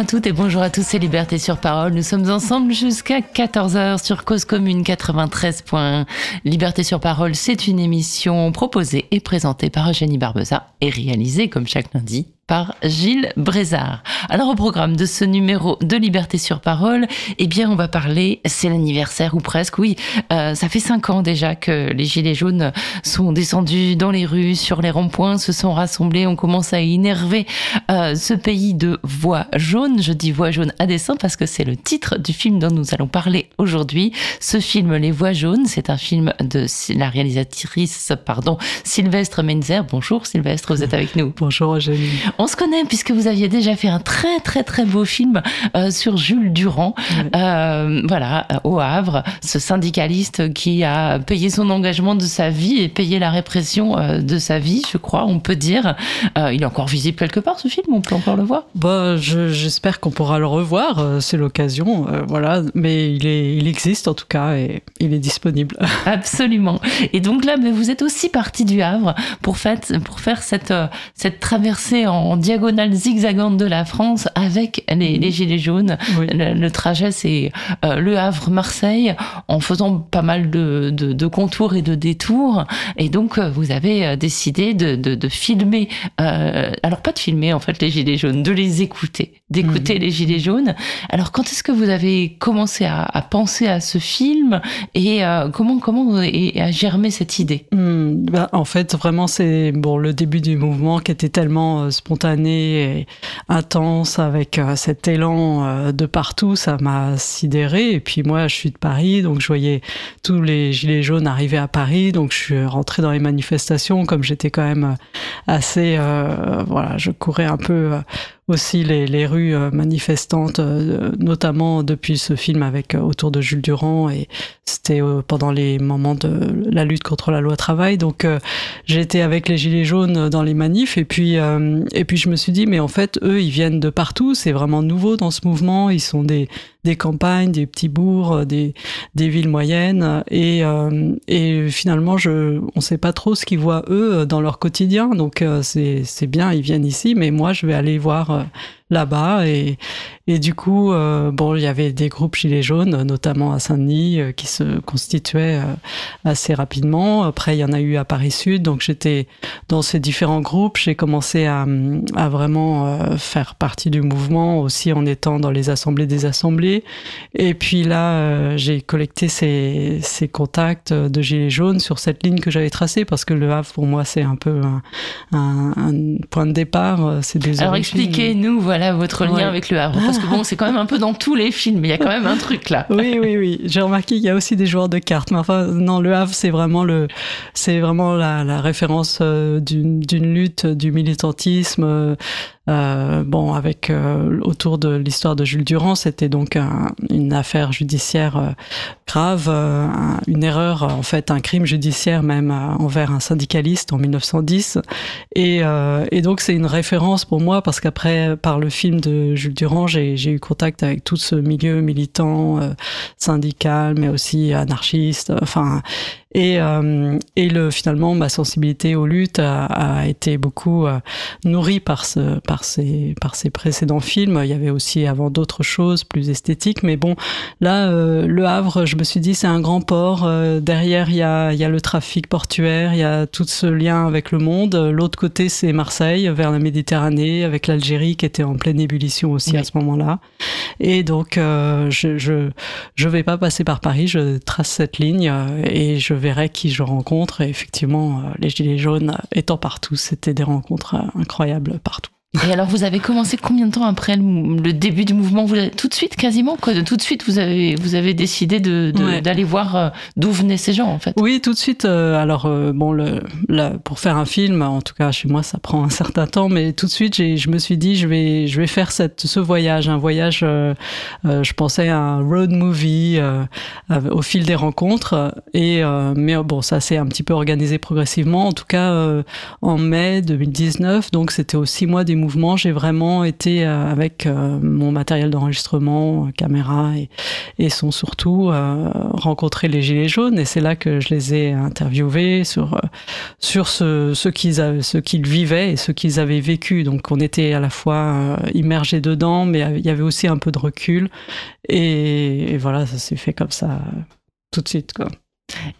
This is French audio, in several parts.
Bonjour à toutes et bonjour à tous, c'est Liberté sur Parole. Nous sommes ensemble jusqu'à 14h sur Cause Commune 93.1. Liberté sur Parole, c'est une émission proposée et présentée par Eugénie Barbeza et réalisée comme chaque lundi par Gilles Brézard. Alors au programme de ce numéro de Liberté sur Parole, eh bien on va parler, c'est l'anniversaire ou presque, oui, euh, ça fait cinq ans déjà que les Gilets jaunes sont descendus dans les rues, sur les ronds-points, se sont rassemblés, on commence à énerver euh, ce pays de voix jaune. Je dis voix jaune à dessein parce que c'est le titre du film dont nous allons parler aujourd'hui. Ce film Les Voix jaunes, c'est un film de la réalisatrice, pardon, Sylvestre Menzer. Bonjour Sylvestre, vous êtes avec nous. Bonjour Eugénie. On se connaît puisque vous aviez déjà fait un très très très beau film euh, sur Jules Durand, euh, voilà, euh, au Havre, ce syndicaliste qui a payé son engagement de sa vie et payé la répression de sa vie, je crois, on peut dire. Il est encore visible quelque part ce film, on peut encore le voir? Bah, j'espère qu'on pourra le revoir, c'est l'occasion, voilà. Mais il est, il existe en tout cas et il est disponible. Absolument. Et donc là, mais vous êtes aussi parti du Havre pour, faire cette cette traversée en diagonale zigzagante de la France avec les, les gilets jaunes. Oui. Le, le trajet, c'est euh, Le Havre-Marseille, en faisant pas mal de, de, de, contours et de détours. Et donc, euh, vous avez euh, décidé de, filmer, euh, alors pas de filmer en fait les gilets jaunes, de les écouter, d'écouter mmh. les gilets jaunes. Alors, quand est-ce que vous avez commencé à, à penser à ce film et euh, comment comment et, a germé cette idée? Mmh, bah, En fait, vraiment, c'est bon le début du mouvement qui était tellement spontané et intense avec euh, cet élan euh, de partout, ça m'a sidéré. Et puis moi, je suis de Paris, donc je voyais tous les gilets jaunes arriver à Paris, donc je suis rentrée dans les manifestations comme j'étais quand même assez, euh, voilà, je courais un peu aussi les, les rues euh, manifestantes, euh, notamment depuis ce film avec euh, autour de Jules Durand et c'était pendant les moments de la lutte contre la loi travail. Donc été avec les gilets jaunes dans les manifs et puis et puis je me suis dit mais en fait eux ils viennent de partout, c'est vraiment nouveau dans ce mouvement, ils sont des des campagnes, des petits bourgs, des, des villes moyennes et, euh, et finalement je on sait pas trop ce qu'ils voient eux dans leur quotidien. Donc euh, c'est c'est bien ils viennent ici mais moi je vais aller voir euh, là-bas. Et, et du coup euh, bon il y avait des groupes gilets jaunes notamment à Saint-Denis euh, qui se constituaient euh, assez rapidement. Après il y en a eu à Paris Sud. Donc j'étais dans ces différents groupes. J'ai commencé à, à vraiment faire partie du mouvement aussi en étant dans les assemblées des assemblées. Et puis là j'ai collecté ces, ces contacts de gilets jaunes sur cette ligne que j'avais tracée parce que le Havre pour moi c'est un peu un, un, un point de départ c'est des alors expliquez-nous voilà voilà votre lien ouais. avec le Havre Parce que bon, c'est quand même un peu dans tous les films, mais il y a quand même un truc là. Oui, oui, oui. J'ai remarqué qu'il y a aussi des joueurs de cartes, mais enfin, non, le Havre, c'est vraiment le, c'est vraiment la, la référence euh, d'une lutte, du militantisme. Euh, bon, avec euh, autour de l'histoire de Jules Durand, c'était donc un, une affaire judiciaire euh, grave, euh, un, une erreur, en fait, un crime judiciaire même envers un syndicaliste en 1910. Et, et donc c'est une référence pour moi parce qu'après, par le film de Jules Durand, j'ai eu contact avec tout ce milieu militant, syndical, mais aussi anarchiste. Enfin, et, euh, et le finalement ma sensibilité aux luttes a, a été beaucoup euh, nourrie par ce par ces par ces précédents films. Il y avait aussi avant d'autres choses plus esthétiques. Mais bon là euh, le Havre je me suis dit c'est un grand port. Euh, derrière il y a il y a le trafic portuaire il y a tout ce lien avec le monde. L'autre côté c'est Marseille vers la Méditerranée avec l'Algérie qui était en pleine ébullition aussi oui. à ce moment-là. Et donc euh, je, je je vais pas passer par Paris je trace cette ligne euh, et je verrai qui je rencontre. Et effectivement, euh, les Gilets jaunes étant partout, c'était des rencontres euh, incroyables partout. Et alors, vous avez commencé combien de temps après le, le début du mouvement? Vous Tout de suite, quasiment quoi, de Tout de suite, vous avez, vous avez décidé d'aller de, de, ouais. voir euh, d'où venaient ces gens, en fait? Oui, tout de suite. Euh, alors, euh, bon, le, pour faire un film, en tout cas chez moi, ça prend un certain temps, mais tout de suite, je me suis dit, je vais, je vais faire cette, ce voyage, un voyage, euh, je pensais à un road movie au fil des rencontres. Et, mais bon, ça s'est un petit peu organisé progressivement. En tout cas, en mai 2019, donc c'était aux six mois du mouvements, j'ai vraiment été avec mon matériel d'enregistrement, caméra et, sont surtout rencontrer les gilets jaunes. Et c'est là que je les ai interviewés sur sur ce, ce qu'ils qu'ils vivaient et ce qu'ils avaient vécu. Donc on était à la fois immergés dedans, mais il y avait aussi un peu de recul. Et, et voilà, ça s'est fait comme ça tout de suite, quoi.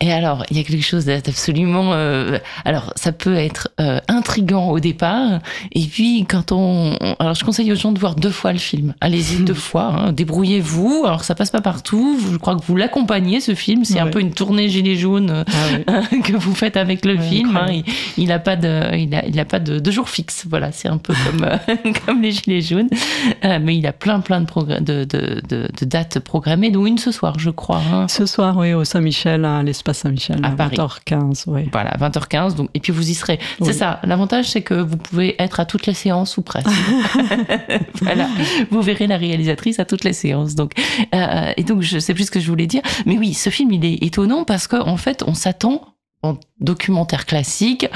Et alors, il y a quelque chose d'absolument. Euh, alors, ça peut être euh, intrigant au départ, et puis quand on, alors, je conseille aux gens de voir deux fois le film. Allez-y deux fois, hein, débrouillez-vous. Alors, ça passe pas partout. Je crois que vous l'accompagnez ce film. C'est un peu une tournée gilet jaune ah que vous faites avec le film. Hein. Il, n'a pas de, il a, il a pas de, de, jour fixe. Voilà, c'est un peu comme comme les gilets jaunes, euh, mais il a plein plein de, de, de, de, dates programmées, dont une ce soir, je crois. Hein. Ce soir, oui, au Saint-Michel l'espace Saint-Michel à, 20h15. Oui. Voilà, 20h15. Donc, et puis vous y serez. C'est ça. L'avantage, c'est que vous pouvez être à toutes les séances ou presque. voilà. Vous verrez la réalisatrice à toutes les séances. Donc, euh, et donc, je sais plus ce que je voulais dire. Mais oui, ce film, il est étonnant parce qu'en en fait, on s'attend en documentaire classique,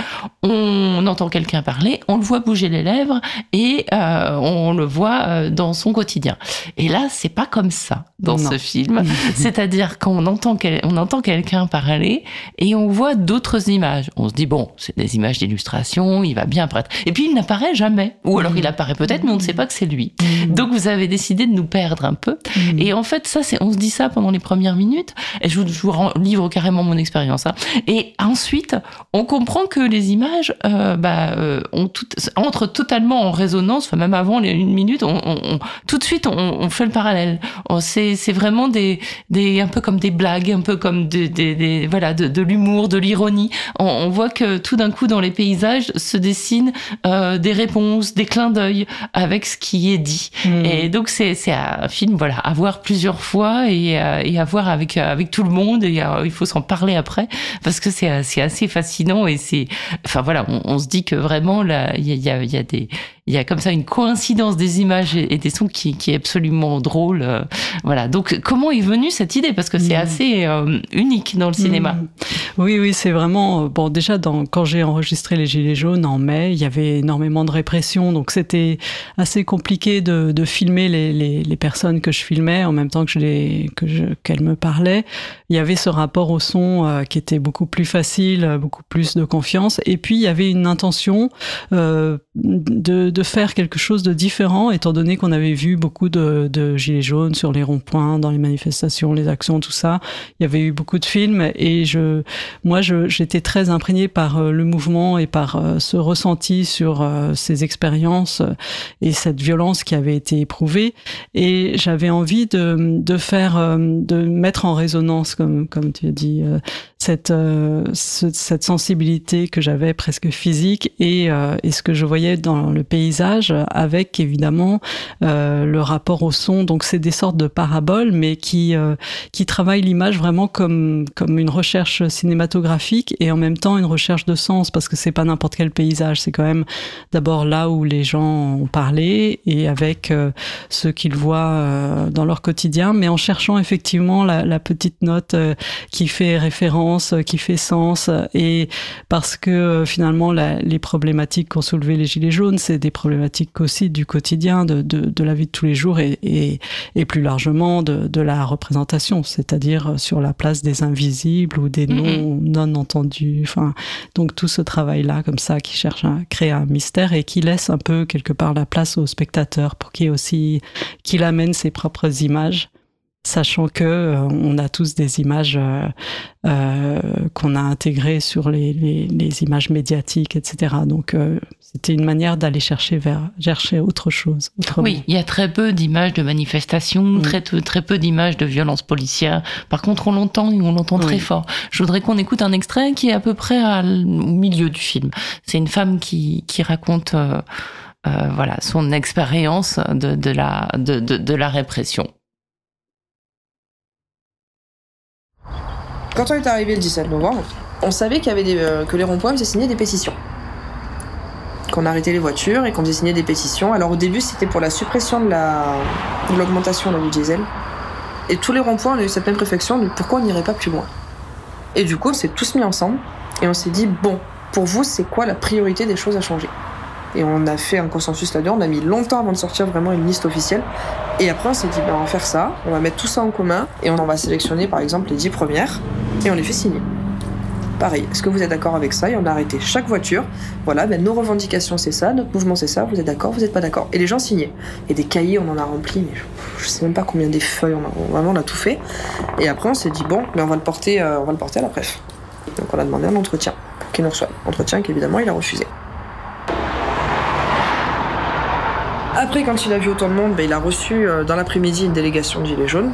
on entend quelqu'un parler, on le voit bouger les lèvres et euh, on le voit euh, dans son quotidien. Et là, c'est pas comme ça dans ce film. C'est-à-dire qu'on entend, on entend quelqu'un parler et on voit d'autres images. On se dit bon, c'est des images d'illustration, il va bien apparaître. Et puis il n'apparaît jamais, ou alors il apparaît peut-être, mais on ne sait pas que c'est lui. Donc vous avez décidé de nous perdre un peu. Et en fait, ça, c'est, on se dit ça pendant les premières minutes. Et je vous, je vous livre carrément mon expérience. Hein. Et ensuite, on comprend que les images euh, bah, euh, ont tout, entrent totalement en résonance, enfin, même avant les une minute, on, on, tout de suite, on, on fait le parallèle. C'est, vraiment des, des, un peu comme des blagues, un peu comme des, des, des voilà, de, l'humour, de l'ironie. On, voit que tout d'un coup, dans les paysages, se dessinent euh, des réponses, des clins d'œil avec ce qui est dit. Mmh. Et donc, c'est, un film, voilà, à voir plusieurs fois et, et à voir avec, avec tout le monde. Et il faut s'en parler après parce que c'est, c'est assez fascinant et c'est, enfin voilà, on, se dit que vraiment là, il y a, y a, des, il y a comme ça une coïncidence des images et, des sons qui, qui, est absolument drôle. Euh, voilà. Donc, comment est venue cette idée? Parce que c'est mm. assez euh, unique dans le cinéma. Mm. Oui, oui, c'est vraiment. Euh, bon, déjà, dans, quand j'ai enregistré Les Gilets jaunes en mai, il y avait énormément de répression. Donc, c'était assez compliqué de, de filmer les, les, les, personnes que je filmais en même temps que je les, que je, qu'elles me parlaient. Il y avait ce rapport au son qui était beaucoup plus facile, beaucoup plus de confiance. Et puis, il y avait une intention euh, de de faire quelque chose de différent, étant donné qu'on avait vu beaucoup de, de gilets jaunes sur les ronds-points, dans les manifestations, les actions, tout ça. Il y avait eu beaucoup de films et je, moi, j'étais très imprégnée par euh, le mouvement et par euh, ce ressenti sur euh, ces expériences et cette violence qui avait été éprouvée. Et j'avais envie de, de faire, de mettre en résonance, comme, comme tu as dit, cette, cette sensibilité que j'avais presque physique et, et ce que je voyais dans le pays avec évidemment euh, le rapport au son. Donc c'est des sortes de paraboles, mais qui euh, qui travaillent l'image vraiment comme comme une recherche cinématographique et en même temps une recherche de sens parce que c'est pas n'importe quel paysage. C'est quand même d'abord là où les gens ont parlé et avec euh, ce qu'ils voient dans leur quotidien, mais en cherchant effectivement la petite note qui fait référence, qui fait sens et parce que finalement la, les problématiques qu'ont soulevées les gilets jaunes, c'est des problématiques aussi du quotidien, de, de, de, la vie de tous les jours et, et, et plus largement de, de la représentation, c'est-à-dire sur la place des invisibles ou des noms non entendus. Enfin, donc tout ce travail-là, comme ça, qui cherche à créer un mystère et qui laisse un peu quelque part la place au spectateur pour qu'il aussi qu'il amène ses propres images sachant que euh, on a tous des images euh, euh, qu'on a intégrées sur les, les, les, images médiatiques, etc. Donc euh, c'était une manière d'aller chercher vers chercher autre chose. Autrement. Oui, il y a très peu d'images de manifestations, mm. très très peu d'images de violences policières. Par contre, on l'entend et on l'entend oui. très fort. Je voudrais qu'on écoute un extrait qui est à peu près à, au milieu du film. C'est une femme qui qui raconte euh, voilà son expérience de, de la de, de, de la répression. Quand on est arrivé le 17 novembre, on savait euh, que les ronds-points faisaient signer des pétitions. Qu'on arrêtait les voitures et qu'on faisait signer des pétitions. Alors au début, c'était pour la suppression de l'augmentation de, de, la du diesel. Et tous les ronds-points, on eu cette même réflexion de pourquoi on n'irait pas plus loin. Et du coup, on s'est tous mis ensemble et on s'est dit bon, pour vous, c'est quoi la priorité des choses à changer? Et on a fait un consensus là-dedans. On a mis longtemps avant de sortir vraiment une liste officielle. Et après, on s'est dit, ben, on va faire ça, on va mettre tout ça en commun et on en va sélectionner par exemple les 10 premières et on les fait signer. Pareil, est-ce que vous êtes d'accord avec ça? Et on a arrêté chaque voiture. Voilà, ben, nos revendications c'est ça, notre mouvement c'est ça, vous êtes d'accord, vous n'êtes pas d'accord? Et les gens signaient. Et des cahiers, on en a rempli, mais je sais même pas combien des feuilles, on a, vraiment on a tout fait. Et après on s'est dit, bon, mais on va le porter, euh, on va le porter à la préf. Donc on a demandé un entretien pour qu'il nous reçoive. Entretien qu'évidemment il a refusé. Après, quand il a vu autant de monde, ben, il a reçu euh, dans l'après-midi une délégation de Gilets jaunes.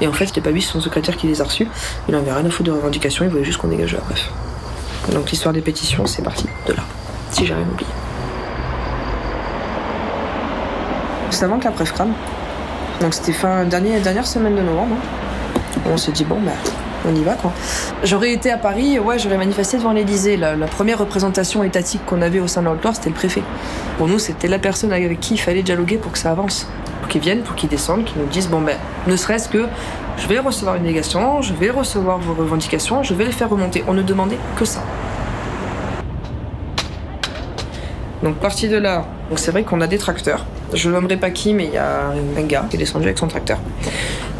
Et en fait, c'était pas lui, son secrétaire qui les a reçus. Il avait rien à foutre de revendications, il voulait juste qu'on dégage la bref. Donc l'histoire des pétitions, c'est parti de là, si j'ai rien oublié. C'est avant que la bref crame. Donc c'était fin dernière, dernière semaine de novembre. Hein. On s'est dit, bon, bah, on y va quoi. J'aurais été à Paris, ouais, j'aurais manifesté devant l'Elysée. La, première représentation étatique qu'on avait au sein de l'Autoire, c'était le préfet. Pour nous, c'était la personne avec qui il fallait dialoguer pour que ça avance. Pour qu'ils viennent, pour qu'ils descendent, qu'ils nous disent, bon ben, ne serait-ce que je vais recevoir une délégation, je vais recevoir vos revendications, je vais les faire remonter. On ne demandait que ça. Donc parti de là, donc c'est vrai qu'on a des tracteurs. Je nommerai pas qui, mais il y a un gars qui est descendu avec son tracteur.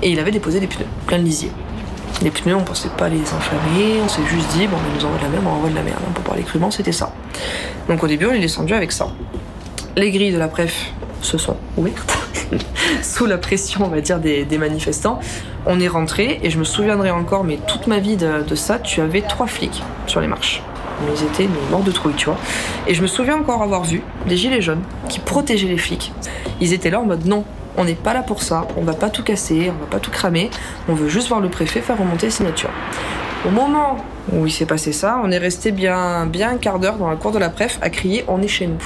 Et il avait déposé des pneus, plein de lisier. Les pneus, on pensait pas les enflammer, on s'est juste dit, bon, on nous envoie de la merde, on envoie de la merde. Pour parler crûment, c'était ça. Donc au début, on est descendu avec ça. Les grilles de la préf se sont ouvertes, sous la pression, on va dire, des, manifestants. On est rentré, et je me souviendrai encore, mais toute ma vie de, ça, tu avais trois flics sur les marches. Mais ils étaient morts de trouille, tu vois. Et je me souviens encore avoir vu des gilets jaunes qui protégeaient les flics. Ils étaient là en mode non, on n'est pas là pour ça, on va pas tout casser, on va pas tout cramer, on veut juste voir le préfet faire remonter les signatures. Au moment où il s'est passé ça, on est resté bien, bien un quart d'heure dans la cour de la préf à crier on est chez nous.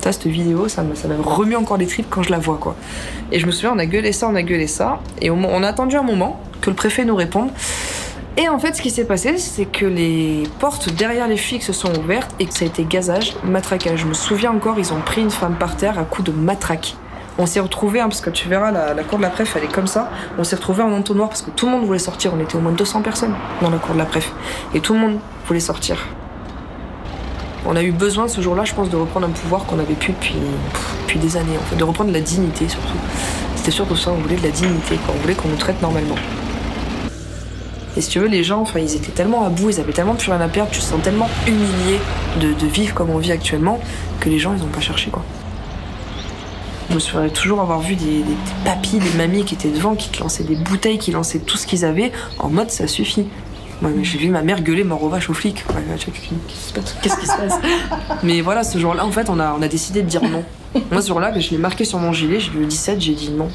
Ça, cette vidéo, ça m'a remis encore les tripes quand je la vois, quoi. Et je me souviens, on a gueulé ça, on a gueulé ça, et on a attendu un moment que le préfet nous réponde. Et en fait, ce qui s'est passé, c'est que les portes derrière les flics se sont ouvertes et que ça a été gazage, matraquage. Je me souviens encore, ils ont pris une femme par terre à coups de matraque. On s'est retrouvé, hein, parce que tu verras, la, cour de la préf, elle est comme ça. On s'est retrouvé en entonnoir parce que tout le monde voulait sortir. On était au moins 200 personnes dans la cour de la préf. Et tout le monde voulait sortir. On a eu besoin ce jour-là, je pense, de reprendre un pouvoir qu'on avait pu depuis, depuis des années, en fait, de reprendre de la dignité surtout. C'était surtout ça, on voulait de la dignité, On voulait qu'on nous traite normalement. Et si tu veux, les gens, enfin, ils étaient tellement à bout, ils avaient tellement plus rien à perdre, tu te sens tellement humilié de, de vivre comme on vit actuellement, que les gens, ils n'ont pas cherché, quoi. Je me souviens toujours avoir vu des, des, papis, des mamies qui étaient devant, qui lançaient des bouteilles, qui lançaient tout ce qu'ils avaient, en mode ça suffit. Moi, j'ai vu ma mère gueuler mort aux vaches aux flics. Qu'est-ce qui se passe Mais voilà, ce jour-là, en fait, on a, on a décidé de dire non. Moi, ce jour-là, je l'ai marqué sur mon gilet, j'ai eu le 17, j'ai dit non.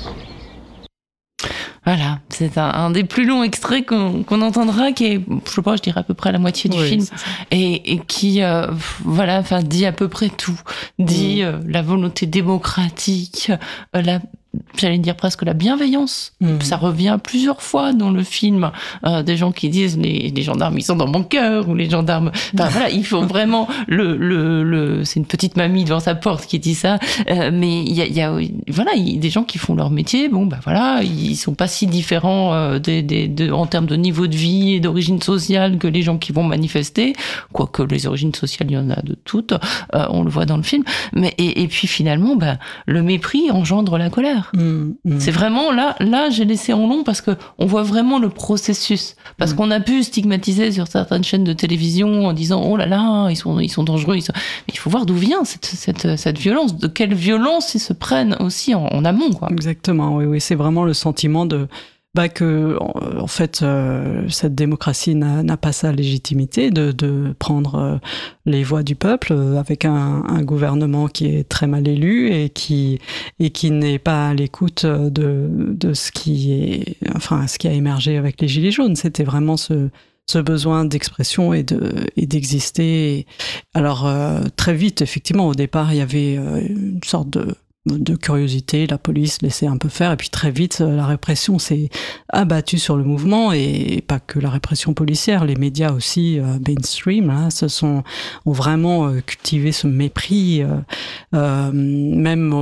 Voilà, c'est un, des plus longs extraits qu'on entendra, qui est, je sais pas, je dirais à peu près la moitié du film, et, qui, euh, voilà, enfin, dit à peu près tout, dit euh, la volonté démocratique, euh, la j'allais dire presque la bienveillance. Mhm. Ça revient plusieurs fois dans le film. Euh, des gens qui disent les, les, gendarmes, ils sont dans mon cœur, ou les gendarmes. Voilà, il faut vraiment le, le, le c'est une petite mamie devant sa porte qui dit ça. Euh, mais il y a, y a, voilà, y a des gens qui font leur métier. Bon, ben voilà, ils sont pas si différents euh, des, des, de, en termes de niveau de vie et d'origine sociale que les gens qui vont manifester. Quoique les origines sociales, il y en a de toutes. Euh, on le voit dans le film. Mais et, et puis finalement, ben, le mépris engendre la colère. Mm, mm. C'est vraiment là, là j'ai laissé en long parce que on voit vraiment le processus. Parce mm. qu'on a pu stigmatiser sur certaines chaînes de télévision en disant oh là là, ils sont, ils sont dangereux. Mais il faut voir d'où vient cette, cette, cette, violence, de quelle violence ils se prennent aussi en, en amont. Quoi. Exactement, oui, oui, c'est vraiment le sentiment de bah que en fait euh, cette démocratie n'a pas sa légitimité de, prendre euh, les voix du peuple euh, avec un, gouvernement qui est très mal élu et qui et qui n'est pas à l'écoute de, de ce qui est enfin ce qui a émergé avec les gilets jaunes. C'était vraiment ce ce besoin d'expression et de et d'exister. Alors très vite effectivement au départ il y avait une sorte de de curiosité, la police laissait un peu faire, et puis très vite, euh, la répression s'est abattue sur le mouvement, et pas que la répression policière, les médias aussi euh, mainstream, hein, se sont ont vraiment euh, cultivé ce mépris, même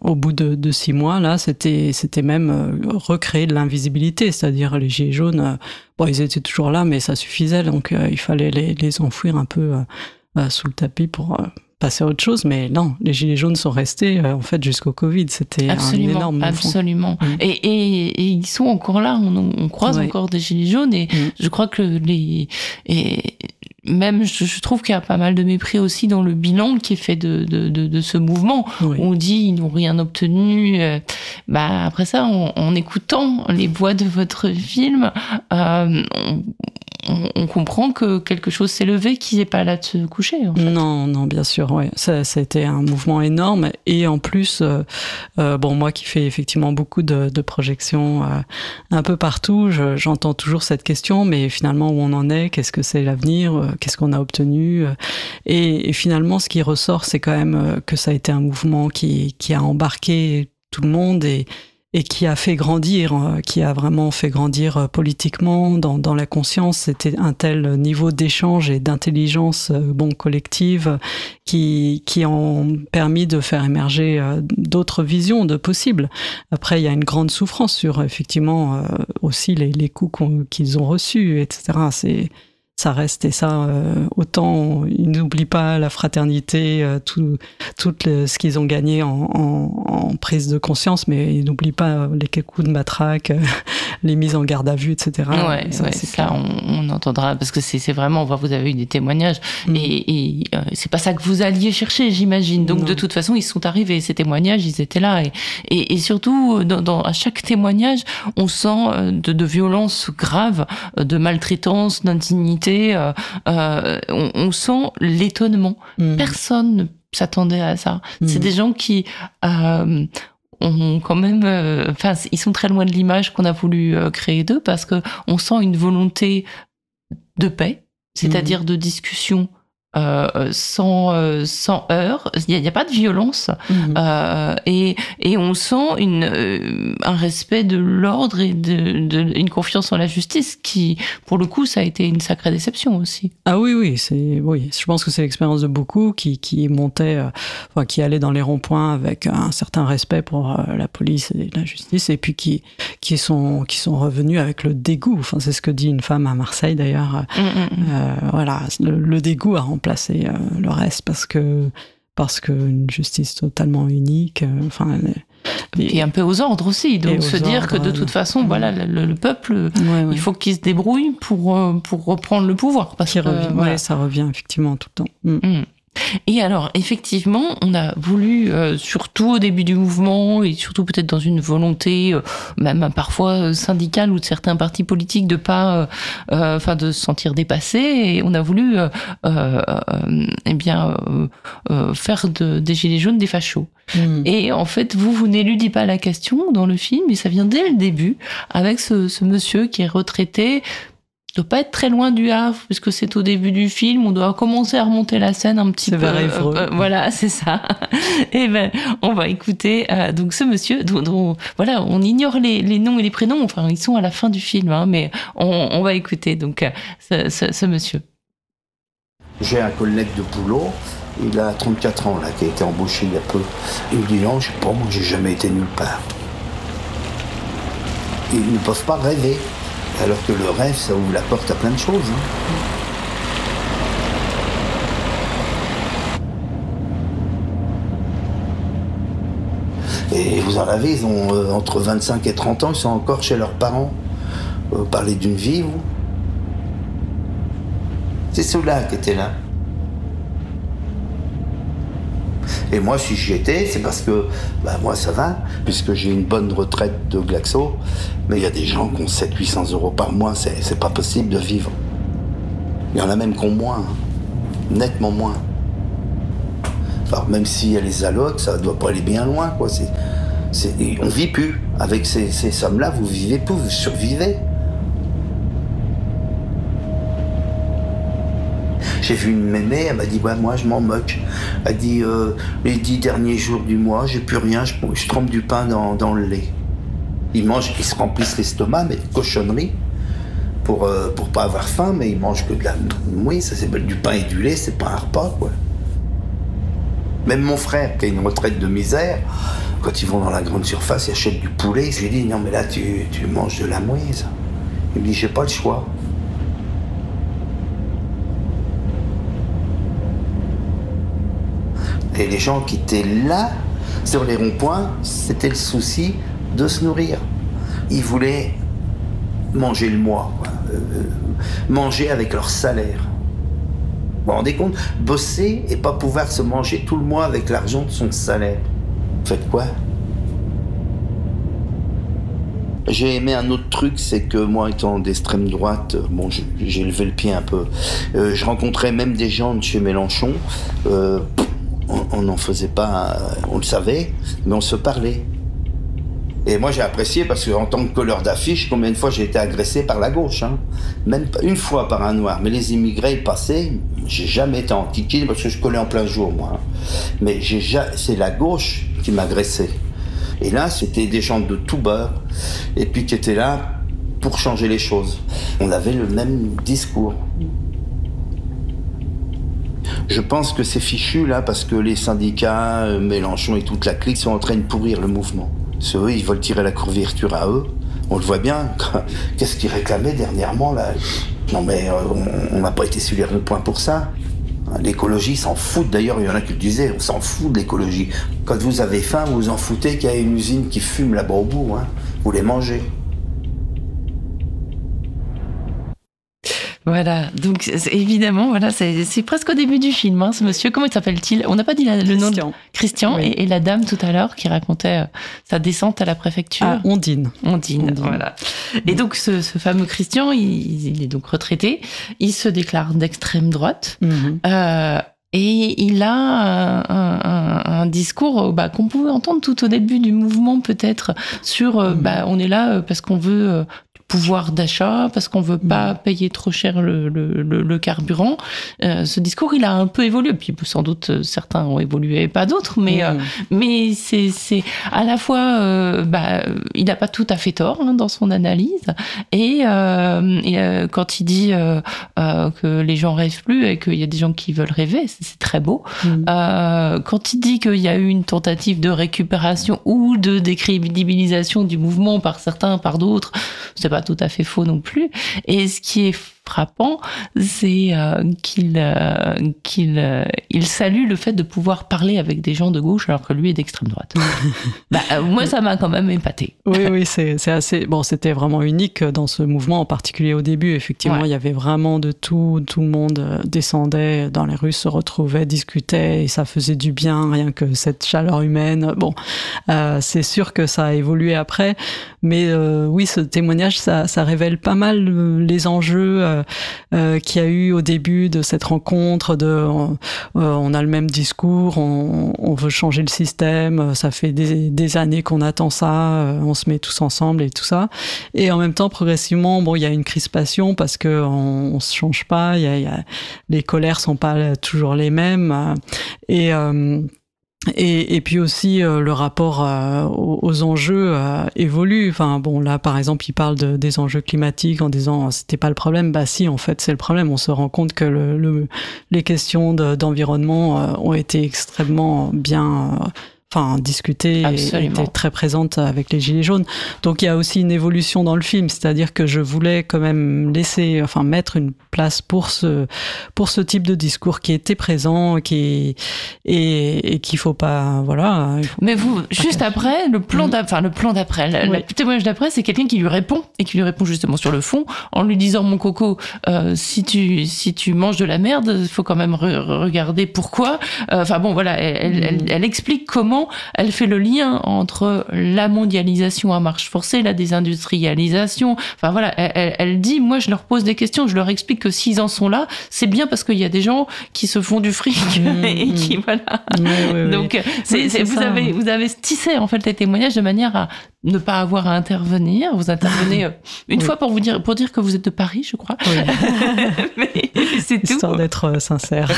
au bout de, six mois, là, c'était même recréer de l'invisibilité, c'est-à-dire les gilets jaunes, ils étaient toujours là, mais ça suffisait, donc il fallait les enfouir un peu sous le tapis pour passer à autre chose. Mais non, les gilets jaunes sont restés en fait jusqu'au Covid. C'était un énorme mouvement. Absolument. Mm. Et, et, et, ils sont encore là. On, on croise encore des gilets jaunes et mm. je crois que les et même je, trouve qu'il y a pas mal de mépris aussi dans le bilan qui est fait de, de, de, de ce mouvement. On dit ils n'ont rien obtenu. Euh, bah après ça, en, en, écoutant les voix de votre film, euh, on, on, comprend que quelque chose s'est levé qui n'est pas là de se coucher. Non, non, bien sûr, ouais. Ça, a été un mouvement énorme. Et en plus, euh, euh, bon, moi qui fais effectivement beaucoup de, projections euh, un peu partout, j'entends toujours cette question, mais finalement, où on en est, qu'est-ce que c'est l'avenir, qu'est-ce qu'on a obtenu? Et, et, finalement, ce qui ressort, c'est quand même que ça a été un mouvement qui, qui a embarqué tout le monde et et qui a fait grandir, euh, qui a vraiment fait grandir euh, politiquement dans, dans la conscience. C'était un tel niveau d'échange et d'intelligence euh, bon collective qui qui ont permis de faire émerger d'autres visions de possibles. Après, il y a une grande souffrance sur effectivement aussi les, les coups qu'ils ont reçus, etc. C'est ça reste et ça euh, autant ils n'oublient pas la fraternité euh, tout tout ce qu'ils ont gagné en, en, en, prise de conscience mais ils n'oublient pas les quelques coups de matraque euh, les mises en garde à vue etc ouais, ça, ouais, ça on, on, entendra parce que c'est vraiment vous avez eu des témoignages mm. et, et c'est pas ça que vous alliez chercher j'imagine donc non. de toute façon ils sont arrivés ces témoignages ils étaient là et, et, et surtout dans, dans, à chaque témoignage on sent de, de violence grave de maltraitance d'indignité euh, euh, on, on, sent l'étonnement. Mmh. Personne ne s'attendait à ça. Mmh. C'est des gens qui euh, ont quand même, euh, enfin, ils sont très loin de l'image qu'on a voulu créer d'eux parce que on sent une volonté de paix, c'est-à-dire mmh. de discussion euh, sans, sans heurts, il n'y a, a, pas de violence mmh. euh, et, et on sent une, euh, un respect de l'ordre et de, de, une confiance en la justice qui, pour le coup, ça a été une sacrée déception aussi. Ah oui, oui, c'est oui, je pense que c'est l'expérience de beaucoup qui, qui montaient, euh, enfin, qui allaient dans les ronds-points avec un certain respect pour la police et la justice et puis qui, qui, sont, qui sont revenus avec le dégoût. Enfin, c'est ce que dit une femme à Marseille d'ailleurs. Mmh, mmh. voilà, le, le dégoût a remplacé remplacer euh, le reste parce que parce qu'une justice totalement unique. Euh, enfin. Et un peu aux ordres aussi, donc se dire que de toute façon, voilà, le, le peuple, ouais, ouais. il faut qu'il se débrouille pour euh, pour reprendre le pouvoir. Parce que revient, voilà. ouais, ça revient effectivement tout le temps. Mmh. Mmh. Et alors, effectivement, on a voulu, euh, surtout au début du mouvement, et surtout peut-être dans une volonté, euh, même parfois euh, syndicale ou de certains partis politiques, de pas, euh, enfin, de se sentir dépassé, et on a voulu, euh, eh bien, faire de, des gilets jaunes des fachos. Mmh. Et en fait, vous, vous n'éludez pas la question dans le film, et ça vient dès le début, avec ce, ce monsieur qui est retraité, doit pas être très loin du Havre puisque c'est au début du film on doit commencer à remonter la scène un petit peu euh, euh, voilà c'est ça. Et ben on va écouter euh, donc ce monsieur dont, dont, voilà on ignore les, les, noms et les prénoms enfin ils sont à la fin du film hein, mais on, on, va écouter donc euh, ce, ce, ce, monsieur. J'ai un collègue de boulot il a 34 ans là qui a été embauché il y a peu. Il me dit non je sais pas moi j'ai jamais été nulle part. Ils ne peuvent pas rêver alors que le rêve, ça ouvre la porte à plein de choses. Hein. Et vous en avez, ils ont euh, entre 25 et 30 ans, ils sont encore chez leurs parents. Vous parlez d'une vie, vous C'est ceux-là qui étaient là. Et moi, si j'y étais, c'est parce que bah, moi, ça va, puisque j'ai une bonne retraite de Glaxo. Mais il y a des gens qui ont 700-800 euros par mois, c'est pas possible de vivre. Il y en a même qui ont moins, hein. nettement moins. Enfin, même s'il y a les allocs, ça doit pas aller bien loin, quoi. C'est, on vit plus. Avec ces, ces sommes-là, vous vivez plus, vous survivez. J'ai vu une mémé, elle m'a dit ouais, moi je m'en moque. Elle dit euh, les dix derniers jours du mois, j'ai plus rien, je, je trempe du pain dans, dans, le lait. Ils mangent, ils se remplissent l'estomac, mais de cochonneries pour euh, pour pas avoir faim, mais ils mangent que de la oui, ça s'appelle du pain et du lait, c'est pas un repas quoi. Même mon frère qui a une retraite de misère, quand ils vont dans la grande surface, ils achètent du poulet. Je lui dis non mais là tu, tu manges de la mouise. Il me dit j'ai pas le choix. Et les gens qui étaient là, sur les ronds-points, c'était le souci de se nourrir. Ils voulaient manger le mois, euh, manger avec leur salaire. Vous vous rendez compte? Bosser et pas pouvoir se manger tout le mois avec l'argent de son salaire. Faites quoi? J'ai aimé un autre truc, c'est que moi, étant d'extrême droite, bon, j'ai levé le pied un peu. Euh, je rencontrais même des gens de chez Mélenchon. Euh, on n'en faisait pas, on le savait, mais on se parlait. Et moi, j'ai apprécié parce qu'en tant que colleur d'affiche, combien de fois j'ai été agressé par la gauche hein Même une fois par un noir. Mais les immigrés passaient, j'ai jamais été en parce que je collais en plein jour, moi. Hein. Mais c'est la gauche qui m'agressait. Et là, c'était des gens de tout bord, et puis qui étaient là pour changer les choses. On avait le même discours. Je pense que c'est fichu là parce que les syndicats, euh, Mélenchon et toute la clique sont en train de pourrir le mouvement. Ceux, ils veulent tirer la couverture à eux. On le voit bien. Qu'est-ce qu'ils réclamaient dernièrement là? Non mais euh, on n'a pas été sur le point pour ça. L'écologie s'en fout. D'ailleurs, il y en a qui le disaient, on s'en fout de l'écologie. Quand vous avez faim, vous vous en foutez qu'il y a une usine qui fume là-bas au bout. Hein. Vous les mangez. Voilà, donc évidemment, voilà, c'est presque au début du film, hein, ce monsieur. Comment s'appelle-t-il? On n'a pas dit le nom de Christian et, la dame tout à l'heure qui racontait euh, sa descente à la préfecture. Ah, Ondine. Ondine. voilà. Et donc ce, fameux Christian, il, est donc retraité. Il se déclare d'extrême droite. Mhm. euh, et il a un, un, discours bah, qu'on pouvait entendre tout au début du mouvement, peut-être, sur euh, mhm. bah, on est là euh, parce qu'on veut pouvoir d'achat, parce qu'on veut pas mm. payer trop cher le, le, le, carburant. Euh, ce discours, il a un peu évolué. Puis sans doute certains ont évolué et pas d'autres, mais mm. euh, mais c'est c'est à la fois, euh, bah, il n'a pas tout à fait tort hein, dans son analyse. Et, et quand il dit que les gens rêvent plus et qu'il y a des gens qui veulent rêver, c'est très beau. Mm. quand il dit qu'il y a eu une tentative de récupération ou de décrédibilisation du mouvement par certains, par d'autres, c'est pas tout à fait faux non plus. Et ce qui est frappant, c'est euh, qu'il euh, qu'il euh, il salue le fait de pouvoir parler avec des gens de gauche alors que lui est d'extrême droite. bah, moi, ça m'a quand même épaté. oui, oui, c'est assez. Bon, c'était vraiment unique dans ce mouvement, en particulier au début. Effectivement, il y avait vraiment de tout. Tout le monde descendait dans les rues, se retrouvait, discutait, et ça faisait du bien, rien que cette chaleur humaine. Bon, c'est sûr que ça a évolué après, mais oui, ce témoignage, ça, ça révèle pas mal les enjeux euh, euh, qu'il y a eu au début de cette rencontre de euh, on a le même discours, on, veut changer le système, ça fait des, années qu'on attend ça, on se met tous ensemble et tout ça. Et en même temps, progressivement, bon, il y a une crispation parce que on, se change pas, il y a, les colères sont pas toujours les mêmes et et, et, puis aussi euh, le rapport euh, aux, enjeux euh, évolue. Enfin bon, là par exemple, il parle de, des enjeux climatiques en disant c'était pas le problème. Bah si, en fait c'est le problème. On se rend compte que le, le, les questions d'environnement ont été extrêmement bien enfin discuter et était très présente avec les gilets jaunes. Donc il y a aussi une évolution dans le film, c'est-à-dire que je voulais quand même laisser, enfin mettre une place pour ce pour ce type de discours qui était présent, qui et, et qu'il faut pas, voilà. Mais vous, juste après, le plan, mm. enfin le plan d'après, le, témoignage d'après, c'est quelqu'un qui lui répond et qui lui répond justement sur le fond en lui disant mon coco, euh, si tu si tu manges de la merde, il faut quand même regarder pourquoi. Euh, enfin bon, voilà, elle, elle, elle explique comment elle fait le lien entre la mondialisation à marche forcée, la désindustrialisation. Enfin voilà, elle, dit, moi je leur pose des questions, je leur explique que s'ils en sont là, c'est bien parce qu'il y a des gens qui se font du fric mmh, et qui mmh. voilà. Donc vous avez vous avez tissé en fait les témoignages de manière à ne pas avoir à intervenir. Vous intervenez euh, une fois pour vous dire pour dire que vous êtes de Paris, je crois. c'est tout. Histoire d'être euh, sincère.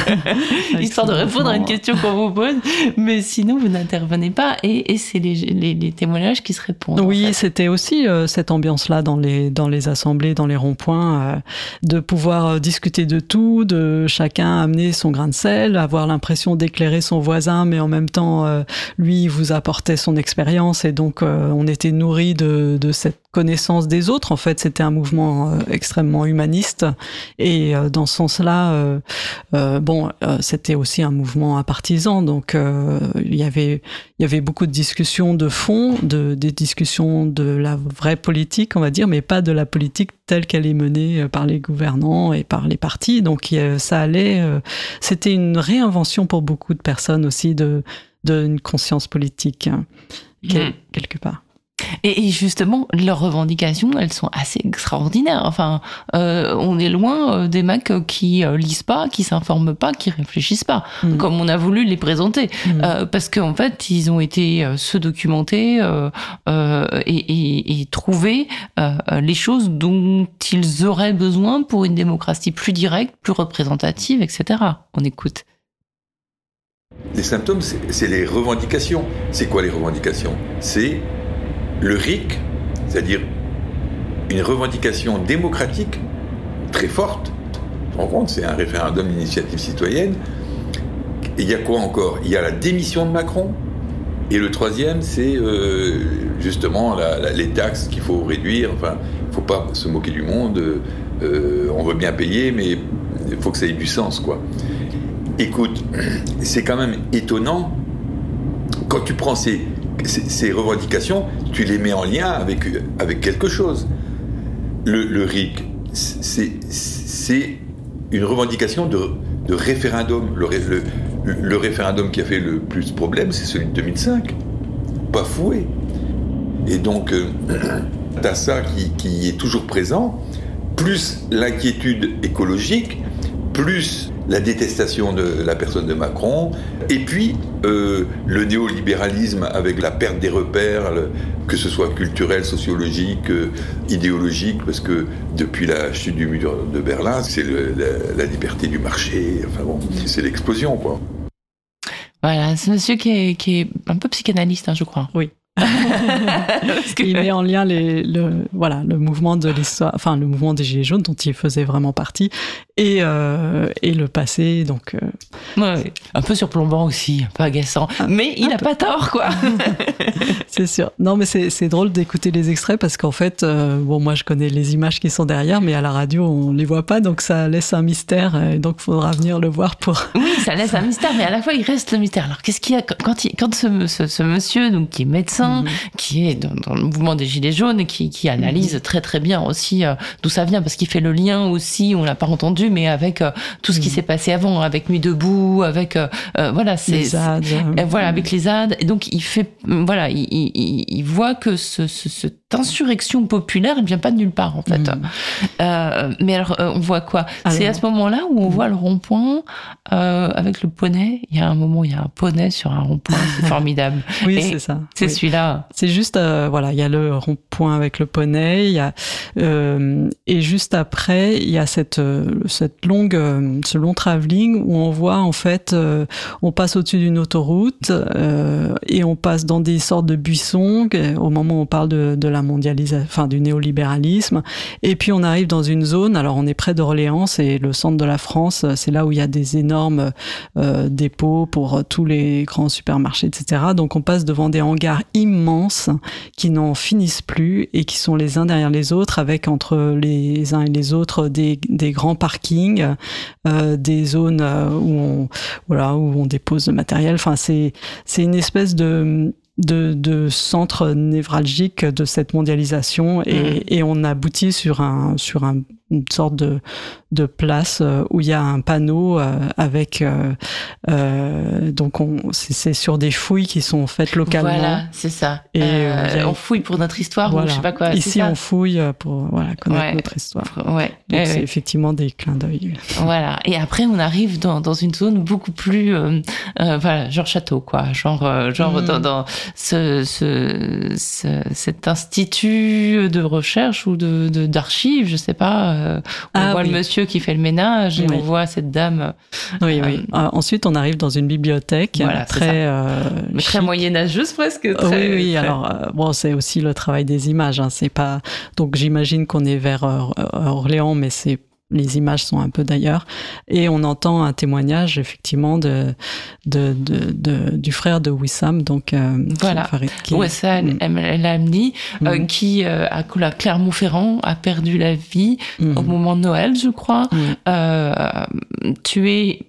Histoire de répondre à une question qu'on vous pose. Mais sinon, vous n'intervenez pas et, et c'est les, les, les, témoignages qui se répondent. Oui, c'était aussi euh, cette ambiance-là dans les dans les assemblées, dans les ronds-points, de pouvoir discuter de tout, de chacun amener son grain de sel, avoir l'impression d'éclairer son voisin, mais en même temps, lui, vous apportait son expérience et donc on est été nourri de, de cette connaissance des autres. En fait, c'était un mouvement euh, extrêmement humaniste et euh, dans ce sens-là, euh, bon, c'était aussi un mouvement partisan. Donc, il y avait il y avait beaucoup de discussions de fond, de des discussions de la vraie politique, on va dire, mais pas de la politique telle qu'elle est menée par les gouvernants et par les partis. Donc, ça allait. c'était une réinvention pour beaucoup de personnes aussi de d'une conscience politique hein, hmm. quelque part. Et, justement, leurs revendications, elles sont assez extraordinaires. Enfin, euh, on est loin euh, des mecs qui euh, lisent pas, qui s'informent pas, qui réfléchissent pas, mm. comme on a voulu les présenter, mm. parce qu'en fait, ils ont été se documenter et, et, trouver les choses dont ils auraient besoin pour une démocratie plus directe, plus représentative, etc. On écoute. Les symptômes, c'est les revendications. C'est quoi les revendications? C'est le RIC, c'est-à-dire une revendication démocratique très forte. Rends compte, c'est un référendum d'initiative citoyenne. Et il y a quoi encore? Il y a la démission de Macron. Et le troisième, c'est euh, justement les taxes qu'il faut réduire. Enfin, il ne faut pas se moquer du monde. Euh, on veut bien payer, mais il faut que ça ait du sens, quoi. Écoute, c'est quand même étonnant quand tu prends ces ces, revendications, tu les mets en lien avec, avec quelque chose. Le, RIC, c'est une revendication de, référendum. Le, référendum qui a fait le plus de problème, c'est celui de 2005. Pas foué. Et donc, euh, tu as ça qui, qui est toujours présent, plus l'inquiétude écologique, plus la détestation de la personne de Macron, et puis euh, le néolibéralisme avec la perte des repères, que ce soit culturel, sociologique, euh, idéologique, parce que depuis la chute du mur de Berlin, c'est la, liberté du marché, enfin bon, c'est l'explosion, quoi. Voilà, c'est monsieur qui est, qui est un peu psychanalyste, hein, je crois. Oui. il met en lien les, le, voilà, le mouvement de l'histoire, enfin le mouvement des Gilets jaunes dont il faisait vraiment partie et, euh, et le passé. Donc, euh, un peu surplombant aussi, un peu agaçant. mais il n'a pas tort, quoi. c'est sûr. Non, mais c'est drôle d'écouter les extraits parce qu'en fait, euh, bon, moi je connais les images qui sont derrière, mais à la radio on les voit pas, donc ça laisse un mystère. Et donc, faudra venir le voir pour. oui, ça laisse un mystère, mais à la fois il reste le mystère. Alors, qu'est-ce qu'il y a quand, il, quand ce, ce, ce, monsieur, donc qui est médecin Mhm. qui est dans, le mouvement des Gilets jaunes, et qui, qui analyse mhm. très très bien aussi euh, d'où ça vient, parce qu'il fait le lien aussi, on l'a pas entendu, mais avec euh, tout ce qui mhm. s'est passé avant, avec Nuit debout, avec euh, voilà, c'est voilà avec les ZAD. Et donc il fait voilà, il, il, il voit que ce, ce, cette insurrection populaire, elle vient pas de nulle part en fait. mais alors on voit quoi? C'est à ce moment-là où on voit le rond-point avec le poney. Il y a un moment, il y a un poney sur un rond-point, c'est formidable. oui, c'est ça. C'est celui-là c'est juste, euh, voilà, il y a le rond-point avec le poney, il y a, euh, et juste après, il y a cette, euh, cette longue, ce long travelling où on voit en fait, on passe au-dessus d'une autoroute et on passe dans des sortes de buissons au moment où on parle de, de la mondialisation, enfin du néolibéralisme, et puis on arrive dans une zone. Alors on est près d'Orléans, c'est le centre de la France, c'est là où il y a des énormes dépôts pour tous les grands supermarchés, etc. Donc on passe devant des hangars immenses qui n'en finissent plus et qui sont les uns derrière les autres avec entre les uns et les autres des, grands parkings, euh, des zones euh, où on voilà où on dépose le matériel. Enfin c'est une espèce de de, de centre névralgique de cette mondialisation et, mmh. et on aboutit sur un sur un une sorte de, de place euh, où il y a un panneau euh, avec euh, donc c'est sur des fouilles qui sont faites localement. Voilà, c'est ça. Et on fouille pour notre histoire ou je sais pas quoi. Ici on fouille pour voilà connaître notre histoire. Ouais. Donc c'est effectivement des clins d'œil. Voilà. Et après on arrive dans, dans une zone beaucoup plus voilà genre château quoi, genre genre mm. dans, dans ce, ce, ce, cet institut de recherche ou de d'archives, je sais pas euh, on ah voit le monsieur qui fait le ménage et on voit cette dame. Oui, oui. Euh, euh, ensuite, on arrive dans une bibliothèque très très moyenâgeuse presque. Très, oui, oui. Alors bon, c'est aussi le travail des images. Hein. C'est pas donc j'imagine qu'on est vers Orléans, mais c'est les images sont un peu d'ailleurs. Et on entend un témoignage effectivement de, de, de, du frère de Wissam, donc voilà, Wissam El Amni, qui à Clermont-Ferrand a perdu la vie au moment de Noël, je crois, tué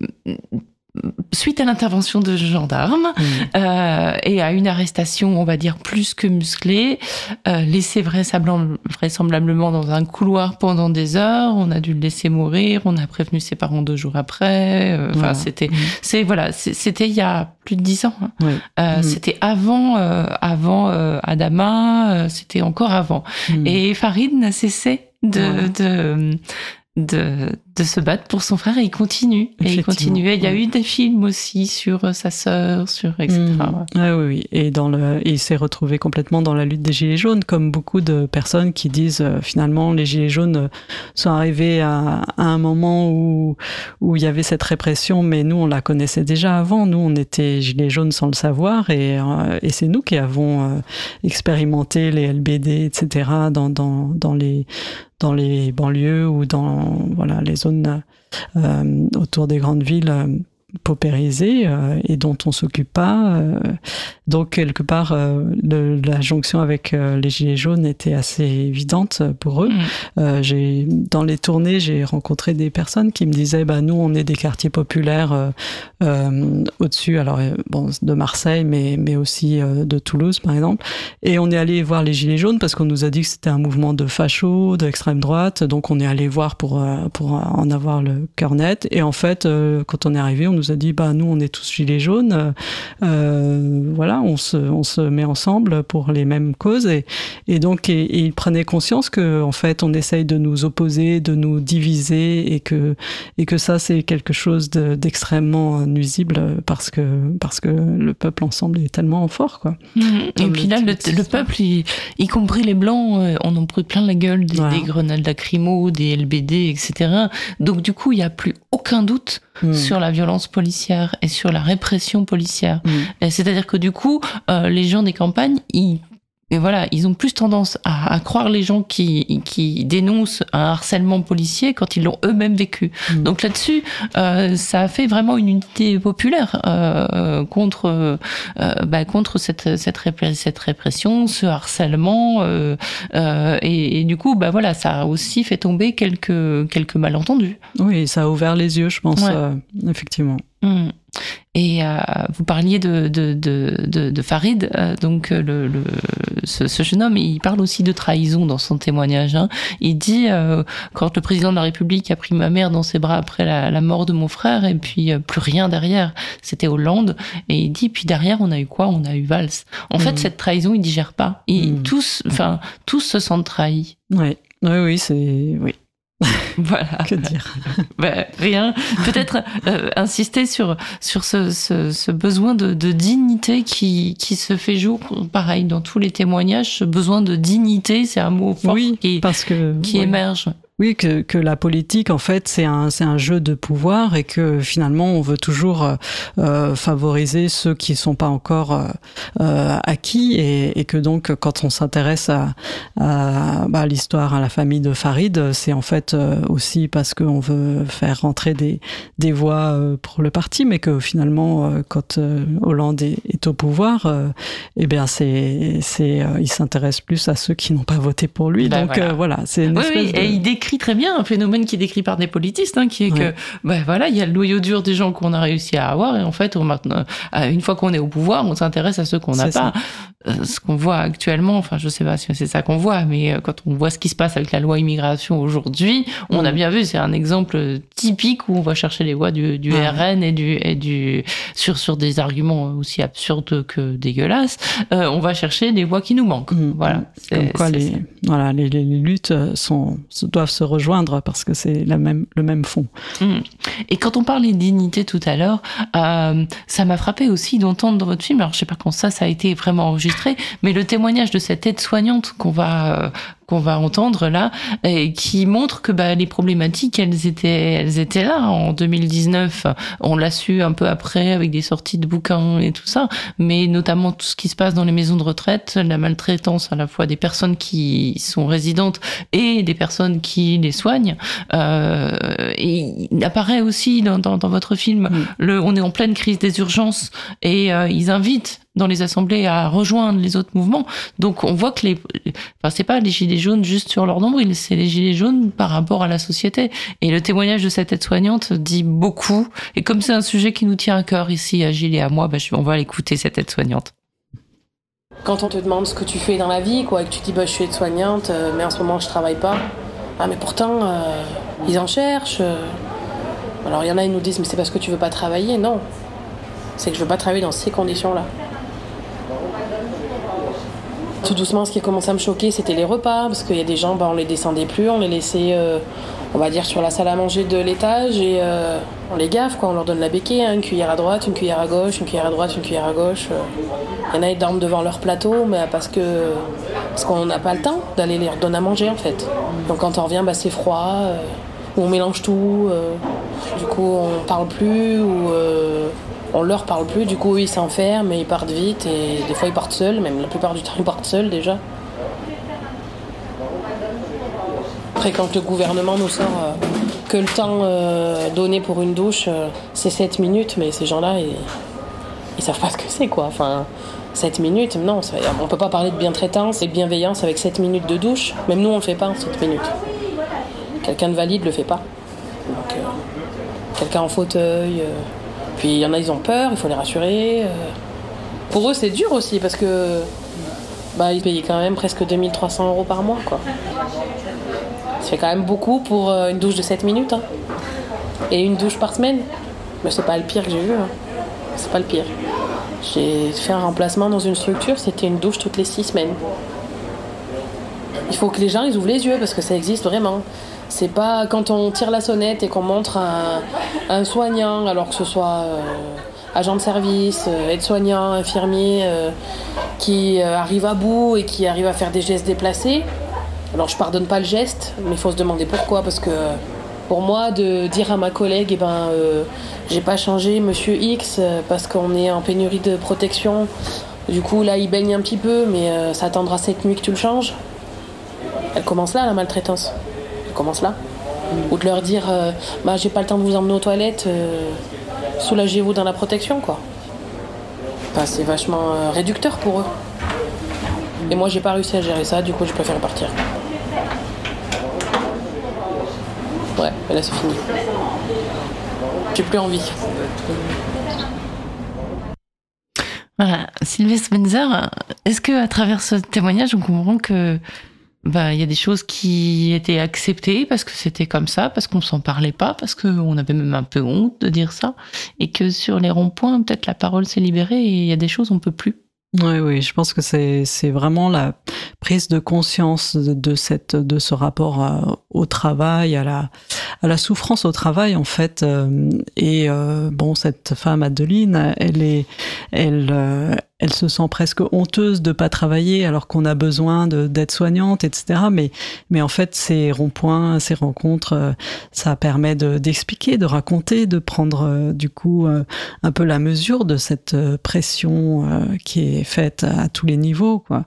suite à l'intervention de gendarmes mmh. euh, et à une arrestation, on va dire, plus que musclée, euh, laissé vraisemblablement dans un couloir pendant des heures, on a dû le laisser mourir, on a prévenu ses parents deux jours après. Euh, enfin, c'était, mmh. c'est voilà, c'était il y a plus de dix ans. Hein. Euh, mmh. C'était avant, avant Adama, c'était encore avant. Et Farid n'a cessé de, de, de, de se battre pour son frère et il continue. Et il continue. il y a eu des films aussi sur euh, sa sœur, sur etc. Mmh. oui, oui. Et dans le, il s'est retrouvé complètement dans la lutte des gilets jaunes, comme beaucoup de personnes qui disent euh, finalement les gilets jaunes euh, sont arrivés à, un moment où où il y avait cette répression, mais nous on la connaissait déjà avant. Nous on était gilets jaunes sans le savoir et, et c'est nous qui avons expérimenté les LBD, etc. dans dans dans les dans les banlieues ou dans voilà les euh, autour des grandes villes euh, paupérisés euh, et dont on s'occupe pas. Euh, donc quelque part, euh, la jonction avec les gilets jaunes était assez évidente pour eux. Mm. j'ai dans les tournées, j'ai rencontré des personnes qui me disaient, bah nous on est des quartiers populaires au-dessus, alors bon de Marseille, mais mais aussi de Toulouse par exemple, et on est allé voir les gilets jaunes parce qu'on nous a dit que c'était un mouvement de facho, d'extrême droite, donc on est allé voir pour pour en avoir le cœur net. Et en fait, quand on est arrivé, on nous a dit bah nous on est tous gilets jaunes, euh, voilà, on se, on se met ensemble pour les mêmes causes et, et donc et, ils prenaient conscience que en fait on essaye de nous opposer, de nous diviser et que et que ça c'est quelque chose d'extrêmement nuisible parce que parce que le peuple ensemble est tellement fort quoi. Mmh. Et puis là le, peuple, y, y, compris les blancs, euh, on en pris plein la gueule des, des grenades lacrymo, des LBD, etc. Donc du coup il n'y a plus aucun doute Hmm. sur la violence policière et sur la répression policière. Hmm. C'est-à-dire que du coup, euh, les gens des campagnes, ils et voilà, ils ont plus tendance à, à, croire les gens qui, qui dénoncent un harcèlement policier quand ils l'ont eux-mêmes vécu. Hmm. Donc là-dessus, euh, ça a fait vraiment une unité populaire euh, contre euh, bah, contre cette cette, cette répression, ce harcèlement, euh, euh, et, et, du coup, bah voilà, ça a aussi fait tomber quelques quelques malentendus. Oui, ça a ouvert les yeux, je pense, euh, effectivement. Hmm. Et euh, vous parliez de, de, de, de Farid, euh, donc euh, le, le ce, ce, jeune homme, il parle aussi de trahison dans son témoignage. Hein. Il dit euh, quand le président de la République a pris ma mère dans ses bras après la, la mort de mon frère, et puis plus rien derrière, c'était Hollande. Et il dit puis derrière on a eu quoi? On a eu Valls. En fait, hmm. cette trahison, il digère pas. Et mmh. tous, enfin tous se sentent trahis. Oui, oui, oui, c'est oui. voilà. Que dire? Ben, Rien. Peut-être euh, insister sur, sur ce, ce, ce besoin de, de, dignité qui, qui se fait jour, pareil, dans tous les témoignages. Ce besoin de dignité, c'est un mot fort oui, qui, parce que, qui émerge. Oui, que, que la politique, en fait, c'est un, c'est un jeu de pouvoir et que finalement, on veut toujours euh, euh favoriser ceux qui sont pas encore euh, euh, acquis et, et, que donc, quand on s'intéresse à, à bah, l'histoire, à la famille de Farid, c'est en fait euh, aussi parce qu'on veut faire rentrer des, des voix pour le parti, mais que finalement, quand Hollande est, est, au pouvoir, eh bien, c'est, c'est, il s'intéresse plus à ceux qui n'ont pas voté pour lui. Ben donc voilà, voilà c'est une oui, espèce oui, de... et il décrit très bien un phénomène qui est décrit par des politistes, hein, qui est ouais. que, ben voilà, il y a le noyau dur des gens qu'on a réussi à avoir, et en fait, on, maintenant, une fois qu'on est au pouvoir, on s'intéresse à ceux qu'on n'a pas. Ça. Euh, ce qu'on voit actuellement, enfin je sais pas si c'est ça qu'on voit, mais euh, quand on voit ce qui se passe avec la loi immigration aujourd'hui, on mmh. a bien vu, c'est un exemple typique où on va chercher les voix du, du. RN et du, et du sur sur des arguments aussi absurdes que dégueulasses. Euh, on va chercher les voix qui nous manquent. Mmh. Voilà. Comme quoi les voilà les, les, luttes sont doivent se rejoindre parce que c'est même le même fond. Et quand on parlait de dignité tout à l'heure, euh, ça m'a frappé aussi d'entendre dans votre film. Alors je sais pas quand ça ça a été vraiment enregistré mais le témoignage de cette aide-soignante qu'on va qu'on va entendre là, et qui montre que bah, les problématiques, elles étaient, elles étaient là en 2019. On l'a su un peu après avec des sorties de bouquins et tout ça, mais notamment tout ce qui se passe dans les maisons de retraite, la maltraitance à la fois des personnes qui sont résidentes et des personnes qui les soignent. Euh, et il apparaît aussi dans, dans, dans votre film, Mm. le, on est en pleine crise des urgences et euh, ils invitent dans les assemblées à rejoindre les autres mouvements. Donc on voit que les, enfin c'est pas les gilets jaunes juste sur leur nombril, c'est les gilets jaunes par rapport à la société. Et le témoignage de cette aide-soignante dit beaucoup. Et comme c'est un sujet qui nous tient à cœur ici à Gilles et à moi, je- on va l'écouter cette aide-soignante. Quand on te demande ce que tu fais dans la vie, quoi, et que tu dis bah, je suis aide-soignante, euh, mais en ce moment je travaille pas. Ah mais pourtant euh, ils en cherchent. euh. Alors il y en a ils nous disent mais c'est parce que tu veux pas travailler. Non, c'est que je veux pas travailler dans ces conditions-là. Tout doucement, ce qui a commencé à me choquer, c'était les repas, parce qu'il y a des gens, bah, on les descendait plus, on les laissait, euh, on va dire, sur la salle à manger de l'étage et euh, on les gaffe, quoi. On leur donne la béquille, hein, une cuillère à droite, une cuillère à gauche, une cuillère à droite, une cuillère à gauche. euh. Il y en a, ils dorment devant leur plateau, mais parce que parce qu'on n'a pas le temps d'aller les redonner à manger, en fait. Donc quand on revient, bah, c'est froid, on mélange tout, du coup on parle plus, ou on leur parle plus, du coup ils s'enferment et ils partent vite, et des fois ils partent seuls, même la plupart du temps ils partent seuls déjà. Après quand le gouvernement nous sort euh, que le temps euh, donné pour une douche, euh, c'est 7 minutes, mais ces gens-là, ils, ils savent pas ce que c'est quoi. Enfin, 7 minutes, non, ça- on peut pas parler de bien-traitance et de bienveillance avec 7 minutes de douche. Même nous on le fait pas en 7 minutes. Quelqu'un de valide le fait pas. Quelqu'un en fauteuil. Puis il y en a, ils ont peur, il faut les rassurer. euh. Pour eux, c'est dur aussi parce que bah, ils payent quand même presque 2300 euros par mois. Quoi. Ça fait quand même beaucoup pour euh, une douche de 7 minutes. hein. Et une douche par semaine. Mais c'est pas le pire que j'ai vu. hein. C'est pas le pire. J'ai fait un remplacement dans une structure, c'était une douche toutes les 6 semaines. Il faut que les gens ils ouvrent les yeux parce que ça existe vraiment. C'est pas quand on tire la sonnette et qu'on montre un, soignant, alors que ce soit euh, agent de service, euh, aide-soignant, infirmier, euh, qui arrive à bout et qui arrive à faire des gestes déplacés. Alors je pardonne pas le geste, mais il faut se demander pourquoi. Parce que pour moi, de dire à ma collègue, eh ben, j'ai pas changé Monsieur X parce qu'on est en pénurie de protection. Du coup, là, il baigne un petit peu, mais ça attendra cette nuit que tu le changes. Elle commence là, la maltraitance. Commence là. Ou de leur dire, euh, bah, j'ai pas le temps de vous emmener aux toilettes, euh, soulagez-vous dans la protection, quoi. C'est vachement euh, réducteur pour eux. Et moi, j'ai pas réussi à gérer ça, du coup, je préfère partir. Ouais, là, c'est fini. J'ai plus envie. Voilà, Sylvie Spencer, est-ce que à travers ce témoignage, on comprend que bah il y a des choses qui étaient acceptées parce que c'était comme ça, parce qu'on s'en parlait pas, parce qu'on avait même un peu honte de dire ça, et que sur les ronds-points, peut-être la parole s'est libérée et il y a des choses on peut plus. Oui, oui, je pense que c'est vraiment la prise de conscience de, cette de ce rapport à- au travail, à la à la souffrance au travail en fait. euh, et euh, bon, cette femme Adeline, elle est elle euh, elle se sent presque honteuse de pas travailler alors qu'on a besoin de- d'aide soignante, etc. Mais en fait, ces ronds-points, ces rencontres, euh, ça permet de d'expliquer, de raconter, de prendre euh, du coup euh, un peu la mesure de cette pression qui est faite à tous les niveaux, quoi.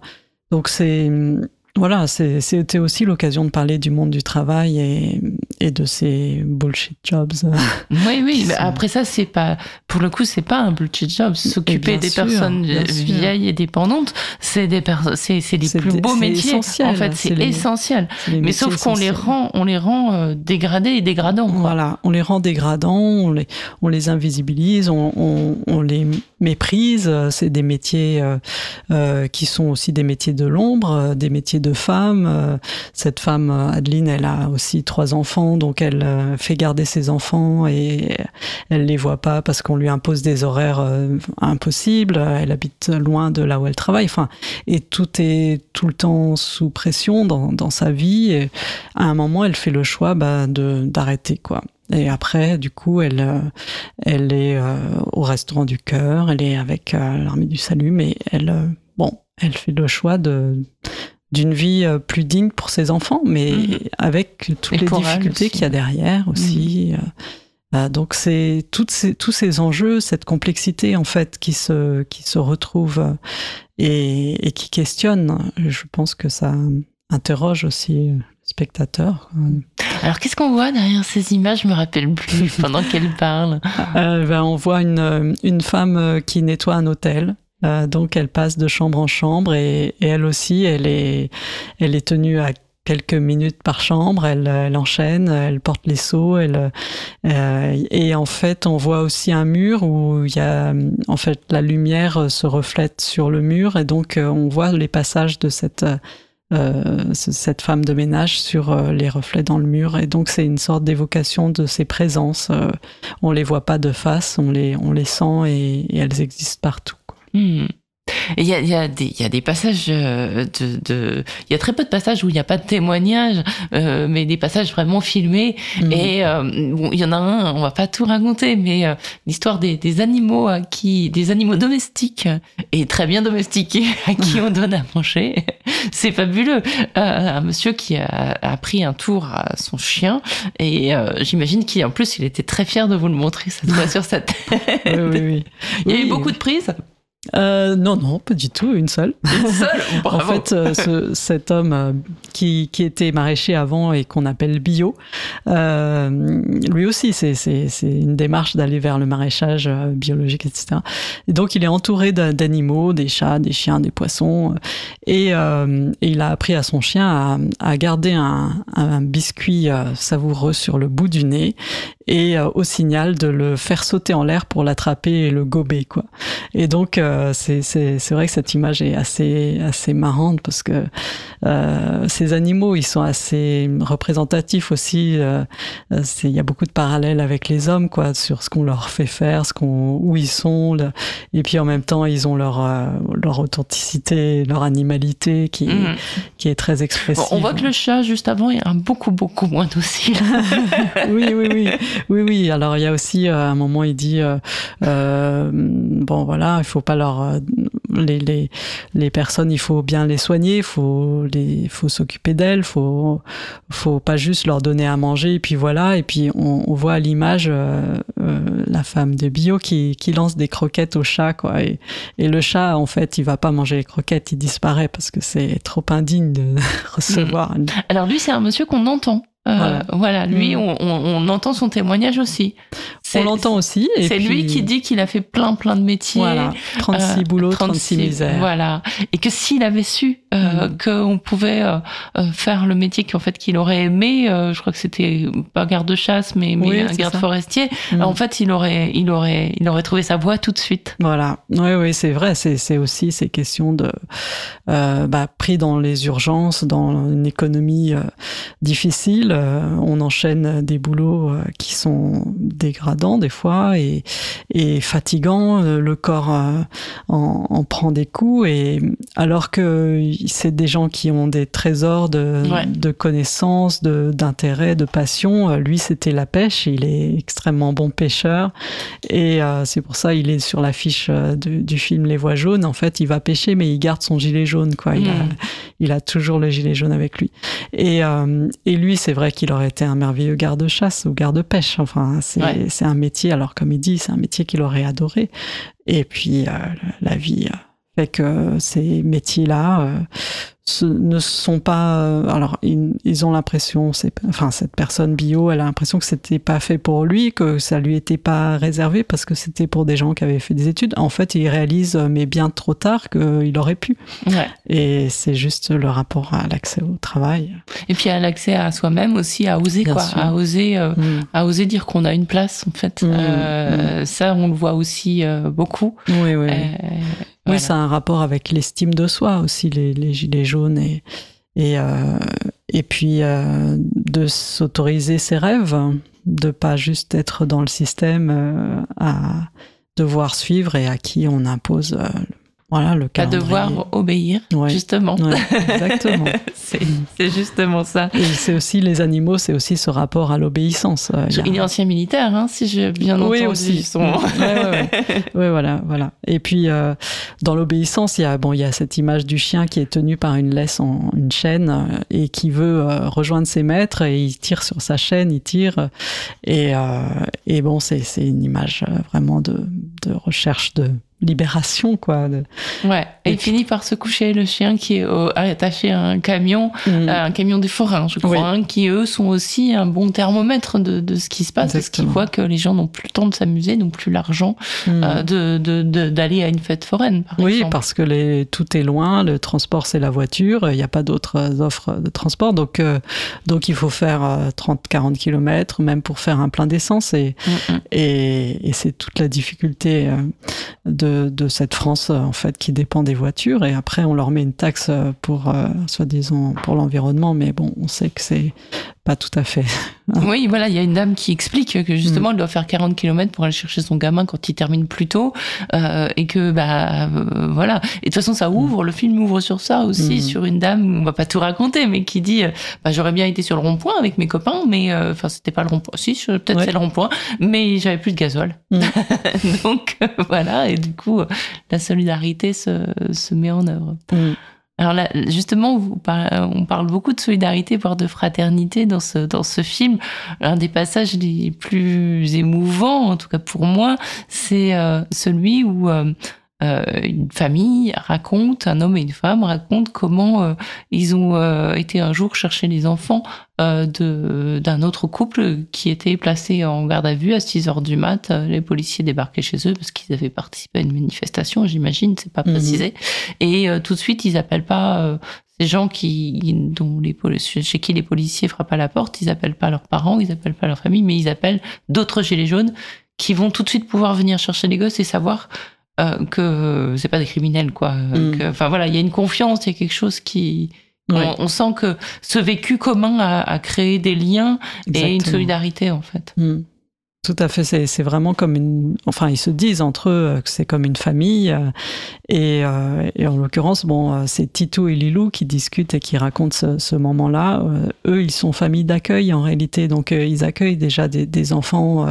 Donc c'est hum, voilà, c'était aussi l'occasion de parler du monde du travail et, et de ces bullshit jobs. Oui, oui, sont- après ça, c'est pas, pour le coup, c'est pas un bullshit job. S'occuper des sûr, personnes sûr. vieilles et dépendantes, c'est des personnes, c'est, les plus des- beaux métiers. essentiel, en fait, c'est essentiel. Les Mais sauf qu'on les rend, on les rend euh, dégradés et dégradants. quoi. Voilà, on les rend dégradants, on les, on les invisibilise, on, on, on les méprise. Euh, C'est des métiers euh, euh, qui sont aussi des métiers de l'ombre, euh, des métiers de femmes. Euh, Cette femme, euh, Adeline, elle a aussi trois enfants, donc elle euh, fait garder ses enfants et elle les voit pas parce qu'on lui impose des horaires impossibles. Elle habite loin de là où elle travaille. Enfin, et tout est tout le temps sous pression dans, dans sa vie. À un moment, elle fait le choix bah, de d'arrêter quoi. Et après, du coup, elle elle est au restaurant du cœur, elle est avec l'armée du salut, mais elle bon, elle fait le choix de d'une vie plus digne pour ses enfants, mais Mhm. avec toutes Et les difficultés qu'il y a derrière aussi. euh, euh, donc c'est ces, tous ces enjeux, cette complexité en fait qui se qui se retrouve euh, et, et qui questionne. Je pense que ça interroge aussi le spectateur. Alors, qu'est-ce qu'on voit derrière ces images? Je me rappelle plus pendant qu'elle parle. Euh, ben, on voit une, euh, une femme euh, qui nettoie un hôtel. Euh, donc elle passe de chambre en chambre et, elle aussi, elle est, elle est tenue à quelques minutes par chambre. Elle, enchaîne, elle porte les seaux. Euh, et en fait, on voit aussi un mur où il y a, en fait, la lumière se reflète sur le mur et donc euh, on voit les passages de cette ce- cette femme de ménage sur les reflets dans le mur et donc c'est une sorte d'évocation de ses présences on les voit pas de face on les on les sent et elles existent partout Hmm. Il y a, y, a y a des passages euh, de, de- Il y a très peu de passages où il n'y a pas de témoignage, euh, mais des passages vraiment filmés. Mhm. Et euh, bon, il y en a un, on va pas tout raconter, mais euh, l'histoire des, des animaux à qui, des animaux domestiques et très bien domestiqués à qui on donne à manger, c'est fabuleux. Un monsieur qui a, a pris un tour à son chien et j'imagine qu'en plus il était très fier de vous le montrer cette fois sur sa tête. oui, oui, oui. Il y a eu beaucoup de prises. Euh, non non pas du tout une seule Une seule. En Bravo. fait, euh, ce- cet homme euh, qui, qui était maraîcher avant et qu'on appelle bio, euh, lui aussi, c'est une démarche d'aller vers le maraîchage euh, biologique, etc. Et donc, il est entouré d'a- d'animaux, des chats, des chiens, des poissons. Et, euh, et il a appris à son chien à, à garder un, un biscuit savoureux sur le bout du nez et euh, au signal de le faire sauter en l'air pour l'attraper et le gober, quoi. Et donc, euh, c'est vrai que cette image est assez, assez marrante parce que euh, ces animaux, ils sont assez représentatifs aussi. euh, euh, Il y a beaucoup de parallèles avec les hommes, quoi, sur ce qu'on leur fait faire, ce qu'on, où ils sont. le- et puis en même temps, ils ont leur, leur authenticité, leur animalité qui, Mhm. qui est très Bon, expressive. on voit que le chat, juste avant, est un beaucoup, beaucoup moins docile. oui, oui, oui, oui, oui. Alors il y a aussi euh, un moment, il dit bon voilà, il faut pas leur euh, les, les les personnes, il faut bien les soigner, il faut les faut s'occuper d'elles, faut faut pas juste leur donner à manger et puis voilà. Et puis on, on voit à l'image euh, euh, la femme de bio qui qui lance des croquettes au chat quoi. Et, et le chat en fait, il va pas manger les croquettes, il disparaît parce que c'est trop indigne de recevoir. une- Alors lui, c'est un monsieur qu'on entend. Euh, Voilà. voilà. lui, Mhm. on, on- on entend son témoignage aussi. On l'entend aussi. C'est lui qui dit qu'il a fait plein, plein de métiers. Voilà, 36 Euh, boulots, 36, misères. Voilà. Et que s'il avait su euh, Mhm. qu'on pouvait faire le métier qu'en fait qu'il aurait aimé, je crois que c'était pas garde-chasse, mais, mais Oui, un garde ça. forestier. Mhm. En fait, il aurait, il aurait, il aurait trouvé sa voie tout de suite. Voilà, oui, oui, c'est vrai. C'est, c'est aussi ces questions de bah, pris dans les urgences, dans une économie difficile. Euh, on enchaîne des boulots euh, qui sont dégradants des fois et, et fatigants. euh, Le corps euh, en, en prend des coups et alors que c'est des gens qui ont des trésors de, Ouais. de connaissances, de, d'intérêts, de passion. euh, Lui, c'était la pêche. Il est extrêmement bon pêcheur. Et euh, c'est pour ça il est sur l'affiche du, du film Les Voix jaunes. En fait, il va pêcher, mais il garde son gilet jaune. Quoi. Il, a, Mm. il a toujours le gilet jaune avec lui. Et, et lui, c'est vrai qu'il aurait été un merveilleux garde-chasse ou garde-pêche. Enfin, c'est Ouais. c'est un métier, alors comme il dit, c'est un métier qu'il aurait adoré. Et puis, euh, la vie euh, fait que ces métiers-là euh, ne sont pas. euh, alors, ils, ils ont l'impression, enfin, cette personne bio, elle a l'impression que c'était pas fait pour lui, que ça lui était pas réservé parce que c'était pour des gens qui avaient fait des études. En fait, il réalise, euh, mais bien trop tard, qu'il aurait pu. Ouais. Et c'est juste le rapport à l'accès au travail. Et puis à l'accès à soi-même aussi, à oser Bien quoi, sûr. à oser, euh, Mm. à oser dire qu'on a une place en fait. Mm, Euh, Ça, on le voit aussi euh, beaucoup. Oui, oui. Oui, ça a un rapport avec l'estime de soi aussi, les, les gilets jaunes et, et, euh, et puis euh, de s'autoriser ses rêves, de pas juste être dans le système euh, à devoir suivre et à qui on impose voilà le Pas devoir obéir, Ouais. justement. Ouais, exactement. c'est justement ça. Et c'est aussi les animaux, c'est aussi ce rapport à l'obéissance. Euh, il Il est ancien militaire, hein, si j'ai bien oui entendu aussi. son- Ouais, voilà, voilà. Et puis euh, dans l'obéissance, il y a bon, il y a cette image du chien qui est tenu par une laisse en une chaîne euh, et qui veut euh, rejoindre ses maîtres et il tire sur sa chaîne, il tire et euh, et bon, c'est une image vraiment de de recherche de libération quoi. de- Ouais. Et Et il puis- finit par se coucher, le chien qui est au- attaché à un camion, Mm. à un camion des forains, je crois, Oui. hein, qui eux sont aussi un bon thermomètre de, de ce qui se passe, parce qu'ils voient que les gens n'ont plus le temps de s'amuser, n'ont plus l'argent Mm. euh, de de- de- d'aller à une fête foraine, par Oui, exemple. parce que les, tout est loin, le transport c'est la voiture, il n'y a pas d'autres euh, offres de transport, donc, euh, donc il faut faire 30-40 km, même pour faire un plein d'essence, et, Mm, mm. et, et c'est toute la difficulté euh, de, de cette France euh, en fait qui dépend des voitures, et après on leur met une taxe euh, pour, euh, soi-disant, pour l'environnement, mais bon, on sait que c'est pas tout à fait. Oui, voilà, il y a une dame qui explique que Mm. justement, elle doit faire 40 km pour aller chercher son gamin quand il termine plus tôt, euh, et que, bah, euh, voilà. Et de toute façon, ça ouvre, le film ouvre sur ça aussi, Mm. sur une dame, on va pas tout raconter, mais qui dit, bah, j'aurais bien été sur le rond-point avec mes copains, mais, enfin, c'était pas le rond-point. Si, peut-être Ouais. c'est le rond-point, mais j'avais plus de gasoil. Mm. Donc, voilà, et du euh, la solidarité se, se met en œuvre. Alors là, justement, on parle beaucoup de solidarité, voire de fraternité dans ce, dans ce film. L'un des passages les plus émouvants, en tout cas pour moi, c'est euh, celui où euh, une famille raconte, un homme et une femme racontent comment euh, ils ont euh, été un jour chercher les enfants euh, de d'un autre couple qui était placé en garde à vue à 6 heures du mat. Euh, Les policiers débarquaient chez eux parce qu'ils avaient participé à une manifestation, j'imagine, c'est pas Mhm. précisé. Et euh, tout de suite, ils appellent pas euh, ces gens qui dont les chez qui les policiers frappent à la porte, ils appellent pas leurs parents, ils appellent pas leur famille, mais ils appellent d'autres gilets jaunes qui vont tout de suite pouvoir venir chercher les gosses et savoir euh, que c'est pas des criminels quoi. Euh, Mm. Enfin voilà, il y a une confiance, il y a quelque chose qui Ouais. on, on sent que ce vécu commun a, a créé des liens et une solidarité en fait. Mm. Tout à fait, c'est vraiment comme une. Enfin, ils se disent entre eux euh, que c'est comme une famille. euh, Et, euh, et en l'occurrence, bon, c'est Tito et Lilou qui discutent et qui racontent ce, moment-là. Eux, ils sont famille d'accueil en réalité, donc euh, ils accueillent déjà des, enfants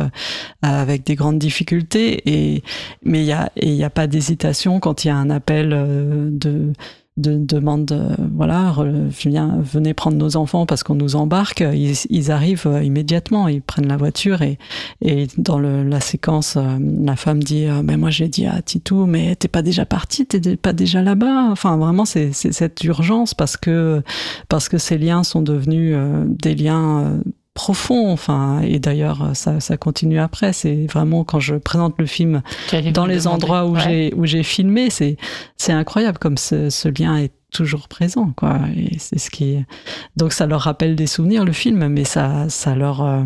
avec des grandes difficultés. Et mais il y a il y a pas d'hésitation quand il y a un appel de de demande, euh, voilà, viens, venez prendre nos enfants parce qu'on nous embarque, ils, ils arrivent euh, immédiatement, ils prennent la voiture et, et dans le, la séquence, euh, la femme dit, mais moi j'ai dit à Titou, mais t'es pas déjà parti, t'es pas déjà là-bas. Enfin, vraiment, c'est cette urgence parce que parce que ces liens sont devenus des liens profonds. Enfin, et d'ailleurs, ça, ça continue après. C'est vraiment quand je présente le film dans les demander. endroits où Ouais. j'ai où j'ai filmé, c'est c'est incroyable comme ce, ce lien est toujours présent quoi. Et c'est ce qui donc ça leur rappelle des souvenirs le film, mais ça ça leur euh,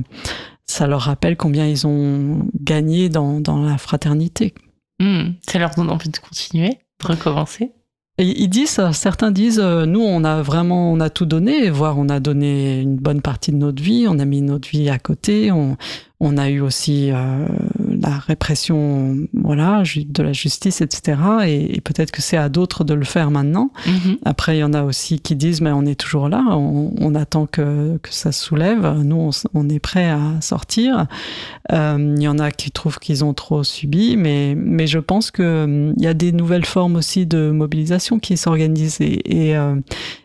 ça leur rappelle combien ils ont gagné dans dans la fraternité. Hmm, ça leur donne envie de continuer, de recommencer. Et ils disent, certains disent, euh, nous on a vraiment, on a tout donné, voire on a donné une bonne partie de notre vie, on a mis notre vie à côté, on, a eu aussi euh, la répression, voilà, de la justice, etc. Et, et peut-être que c'est à d'autres de le faire maintenant. Mhm. Après, il y en a aussi qui disent, mais on est toujours là, on, on attend que, que ça se soulève, nous on, est prêt à sortir. Euh, il y en a qui trouvent qu'ils ont trop subi, mais, mais je pense que hum, il y a des nouvelles formes aussi de mobilisation qui s'organisent et, et, euh,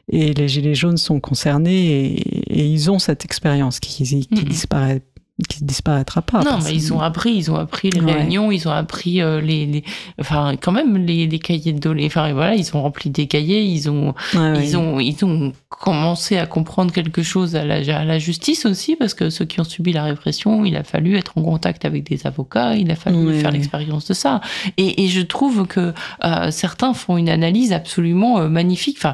et les Gilets jaunes sont concernés et, et ils ont cette expérience qui, qui Mhm. disparaît qui disparaîtra pas. non, mais ils ont appris, ils ont appris les Ouais. réunions, ils ont appris euh, les, les, enfin quand même les, les cahiers de doléances. Enfin voilà, ils ont rempli des cahiers, ils ont, Ouais, ils ont, ils ont commencé à comprendre quelque chose à la, à la justice aussi, parce que ceux qui ont subi la répression, il a fallu être en contact avec des avocats, il a fallu faire l'expérience de ça. Et, et je trouve que euh, certains font une analyse absolument euh, magnifique. Enfin,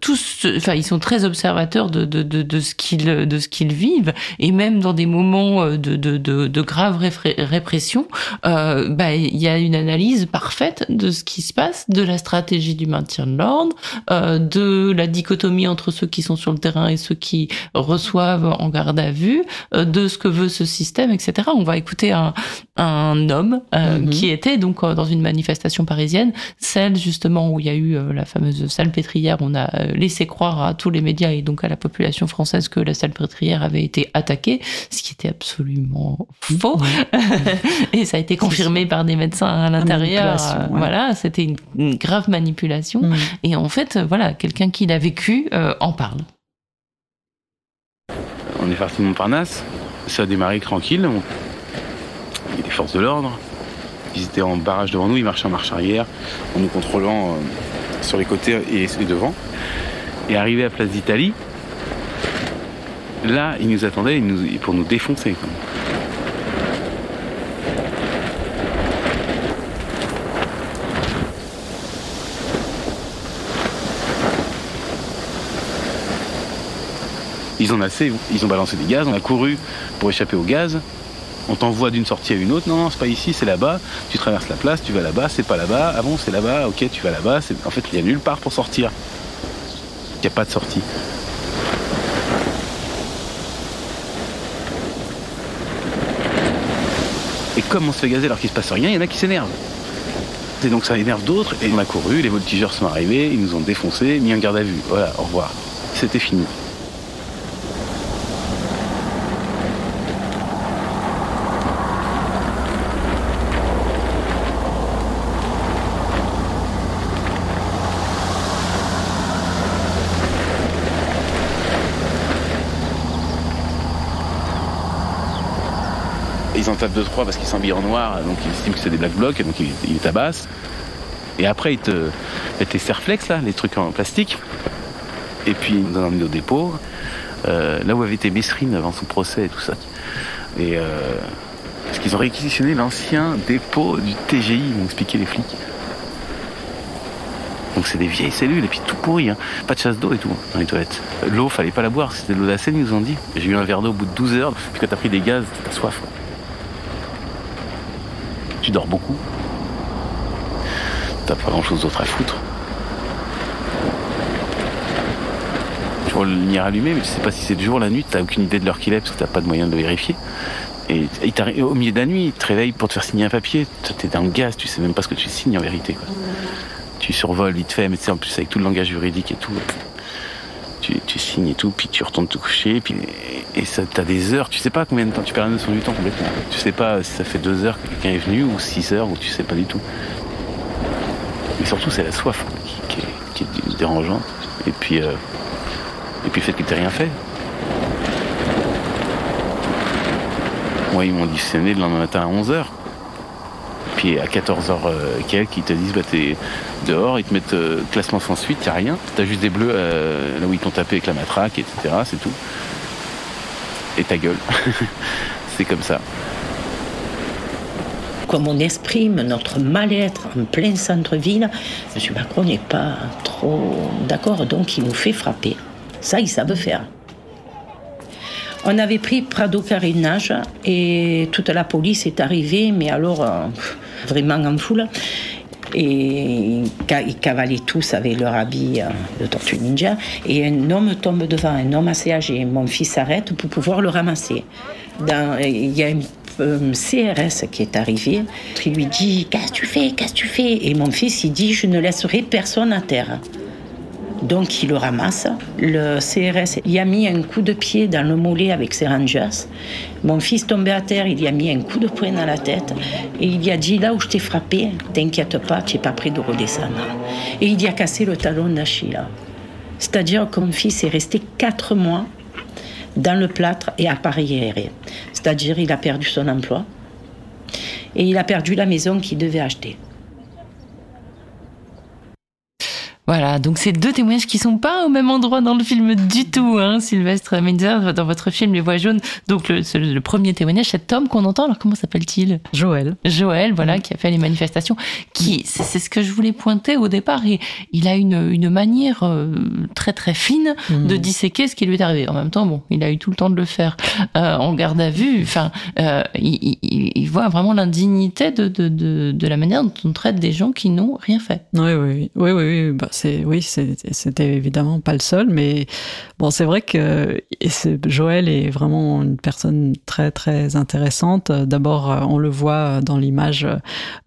tous, enfin, ils sont très observateurs de, de, de, de ce qu'ils, de ce qu'ils vivent, et même dans des moments moment de, de, de, de grave répression, euh, bah, il y a une analyse parfaite de ce qui se passe, de la stratégie du maintien de l'ordre, euh, de la dichotomie entre ceux qui sont sur le terrain et ceux qui reçoivent en garde à vue, euh, de ce que veut ce système, etc. On va écouter un, un homme euh, mhm. qui était donc euh, dans une manifestation parisienne, celle justement où il y a eu la fameuse salle pétrière. On a laissé croire à tous les médias et donc à la population française que la salle pétrière avait été attaquée, ce qui était absolument faux. et ça a été confirmé par des médecins à l'intérieur. Voilà, c'était une, grave manipulation. Mhm. Et en fait, voilà, quelqu'un qui l'a vécu en parle. On est parti de Montparnasse, ça a démarré tranquille. Il y a des forces de l'ordre. Ils étaient en barrage devant nous, ils marchaient en marche arrière, en nous contrôlant euh, sur les côtés et, devant. Et arrivé à Place d'Italie, là, ils nous attendaient pour nous défoncer. Ils ont assez, ils ont balancé des gaz, on a couru pour échapper au gaz. On t'envoie d'une sortie à une autre. Non, non, c'est pas ici, c'est là-bas. Tu traverses la place, tu vas là-bas, c'est pas là-bas. Ah bon, c'est là-bas, ok, tu vas là-bas. En fait, il n'y a nulle part pour sortir. Il n'y a pas de sortie. Et comme on se fait gazer alors qu'il se passe rien, il y en a qui s'énervent. Et donc ça énerve d'autres, et on a couru, les voltigeurs sont arrivés, ils nous ont défoncés, mis en garde à vue. Voilà, au revoir. C'était fini. Ils en tapent 2-3 parce qu'ils sont habillés en noir, donc ils estiment que c'est des black blocs, donc ils, ils tabassent. Et après, ils te mettent tes serflex, là, les trucs en plastique. Et puis, ils nous ont emmené au dépôt, euh, là où avait été Messrine avant son procès et tout ça. Et euh, parce qu'ils ont réquisitionné l'ancien dépôt du TGI, m'ont expliqué les flics. Donc c'est des vieilles cellules et puis tout pourri, hein. pas de chasse d'eau et tout dans les toilettes. L'eau, fallait pas la boire, c'était de l'eau de ils nous ont dit. J'ai eu un verre d'eau au bout de 12 heures, puis quand t'as pris des gaz, t'as soif tu dors beaucoup. T'as pas grand chose d'autre à foutre. Tu vois le lumière allumé, mais tu sais pas si c'est de jour ou la nuit, t'as aucune idée de l'heure qu'il est parce que t'as pas de moyen de vérifier. Et, au milieu de la nuit, il te réveille pour te faire signer un papier. T'es dans le gaz, tu sais même pas ce que tu signes en vérité. Tu survoles vite fait, mais tu sais, en plus avec tout le langage juridique et tout tu, signes et tout, puis tu retournes te coucher, puis, et ça, t'as des heures, tu sais pas combien de temps, tu perds la notion du temps complètement. Tu sais pas si ça fait deux heures que quelqu'un est venu, ou six heures, ou tu sais pas du tout. Mais surtout, c'est la soif qui, est, dérangeante. Et puis, euh, et puis le fait que t'aies rien fait. Moi, ils m'ont dit c'est le lendemain matin à 11h. Puis à 14h euh, quelques, ils te disent bah, t'es dehors, ils te mettent euh, classement sans suite, t'as rien. T'as juste des bleus euh, là où ils t'ont tapé avec la matraque, etc. C'est tout. Et ta gueule. c'est comme ça. Comme on exprime notre mal-être en plein centre-ville, M. Macron n'est pas trop d'accord, donc il nous fait frapper. Ça, il savent faire. On avait pris Prado Carénage et toute la police est arrivée, mais alors vraiment en foule. Et ils cavalaient tous avec leur habit euh, de tortue ninja. Et un homme tombe devant, un homme assez âgé. Mon fils s'arrête pour pouvoir le ramasser. il y a un CRS qui est arrivé. Il lui dit Qu'est-ce que tu fais? Qu'est-ce que tu fais Et mon fils, il dit Je ne laisserai personne à terre. Donc il le ramasse. Le CRS il a mis un coup de pied dans le mollet avec ses rangers. Mon fils tombé à terre, il y a mis un coup de poing dans la tête et il lui a dit là où je t'ai frappé, t'inquiète pas, tu n'es pas prêt de redescendre. Et il y a cassé le talon d'Achille. C'est-à-dire que mon fils est resté quatre mois dans le plâtre et appareillé. C'est-à-dire il a perdu son emploi et il a perdu la maison qu'il devait acheter. Voilà, donc c'est deux témoignages qui sont pas au même endroit dans le film du tout, hein, Sylvestre Menzer, dans votre film Les Voix jaunes. Donc le, le premier témoignage, cet homme qu'on entend, alors comment s'appelle-t-il? Joël. Joël, voilà, qui a fait les manifestations, qui, c'est ce que je voulais pointer au départ, et il a une, une manière euh, très très fine de disséquer ce qui lui est arrivé. En même temps, bon, il a eu tout le temps de le faire euh, en garde à vue, enfin, euh, il, il, il, voit vraiment l'indignité de, de, de, de, la manière dont on traite des gens qui n'ont rien fait. Oui, oui, oui, oui, oui. Bah, c'est oui, c'était évidemment pas le seul, mais bon, c'est vrai que Joël est vraiment une personne très très intéressante. D'abord, on le voit dans l'image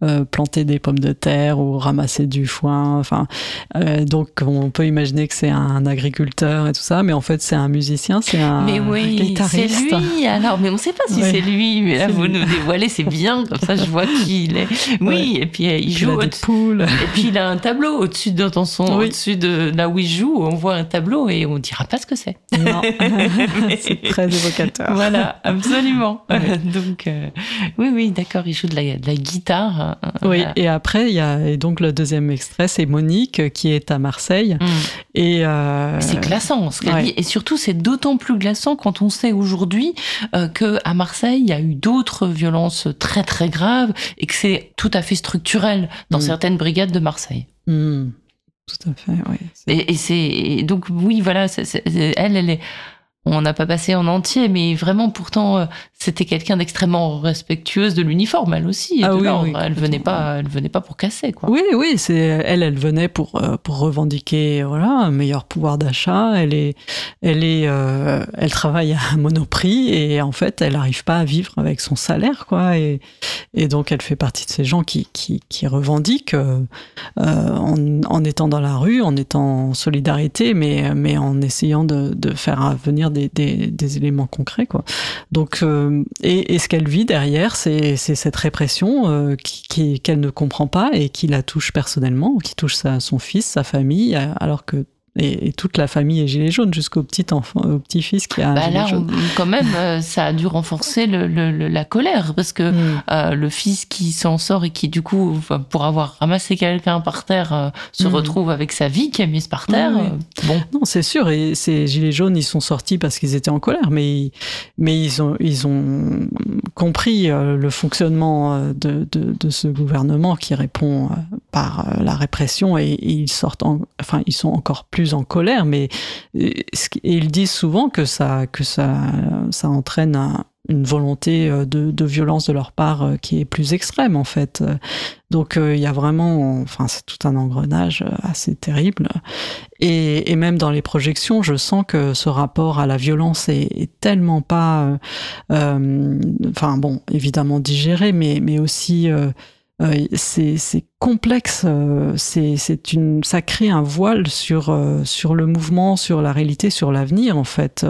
euh, planter des pommes de terre ou ramasser du foin. Enfin, euh, donc on peut imaginer que c'est un agriculteur et tout ça, mais en fait c'est un musicien, c'est un mais oui, guitariste. C'est lui. Alors, mais on ne sait pas si c'est lui. Mais là, vous lui. nous dévoilez, c'est bien comme ça. Je vois qui il est. Oui, ouais. et puis il joue. Il a des poules. Et puis il a un tableau au-dessus de dans son, oui. au-dessus de là où il joue, on voit un tableau et on dira pas ce que c'est. Non, c'est très évocateur. Voilà, absolument. Ouais. Donc, euh, oui, oui, d'accord, il joue de la, de la guitare. Oui, voilà. et après, il y a et donc le deuxième extrait, c'est Monique qui est à Marseille. Mm. Et euh... c'est glaçant ce qu'elle ouais. dit. Et surtout, c'est d'autant plus glaçant quand on sait aujourd'hui euh, qu'à Marseille, il y a eu d'autres violences très, très graves et que c'est tout à fait structurel dans mm. certaines brigades de Marseille. Mm. Tout à fait, oui. Et, c'est donc oui, voilà, elle, elle est. On n'a pas passé en entier, mais vraiment, pourtant, euh, c'était quelqu'un d'extrêmement respectueuse de l'uniforme, elle aussi. Ah oui, oui, elle venait pas, elle venait pas pour casser, quoi. Oui, oui, c'est elle, elle venait pour euh, pour revendiquer, voilà, un meilleur pouvoir d'achat. Elle est, elle est, euh, elle travaille à Monoprix et en fait, elle n'arrive pas à vivre avec son salaire, quoi. Et et donc, elle fait partie de ces gens qui qui, qui revendiquent euh, en, en étant dans la rue, en étant en solidarité, mais mais en essayant de, de faire venir des, des, des, éléments concrets quoi. Donc euh, et, et, ce qu'elle vit derrière, c'est cette répression euh, qu'elle ne comprend pas et qui la touche personnellement, qui touche sa, son fils, sa famille, alors que et, et, toute la famille est gilet jaune jusqu'au petit enfant, au petit fils qui a. Bah un là, jaune. On, quand même, euh, ça a dû renforcer le, le, le, la colère parce que mm. euh, le fils qui s'en sort et qui du coup, pour avoir ramassé quelqu'un par terre, euh, se mm. retrouve avec sa vie qui est mise par terre. Oui. Bon, non, c'est sûr. Et ces gilets jaunes, ils sont sortis parce qu'ils étaient en colère, mais mais ils ont ils ont compris le fonctionnement de, de, de ce gouvernement qui répond par la répression et, et ils sortent, en, enfin, ils sont encore plus en colère, mais et ils disent souvent que ça, que ça, ça entraîne un, une volonté de, de, violence de leur part qui est plus extrême en fait. Donc il y a vraiment, enfin c'est tout un engrenage assez terrible. Et, même dans les projections, je sens que ce rapport à la violence est, tellement pas, euh, enfin bon, évidemment digéré, mais mais aussi euh, euh, c'est complexe, euh, c'est une, ça crée un voile sur euh, sur le mouvement, sur la réalité, sur l'avenir en fait.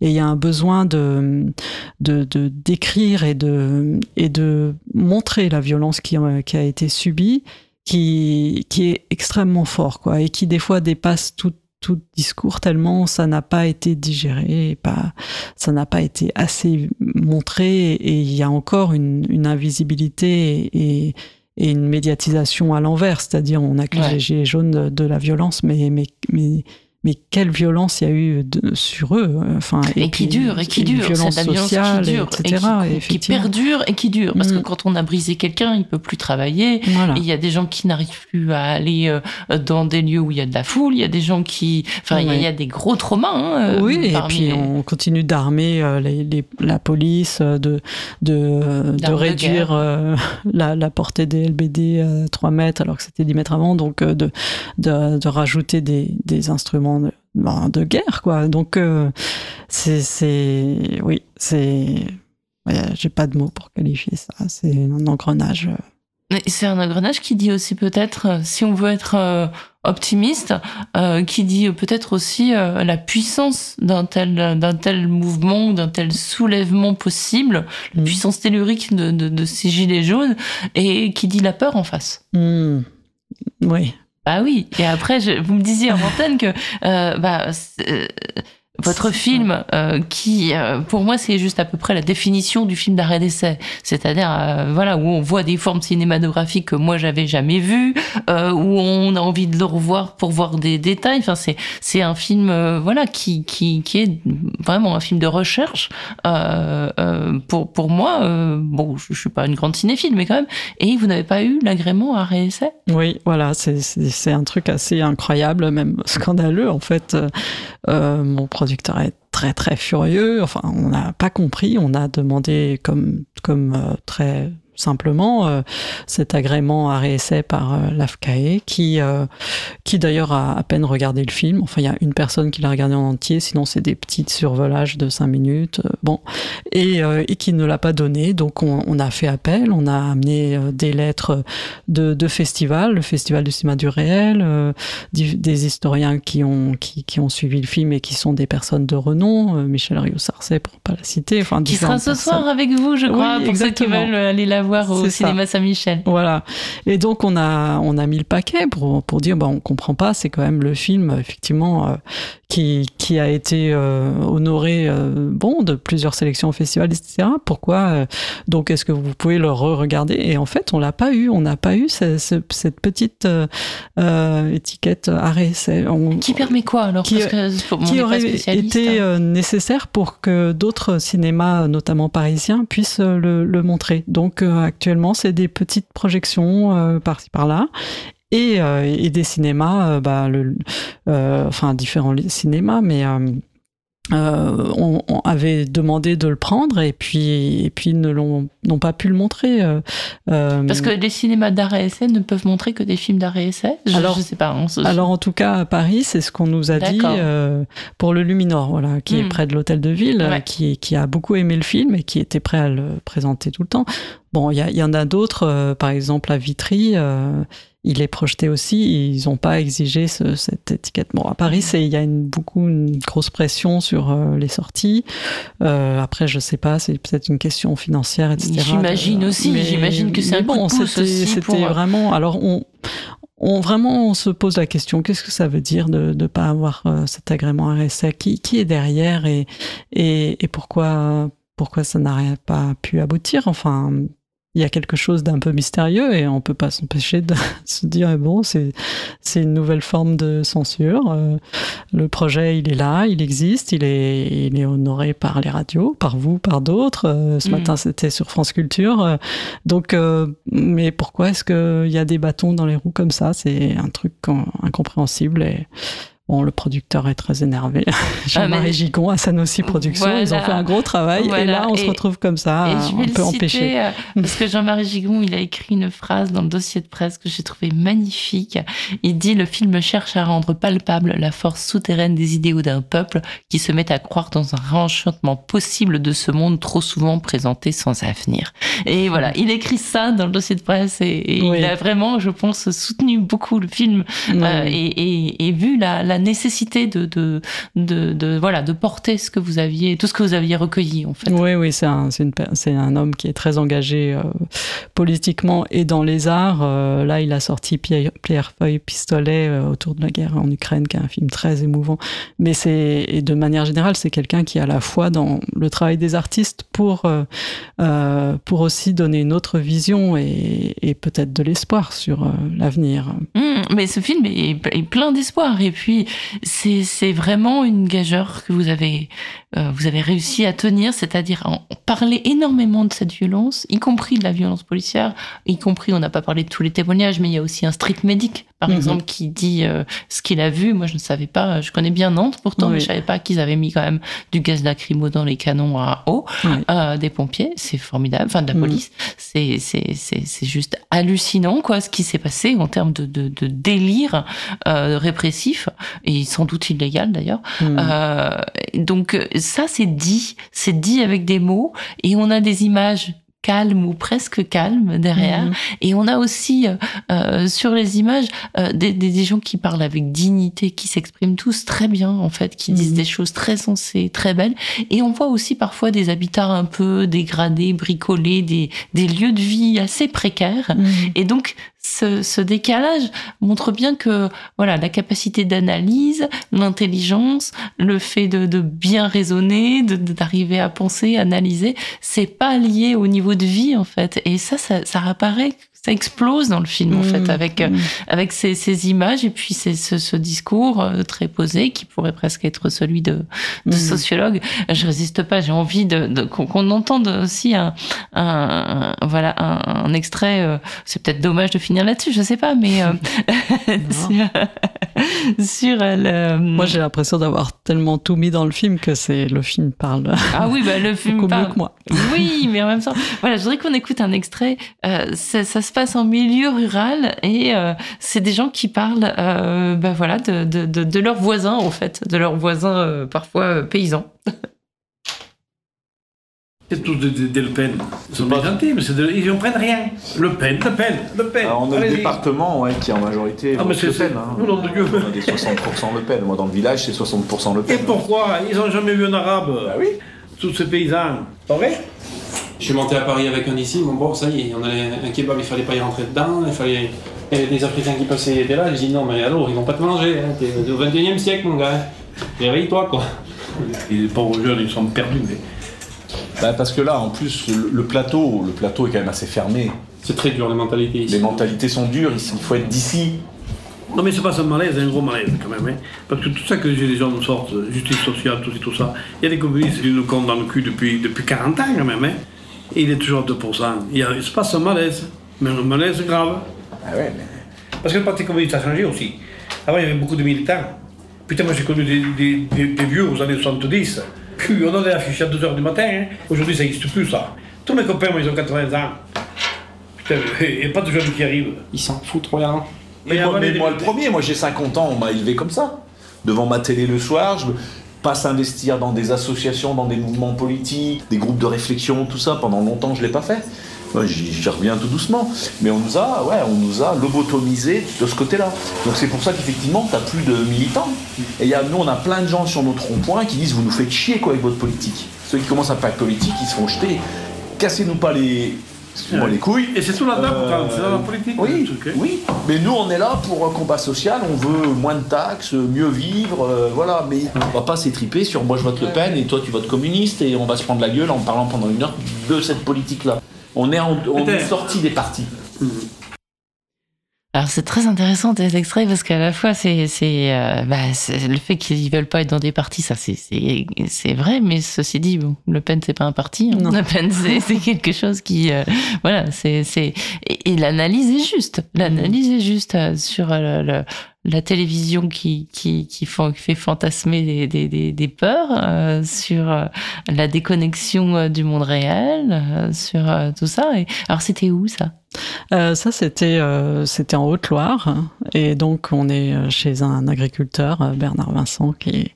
Et il y a un besoin de de d'écrire et de et de montrer la violence qui, qui a été subie, qui qui est extrêmement fort quoi, et qui des fois dépasse toute tout discours tellement ça n'a pas été digéré, et pas, ça n'a pas été assez montré et il y a encore une, une invisibilité et, et, une médiatisation à l'envers, c'est-à-dire on accuse ouais. les gilets jaunes de, de, la violence, mais, mais, mais mais quelle violence il y a eu de, sur eux enfin et, et qui dure et qui dure violence la violence sociale, qui dure etc. et qui, qui, perdure et qui dure. Parce que quand on a brisé quelqu'un il peut plus travailler. Voilà. il y a des gens qui n'arrivent plus à aller euh, dans des lieux où il y a de la foule. Il y a des gens qui enfin il, y a, des gros traumas hein, oui et puis les... on continue d'armer euh, les, les, la police euh, de de, de réduire euh, la, la, portée des LBD à 3 mètres alors que c'était 10 mètres avant. Donc euh, de, de, de rajouter des, des instruments de, de guerre, quoi. Donc, euh, c'est. Oui, c'est. Ouais, J'ai pas de mots pour qualifier ça. C'est un engrenage. C'est un engrenage qui dit aussi peut-être, si on veut être euh, optimiste, euh, qui dit peut-être aussi euh, la puissance d'un tel, d'un tel mouvement, d'un tel soulèvement possible, mmh. la puissance tellurique de, de, de, ces gilets jaunes, et qui dit la peur en face. Mmh. Oui. Bah oui. Et après, je, vous me disiez en antenne que euh, bah, votre film euh, qui euh, pour moi c'est juste à peu près la définition du film d'arrêt d'essai. C'est-à-dire euh, voilà où on voit des formes cinématographiques que moi j'avais jamais vues euh, où on a envie de le revoir pour voir des détails. Enfin c'est c'est un film euh, voilà qui qui qui est vraiment un film de recherche euh, euh, pour pour moi euh, bon je, je suis pas une grande cinéphile mais quand même. Et vous n'avez pas eu l'agrément arrêt d'essai? Oui, voilà, c'est- c'est un truc assez incroyable, même scandaleux. En fait, mon producteur est très très furieux. Enfin, on n'a pas compris. On a demandé comme comme euh, très simplement euh, cet agrément à réessai par euh, l'AFCAE qui euh, qui d'ailleurs a à peine regardé le film. Enfin, il y a une personne qui l'a regardé en entier, sinon c'est des petites survolages de cinq minutes. euh, bon, et, et qui ne l'a pas donné. Donc on, on a fait appel, on a amené des lettres de, de festivals, le festival du cinéma du réel, des historiens qui ont qui, qui ont suivi le film et qui sont des personnes de renom, Michel Rio-Sarcey pour pas la citer, enfin qui sera ce personnes. soir avec vous je Oui, crois pour ceux qui veulent aller la voir au cinéma Saint-Michel Voilà. Et donc on a on a mis le paquet pour pour dire bah on comprend pas, c'est quand même le film effectivement euh, qui qui a été euh, honoré euh, bon de plusieurs sélections au festival etc. Pourquoi euh, donc est-ce que vous pouvez le re-regarder? Et en fait on l'a pas eu, on n'a pas eu ce- ce- cette petite étiquette arrêt. On- Qui permet quoi alors? Qui- Parce que qui aurait été hein. nécessaire pour que d'autres cinémas, notamment parisiens, puissent le, le montrer. Donc actuellement, c'est des petites projections par-ci par-là. Et, euh, et des cinémas, euh, bah, le, euh, enfin différents cinémas, mais euh, on, on avait demandé de le prendre et puis et puis ne l'ont n'ont pas pu le montrer. euh, Parce que les cinémas d'arrêt essai ne peuvent montrer que des films d'arrêt essai. Je, Alors- je sais pas. on se- Alors en tout cas à Paris, c'est ce qu'on nous a dit euh, pour le Luminor, voilà, qui est Mm. près de l'hôtel de ville, Ouais. qui, qui a beaucoup aimé le film et qui était prêt à le présenter tout le temps. Bon, il y, y en a d'autres, par exemple à Vitry, il est projeté aussi. Ils n'ont pas exigé ce- cette étiquette. Bon, à Paris, il y a une, beaucoup une grosse pression sur euh, les sorties. Euh, après, je sais pas, c'est peut-être une question financière, etc. J'imagine de- aussi, j'imagine que c'est un bon, c'était pour- euh, vraiment. Alors on on vraiment on se pose la question qu'est-ce que ça veut dire de ne pas avoir euh, cet agrément RSA qui, qui est derrière et, et, et pourquoi pourquoi ça n'a pas pu aboutir? Enfin il y a quelque chose d'un peu mystérieux et on peut pas s'empêcher de se dire eh bon c'est c'est une nouvelle forme de censure. Euh, le projet il est là il existe il est il est honoré par les radios par vous par d'autres. Euh, ce Mm. matin c'était sur France Culture. Euh, donc mais pourquoi est-ce qu'il y a des bâtons dans les roues comme ça? C'est un truc in- incompréhensible et Bon, le producteur est très énervé. Jean-Marie Ah, mais- Gigon à Sanofi Productions, ils ont fait un gros travail. Et Voilà. là, on se Et- retrouve comme ça, Et je vais un le peu citer, empêché. euh, parce que Jean-Marie Gigon, il a écrit une phrase dans le dossier de presse que j'ai trouvé magnifique. Il dit le film cherche à rendre palpable la force souterraine des idéaux d'un peuple qui se met à croire dans un réenchantement possible de ce monde trop souvent présenté sans avenir. Et voilà, il écrit ça dans le dossier de presse et, et Oui. il a vraiment, je pense, soutenu beaucoup le film euh, et, et, et vu la, la nécessité de, de, de, de, voilà, de porter ce que vous aviez, tout ce que vous aviez recueilli, en fait. Oui, oui, c'est un, un homme qui est très engagé euh, politiquement et dans les arts. Euh, là, il a sorti Pierre, Pierre Feuille Pistolet euh, autour de la guerre en Ukraine, qui est un film très émouvant. Mais c'est et de manière générale, c'est quelqu'un qui est à la fois dans le travail des artistes pour pour aussi donner une autre vision et, et peut-être de l'espoir sur l'avenir. Hum, mais ce film est, est plein d'espoir et puis c'est c'est vraiment une gageure que vous avez euh, vous avez réussi à tenir, c'est-à-dire en parler énormément de cette violence, y compris de la violence policière, y compris on n'a pas parlé de tous les témoignages, mais il y a aussi un street médic par Mhm. exemple qui dit euh, ce qu'il a vu. Moi je ne savais pas, je connais bien Nantes pourtant, mais je savais pas qu'ils avaient mis quand même du gaz lacrymo dans les canons à eau Oui. euh, des pompiers, c'est formidable, enfin de la Mhm. police, c'est c'est c'est c'est juste hallucinant quoi ce qui s'est passé en termes de de, de délire répressif et sans doute illégal d'ailleurs. Mm. Euh, donc euh, ça c'est dit, c'est dit avec des mots et on a des images calmes ou presque calmes derrière Mhm. et on a aussi euh, euh, sur les images euh, des, des, gens qui parlent avec dignité, qui s'expriment tous très bien en fait, qui disent Mhm. des choses très sensées, très belles. Et on voit aussi parfois des habitats un peu dégradés, bricolés, des, des lieux de vie assez précaires. Et donc ce, ce décalage montre bien que voilà la capacité d'analyse, l'intelligence, le fait de, de bien raisonner, d'arriver à penser, analyser, c'est pas lié au niveau de vie en fait. Et ça, ça, ça ça explose dans le film en fait avec euh, mmh. avec ces, ces images et puis c'est ce, ce discours euh, très posé qui pourrait presque être celui de, de Mhm. sociologue. Je résiste pas, j'ai envie de, de- qu'on entende aussi un, un- un- voilà un, un extrait. euh, c'est peut-être dommage de finir là-dessus, je sais pas, mais euh, sur, sur le. Moi, j'ai l'impression d'avoir tellement tout mis dans le film que c'est le film parle ah oui, bah, le film beaucoup mieux parle. que moi. Oui, mais en même temps, voilà, je voudrais qu'on écoute un extrait. Euh, ça se passe en milieu rural et euh, c'est des gens qui parlent, euh, ben voilà, de, de, de, de leurs voisins en fait, de leurs voisins euh, parfois euh, paysans. C'est tous des, des- des Le Pen. Ils sont pas gentils, mais de- ils ne prennent rien. Le Pen, Le Pen, Le Pen. Alors, on a le Allez-y. département ouais, qui est en majorité Ah, mais c'est- Le Pen. hein. Nom de Dieu. On a des 60% Le Pen. Moi, dans le village, c'est 60% Le Et Pen. pourquoi? Ils n'ont jamais vu un arabe. Bah oui. Tous ces paysans. Pas vrai? Je suis monté à Paris avec un ici, bon, bon ça y est, on allait un kebab, il fallait pas y rentrer dedans, il fallait. Il y avait des Africains qui passaient, ils étaient là, j'ai dit non mais alors ils vont pas te manger, hein, t'es au 21 e siècle mon gars, réveille-toi quoi. Et les pauvres jeunes, ils sont perdus. Mais... Bah, parce que là, en plus, le, le plateau, le plateau est quand même assez fermé. C'est très dur les mentalités ici. Les mentalités sont dures ici. Il faut être d'ici. Non, mais c'est pas un malaise, c'est un gros malaise quand même. Hein. Parce que tout ça que les Gilets jaunes sortent, justice sociale, tout, tout ça, il y a des communistes qui nous comptent dans le cul depuis, depuis 40 ans quand même. Hein. Et il est toujours à 2%. Il, y a, il se passe un malaise, mais un malaise grave. Ah ouais, mais... Parce que le Parti communiste a changé aussi. Avant, il y avait beaucoup de militants. Putain, moi j'ai connu des, des- des- des vieux aux années 70. Puis on allait afficher à 2h du matin. hein. Aujourd'hui, ça n'existe plus, ça. Tous mes copains, moi, ils ont 80 ans. Putain, il n'y a pas de jeunes qui arrivent. Ils s'en foutent royalement. Mais, moi, avant mais moi, le premier, moi j'ai 50 ans, on m'a élevé comme ça. Devant ma télé le soir, je pas s'investir dans des associations, dans des mouvements politiques, des groupes de réflexion, tout ça. Pendant longtemps, je l'ai pas fait. J'y reviens tout doucement. Mais on nous a, ouais, on nous a lobotomisé de ce côté-là. Donc c'est pour ça qu'effectivement, tu plus de militants. Et y a, nous, on a plein de gens sur notre rond-point qui disent Vous nous faites chier quoi avec votre politique. Ceux qui commencent à faire politique, ils se font jeter. Cassez-nous pas les, excusez-moi, les couilles. Et c'est sous la table, Euh, c'est dans la politique. Oui, le truc, hein. oui, mais nous on est là pour un combat social, on veut moins de taxes, mieux vivre, euh, voilà, mais on va pas s'étriper sur moi je vote Le Pen et toi tu votes communiste et on va se prendre la gueule en parlant pendant une heure de cette politique-là. On est, en, on est sorti des partis. Alors c'est très intéressant tes extraits parce qu'à la fois c'est c'est euh, bah, c'est le fait qu'ils veulent pas être dans des partis ça c'est c'est c'est vrai mais ceci dit bon Le Pen c'est pas un parti hein. Non. Le Pen c'est c'est quelque chose qui euh, voilà c'est c'est et, et l'analyse est juste l'analyse est juste euh, sur euh, le- la télévision qui qui fait fantasmer des peurs euh, sur euh, la déconnexion euh, du monde réel sur tout ça et alors c'était où ça? Ça, c'était c'était en Haute-Loire. Et donc, on est chez un agriculteur, Bernard Vincent, qui,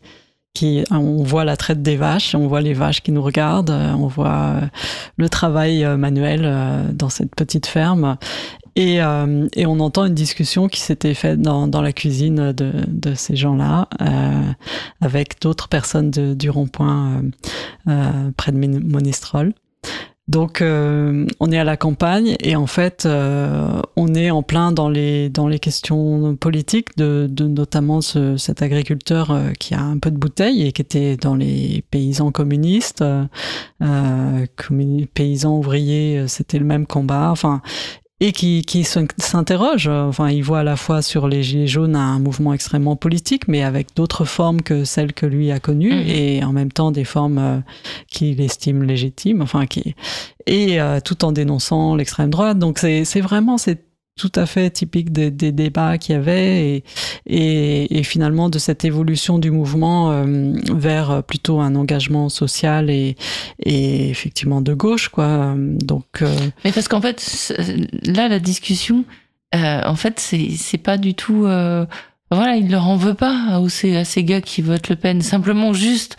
qui on voit la traite des vaches, on voit les vaches qui nous regardent, on voit le travail manuel dans cette petite ferme. Et, euh, et on entend une discussion qui s'était faite dans, la cuisine de, ces gens-là, euh, avec d'autres personnes du rond-point euh, près de Monistrol. Donc, on est à la campagne et en fait, on est en plein dans les dans les questions politiques de, notamment ce, cet agriculteur qui a un peu de bouteille et qui était dans les paysans communistes, communi- paysans ouvriers, c'était le même combat. Enfin. Et qui, qui s'in- s'interroge, euh, enfin, il voit à la fois sur les Gilets jaunes un mouvement extrêmement politique, mais avec d'autres formes que celles que lui a connues, Mhm. et en même temps des formes euh, qu'il estime légitimes, enfin, qui, et euh, tout en dénonçant l'extrême droite. Donc c'est c'est vraiment c'est tout à fait typique des, débats qu'il y avait et, et, finalement de cette évolution du mouvement euh, vers plutôt un engagement social et, et effectivement de gauche quoi. Donc euh, Mais parce qu'en fait, là, la discussion, euh, en fait, c'est pas du tout. voilà, il leur en veut pas à ces, à ces gars qui votent Le Pen. Simplement, juste.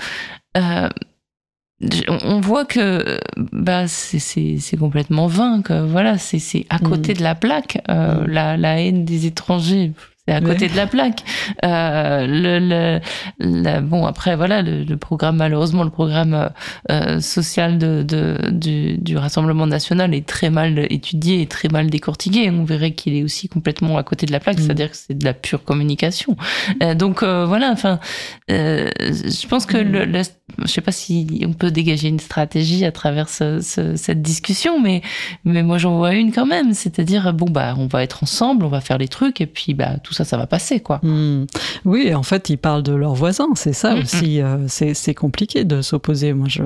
On voit que bah c'est c'est c'est complètement vain que voilà c'est c'est à côté de la plaque euh, la la haine des étrangers c'est à côté de la plaque. Euh, le, le, bon, après, voilà, le, programme, malheureusement, le programme euh, social de, de du, du, Rassemblement national est très mal étudié et très mal décortiqué. On verrait qu'il est aussi complètement à côté de la plaque, mm. c'est-à-dire que c'est de la pure communication. Euh, donc, voilà, enfin, je pense que le, le, je sais pas si on peut dégager une stratégie à travers ce, ce, cette discussion, mais, mais moi j'en vois une quand même. C'est-à-dire, bon, bah, on va être ensemble, on va faire les trucs, et puis, bah, tout ça, ça va passer, quoi. Hmm. Oui, en fait, ils parlent de leurs voisins, c'est ça aussi. Euh, c'est compliqué de s'opposer. Moi, je,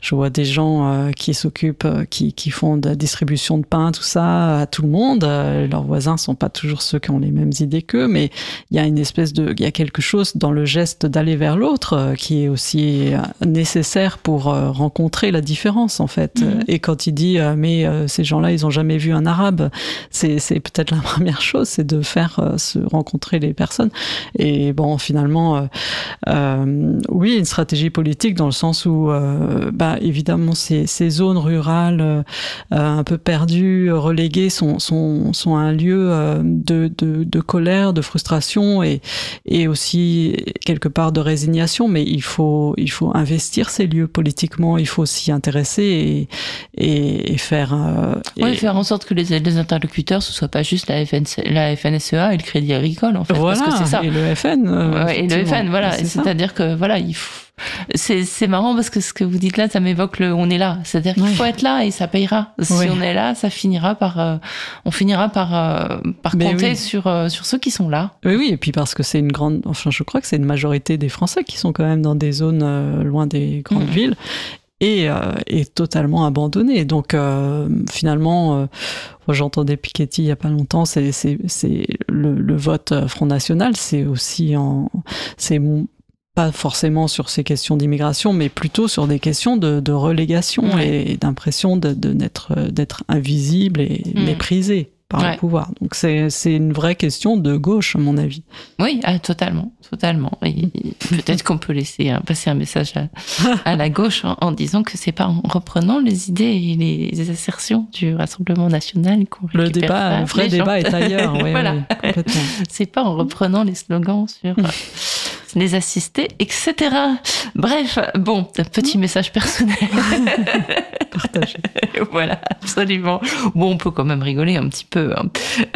je vois des gens euh, qui s'occupent, euh, qui, qui font de la distribution de pain, tout ça, à tout le monde. leurs voisins sont pas toujours ceux qui ont les mêmes idées qu'eux, mais il y a une espèce de, il y a quelque chose dans le geste d'aller vers l'autre qui est aussi nécessaire pour rencontrer la différence, en fait. Et quand il dit, mais ces gens-là, ils ont jamais vu un arabe, c'est peut-être la première chose, c'est de faire se rencontrer les personnes. Et bon, finalement, euh, euh, oui, une stratégie politique dans le sens où, euh, bah, évidemment, ces, ces zones rurales un peu perdues, reléguées, sont, sont, sont un lieu de, de, de, colère, de frustration et, et aussi quelque part de résignation. Mais il faut, il faut investir ces lieux politiquement, il faut s'y intéresser et, et, faire. oui, faire en sorte que les, les interlocuteurs, ce soit pas juste la, FN, la FNSEA et le Crédit Agricole, en fait. Voilà, parce que c'est ça. et le FN. Euh, et le FN, voilà. C'est-à-dire que, voilà, il faut... C'est marrant parce que ce que vous dites là, ça m'évoque le on est là. C'est-à-dire qu'il faut être là et ça payera. Si on est là, ça finira par, euh, on finira par, euh, par compter sur, sur ceux qui sont là. Oui, oui, et puis parce que c'est une grande, enfin, je crois que c'est une majorité des Français qui sont quand même dans des zones loin des grandes mmh. villes et euh, est totalement abandonné. Donc euh, finalement, euh, j'entendais Piketty il y a pas longtemps, c'est c'est le, le, vote Front National, c'est aussi en c'est pas forcément sur ces questions d'immigration, mais plutôt sur des questions de, de relégation et d'impression de d'être d'être invisible et mmh. méprisé par le pouvoir. Donc c'est une vraie question de gauche, à mon avis. Oui, ah, totalement, totalement. Peut-être qu'on peut laisser hein, passer un message à, à la gauche en, disant que c'est pas en reprenant les idées et les assertions du Rassemblement national qu'on Le débat, le vrai débat est ailleurs. Oui, voilà. c'est pas en reprenant les slogans sur les assistés, etc. Bref, bon, petit message personnel. Partagé. voilà, absolument. Bon, on peut quand même rigoler un petit peu. Hein.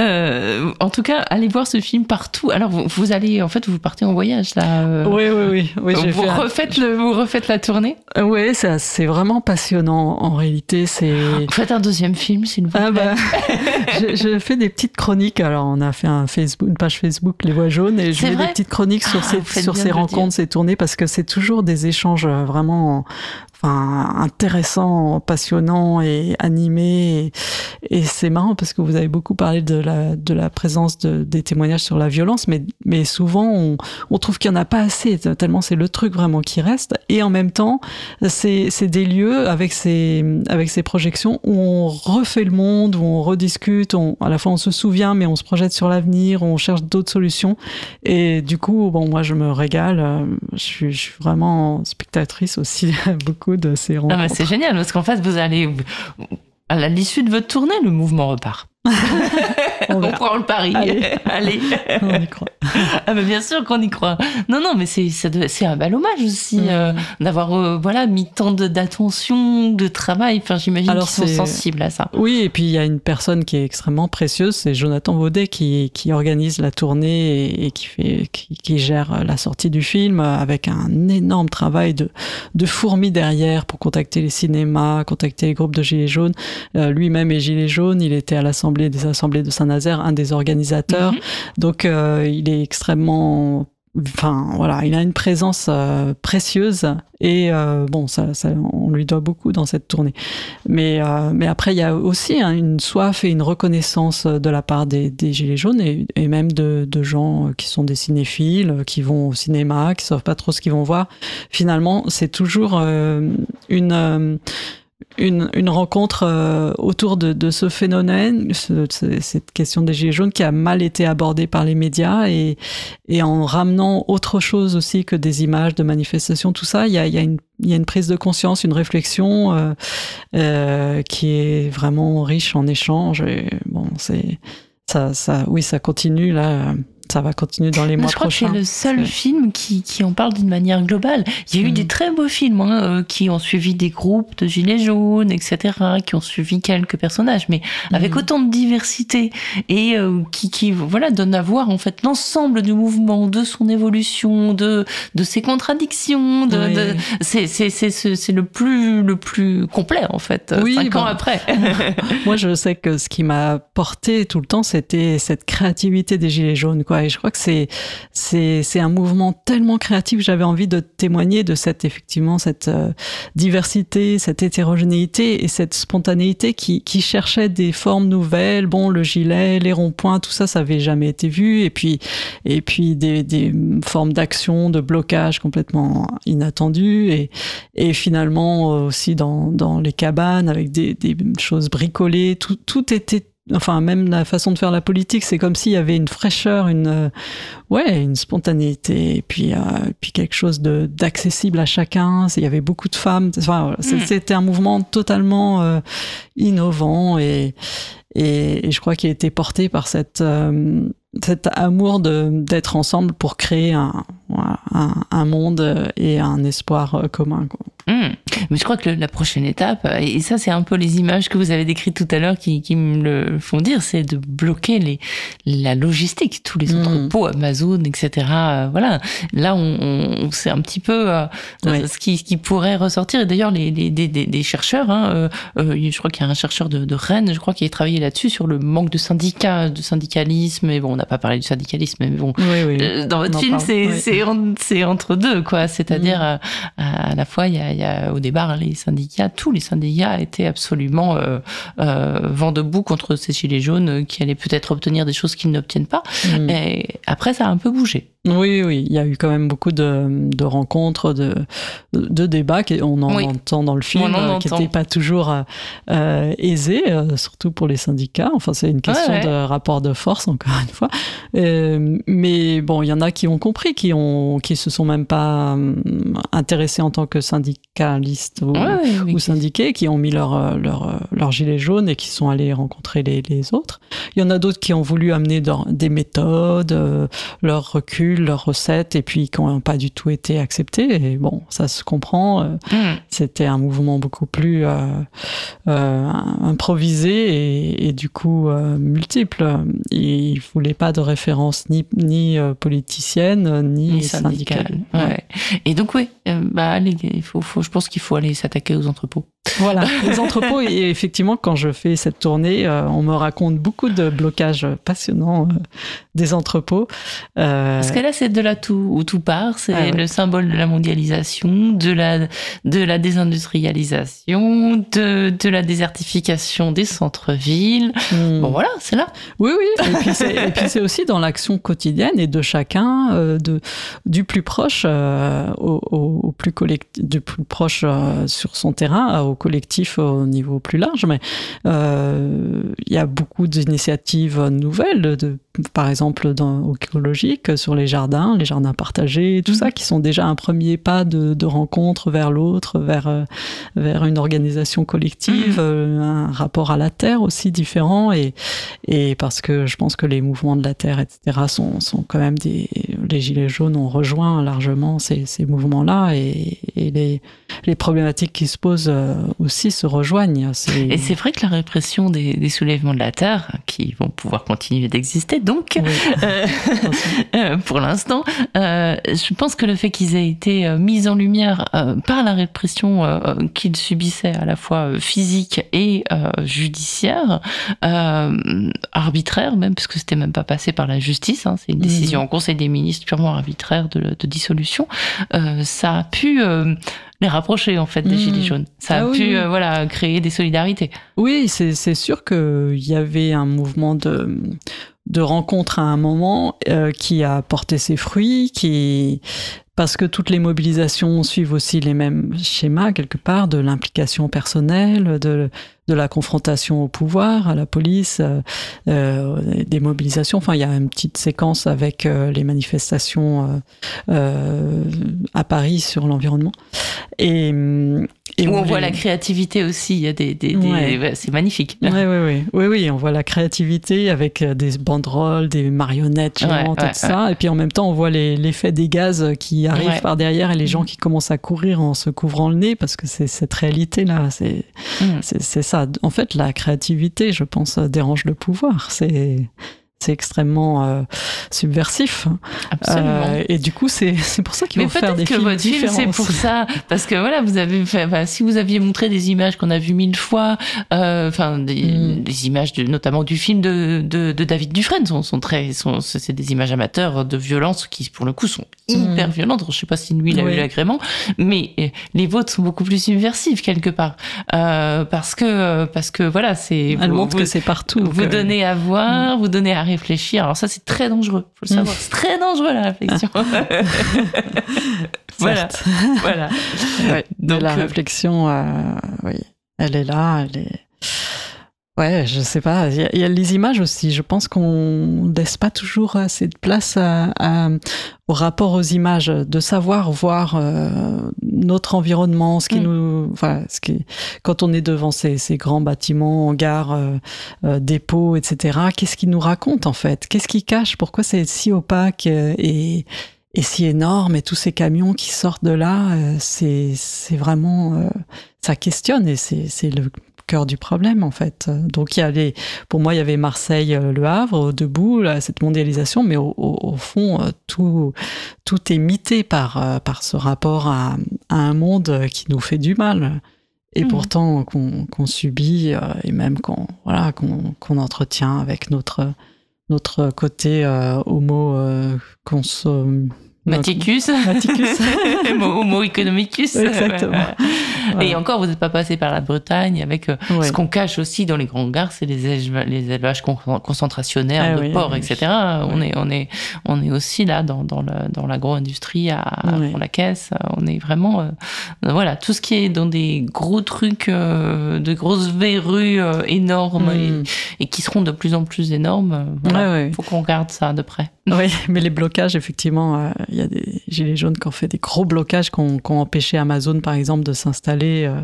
Euh, en tout cas, allez voir ce film partout. Alors, vous, allez, en fait, vous partez en voyage là. Euh, oui, oui, oui. oui vous, refaites le, vous refaites la tournée? Oui, c'est vraiment passionnant. En réalité, c'est. Vous faites un deuxième film, s'il vous plaît. Ah bah, je, je, fais des petites chroniques. Alors, on a fait un Facebook, une page Facebook, Les Voix Jaunes, et je fais des petites chroniques sur, ah, ces, sur ces rencontres, ces tournées, parce que c'est toujours des échanges vraiment enfin, intéressant, passionnant et animé. Et, c'est marrant parce que vous avez beaucoup parlé de la, de la présence de, des témoignages sur la violence, mais, mais souvent on, on trouve qu'il n'y en a pas assez, tellement c'est le truc vraiment qui reste. Et en même temps, c'est, des lieux avec ces, avec ces projections où on refait le monde, où on rediscute, on, à la fois on se souvient, mais on se projette sur l'avenir, on cherche d'autres solutions. Et du coup, bon, moi je me régale, je suis, je suis vraiment spectatrice aussi beaucoup ah c'est génial parce qu'en fait, vous allez, à l'issue de votre tournée, le mouvement repart. On, prend le pari. Allez. On y croit. Ah bien sûr qu'on y croit. Non, non, mais c'est c'est un bel hommage aussi mm. euh, d'avoir euh, voilà mis tant d'attention, de, travail. Enfin, j'imagine qu'ils sont sensibles à ça. Oui, et puis il y a une personne qui est extrêmement précieuse, c'est Jonathan Baudet qui, qui organise la tournée et, qui fait qui, qui, gère la sortie du film avec un énorme travail de de fourmi derrière pour contacter les cinémas, contacter les groupes de gilets jaunes. Euh, lui-même est gilet jaune, il était à l'assemblée des assemblées de Saint-Nazaire, un des organisateurs. Mhm. Donc euh, il est extrêmement enfin voilà, il a une présence euh, précieuse et euh, bon, ça, ça, on lui doit beaucoup dans cette tournée. Mais mais après, il y a aussi hein, une soif et une reconnaissance de la part des, des gilets jaunes et, et même de, de, gens qui sont des cinéphiles, qui vont au cinéma, qui savent pas trop ce qu'ils vont voir. Finalement, c'est toujours une une, rencontre euh, autour de, ce phénomène, ce, cette question des gilets jaunes qui a mal été abordée par les médias et, en ramenant autre chose aussi que des images de manifestations, tout ça, il y a, une, prise de conscience, une réflexion euh, euh, qui est vraiment riche en échanges. Bon, c'est ça, oui, ça continue là ça va continuer dans les mois je crois prochains. que c'est le seul film qui, qui en parle d'une manière globale. Il y a eu Mm. des très beaux films hein, euh, qui ont suivi des groupes de gilets jaunes, etc., qui ont suivi quelques personnages, mais avec Mm. autant de diversité et euh, qui, qui voilà donne à voir en fait l'ensemble du mouvement, de son évolution, de de ses contradictions. De, Oui. de- c'est c'est c'est le plus le plus complet en fait. Oui, cinq ans après. Moi, je sais que ce qui m'a porté tout le temps, c'était cette créativité des Gilets jaunes, quoi. Et je crois que c'est, c'est, un mouvement tellement créatif. J'avais envie de témoigner de cette, effectivement, cette euh, diversité, cette hétérogénéité et cette spontanéité qui, qui cherchait des formes nouvelles. Bon, le gilet, les ronds-points, tout ça, ça avait jamais été vu. Et puis, et puis des, des formes d'action, de blocage complètement inattendues. Et, et finalement, euh, aussi dans, dans les cabanes, avec des, des choses bricolées, tout, tout était enfin même la façon de faire la politique c'est comme s'il y avait une fraîcheur une euh, ouais une spontanéité et puis euh, et puis quelque chose de d'accessible à chacun il y avait beaucoup de femmes enfin Mm. c'était un mouvement totalement euh, innovant et, et et je crois qu'il a été porté par cette euh, cet amour de d'être ensemble pour créer un, voilà, un un monde et un espoir euh, commun quoi. Hmm. Mais je crois que le- la prochaine étape, et ça c'est un peu les images que vous avez décrites tout à l'heure qui, qui me le font dire, c'est de bloquer les, la logistique, tous les Mm. entrepôts, Amazon, etc. Euh, voilà, là on, on c'est un petit peu euh, Ouais. ce, qui, ce qui pourrait ressortir. Et d'ailleurs les, les, des, des- chercheurs, hein, euh, euh, je crois qu'il y a un chercheur de, de Rennes, je crois qu'il a travaillé là-dessus sur le manque de syndicats, de syndicalisme. Mais bon, on n'a pas parlé du syndicalisme, mais bon, oui oui euh, dans votre film, c'est en- entre deux, quoi. C'est-à-dire, euh, à, à la fois, il y a, il y a au départ les syndicats, tous les syndicats étaient absolument euh, euh, vent debout contre ces gilets jaunes qui allaient peut-être obtenir des choses qu'ils n'obtiennent pas. Mm. Et après, ça a un peu bougé. Oui, oui, il y a eu quand même beaucoup de, de rencontres, de, de débats, qui- on en Oui. entend dans le film, euh, qui n'étaient pas toujours euh, euh, aisés, euh, surtout pour les syndicats. Enfin, c'est une question Ouais, ouais. de rapport de force, encore une fois. Mais bon, il y en a qui ont compris, qui ont, qui se sont même pas hum, intéressés en tant que syndicalistes ou, Ouais, oui, ou syndiqués, qui ont mis leur, euh, leur, euh, leur gilet jaune et qui sont allés rencontrer les, les autres. Il y en a d'autres qui ont voulu amener dans- des méthodes, euh, leur recul, leurs recettes, et puis qui n'ont pas du tout été acceptées. Et bon, ça se comprend. Mm. C'était un mouvement beaucoup plus euh, euh, improvisé et, et du coup multiple. Il ne voulait pas de référence ni, ni politicienne, ni, Ni syndicale. Ouais. Et donc, oui, bah, il faut, faut, je pense qu'il faut aller s'attaquer aux entrepôts. Voilà, les entrepôts. Et effectivement, quand je fais cette tournée, euh, on me raconte beaucoup de blocages passionnants euh, des entrepôts. Euh, Parce que là, c'est de là tout, où tout part. C'est Ah ouais. le symbole de la mondialisation, de la, de la désindustrialisation, de, de la désertification des centres-villes. hmm. Bon, voilà, c'est là. Oui, oui. Et puis c'est, aussi dans l'action quotidienne et de chacun, euh, de, du plus proche euh, au, plus collect, du plus proche sur son terrain, au collectif au niveau plus large. Mais il y a beaucoup d'initiatives nouvelles, de, par exemple dans au écologique, sur les jardins, les jardins partagés, tout ça, qui sont déjà un premier pas de, de rencontre vers l'autre, vers euh, vers une organisation collective, euh, un rapport à la terre aussi différent et et parce que je pense que les mouvements de la terre, etc., sont, sont quand même des. Les Gilets jaunes ont rejoint largement ces, ces mouvements-là et, et les, les problématiques qui se posent euh, aussi se rejoignent. Et c'est vrai que la répression des, des soulèvements de la terre, qui vont pouvoir continuer d'exister, donc, Oui. Euh, euh, pour l'instant, euh, je pense que le fait qu'ils aient été mis en lumière euh, par la répression qu'ils subissaient à la fois physique et judiciaire, arbitraire même, puisque c'était même pas passé par la justice, hein, c'est une Mhm. décision en Conseil des ministres purement arbitraire de, de dissolution, ça a pu les rapprocher en fait des Mhm. gilets jaunes. Ça a Ah pu oui. euh, voilà créer des solidarités. Oui, c'est sûr qu'il y avait un mouvement de, de rencontre à un moment euh, qui a porté ses fruits, qui parce que toutes les mobilisations suivent aussi les mêmes schémas quelque part de l'implication personnelle, de, de la confrontation au pouvoir, à la police, euh, euh, des mobilisations. Enfin, il y a une petite séquence avec les manifestations à Paris sur l'environnement. Et, Et où on voit la créativité aussi. Il y a des, des, c'est magnifique. Oui, oui, oui, oui, oui. On voit la créativité avec des banderoles, des marionnettes géantes, tout ça. Et puis en même temps, on voit l'effet des gaz qui arrivent par derrière et les gens qui commencent à courir en se couvrant le nez parce que c'est cette réalité là. C'est mm. c'est ça. En fait, la créativité, je pense, dérange le pouvoir. C'est c'est extrêmement euh, subversif. Absolument. Euh, et du coup, c'est pour ça qu'il faut faire des que films votre film, c'est pour ça. Parce que voilà, vous avez fait, si vous aviez montré des images qu'on a vues mille fois, euh, enfin, des, mm. des, images de, notamment du film de, de, de David Dufresne sont, sont très, sont, c'est des images amateurs de violence qui, pour le coup, sont hyper mm. violentes. Je sais pas si lui, il a eu l'agrément, mais les vôtres sont beaucoup plus subversives quelque part. parce que, parce que voilà, c'est. Elle montre que c'est partout. Vous donnez à voir, mm. vous donnez à réfléchir. Alors ça, c'est très dangereux. Faut le savoir. C'est très dangereux la réflexion. voilà. voilà. Donc la euh, réflexion, euh, oui, elle est là. Elle est. Ouais, je sais pas. Il y, a les images aussi. Je pense qu'on laisse pas toujours assez de place à, au rapport aux images, de savoir voir euh, notre environnement, ce qui mm. nous, enfin, ce qui, quand on est devant ces, ces grands bâtiments, hangars, euh, euh, dépôts, etc. Qu'est-ce qui nous raconte en fait? Qu'est-ce qui cache Pourquoi c'est si opaque et et si énorme? Et tous ces camions qui sortent de là, c'est c'est vraiment ça questionne et c'est le cœur du problème en fait. Donc il y avait, pour moi, il y avait Marseille, euh, Le Havre, debout, cette mondialisation, mais au, fond, euh, tout, tout est mité par, euh, par ce rapport à, un monde qui nous fait du mal. Et mmh. pourtant qu'on subit et même qu'on voilà qu'on entretient avec notre notre côté homo consom Maticus. Maticus. Homo economicus. Exactement. Et encore, vous n'êtes pas passé par la Bretagne avec euh, ce qu'on cache aussi dans les grands gares, c'est les, les, élevages concentrationnaires ah de porcs, etc. On est, on est, on est aussi là dans, dans, l'agro-industrie à, la caisse. On est vraiment, euh, voilà, tout ce qui est dans des gros trucs, euh, de grosses verrues énormes mm. et, qui seront de plus en plus énormes. Il faut qu'on regarde ça de près. Oui, mais les blocages, effectivement, il y a des gilets jaunes qui ont fait des gros blocages, qui ont, empêché Amazon, par exemple, de s'installer euh,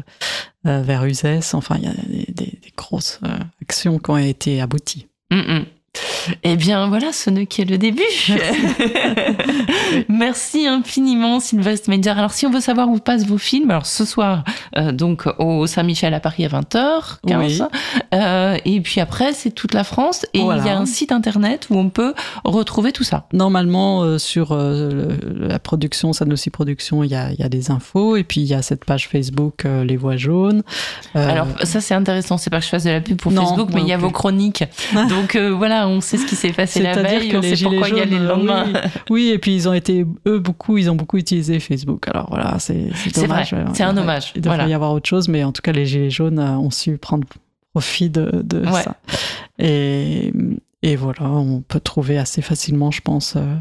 euh, vers Uzès. Enfin, il y a des, grosses euh, actions qui ont été abouties. Mm, mm. Eh bien, voilà, ce n'est que le début. Merci infiniment, Sylvestre Mendier. Alors, si on veut savoir où passent vos films, alors ce soir, euh, donc au Saint-Michel à Paris à 20h15. Euh, et puis après, c'est toute la France. Et il y a un site internet où on peut retrouver tout ça. Normalement, euh, sur la production, Sanofi Production, il y a, y a, des infos. Et puis, il y a cette page Facebook, Les Voix Jaunes. alors, ça, c'est intéressant. C'est pas que je fasse de la pub pour Facebook, mais il y a vos chroniques. donc, voilà, on sait ce qui s'est passé la veille, on sait pourquoi y aller le lendemain. Oui, et puis ils ont été, eux, beaucoup, ils ont beaucoup utilisé Facebook. Alors voilà, c'est dommage. C'est un hommage. Il devrait y avoir autre chose, mais en tout cas, les Gilets jaunes ont su prendre profit de, ça. Et, et voilà, on peut trouver assez facilement, je pense, euh,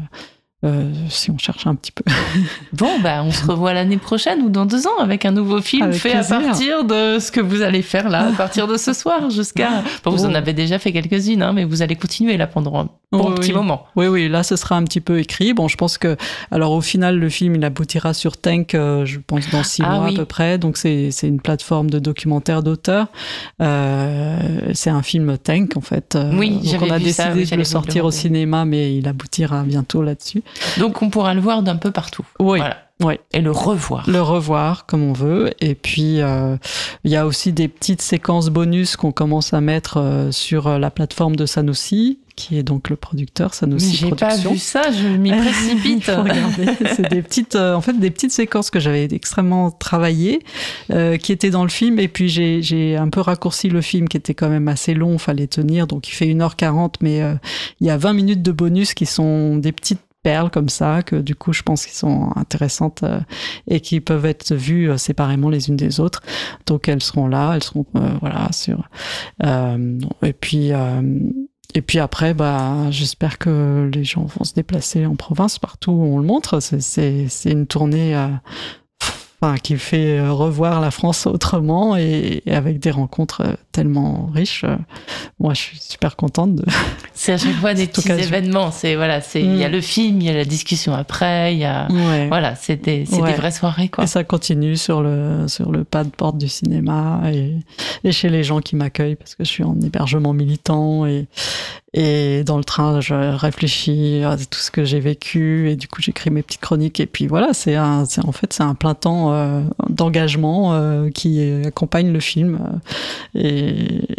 euh, si on cherche un petit peu. bon, bah, on se revoit l'année prochaine ou dans deux ans avec un nouveau film fait à partir de ce que vous allez faire là, à partir de ce soir jusqu'à. vous en avez déjà fait quelques-unes, hein, mais vous allez continuer là pendant un petit moment. Oui, oui, là, ce sera un petit peu écrit. Bon, je pense que. Alors, au final, le film, il aboutira sur Tank, euh, je pense, dans six ah mois à peu près. Donc, c'est une plateforme de documentaire d'auteur. Euh, c'est un film Tank, en fait. Oui, donc on a décidé de le sortir au cinéma, mais il aboutira bientôt là-dessus. Donc on pourra le voir d'un peu partout. Oui. Ouais. Et le revoir. Le revoir comme on veut. Et puis, euh, il y a aussi des petites séquences bonus qu'on commence à mettre euh, sur euh, la plateforme de Sanofi, qui est donc le producteur Sanofi Mais J'ai pas vu ça, je m'y précipite. C'est des petites, en fait, des petites séquences que j'avais extrêmement travaillées, qui étaient dans le film. Et puis, j'ai un peu raccourci le film qui était quand même assez long, fallait tenir. Donc, il fait 1h40, mais il y a 20 minutes de bonus qui sont des petites perles comme ça, que du coup je pense qu'ils sont intéressantes euh, et qui peuvent être vues euh, séparément les unes des autres. Donc elles seront là, elles seront euh, voilà sur. et puis et puis après, bah, j'espère que les gens vont se déplacer en province partout où on le montre. C'est une tournée enfin, qui fait euh, revoir la France autrement et, avec des rencontres euh, tellement riches. Euh, moi, je suis super contente de. C'est à chaque fois des petits événements. C'est voilà, c'est il y a mm. le film, il y a la discussion après, il y a voilà, c'était c'est des vraies soirées quoi. Et ça continue sur le sur le pas de porte du cinéma et, et chez les gens qui m'accueillent parce que je suis en hébergement militant et et dans le train, je réfléchis à tout ce que j'ai vécu et du coup, j'écris mes petites chroniques. Et puis voilà, c'est un, c'est en fait, c'est un plein temps euh, d'engagement euh, qui accompagne le film. Euh,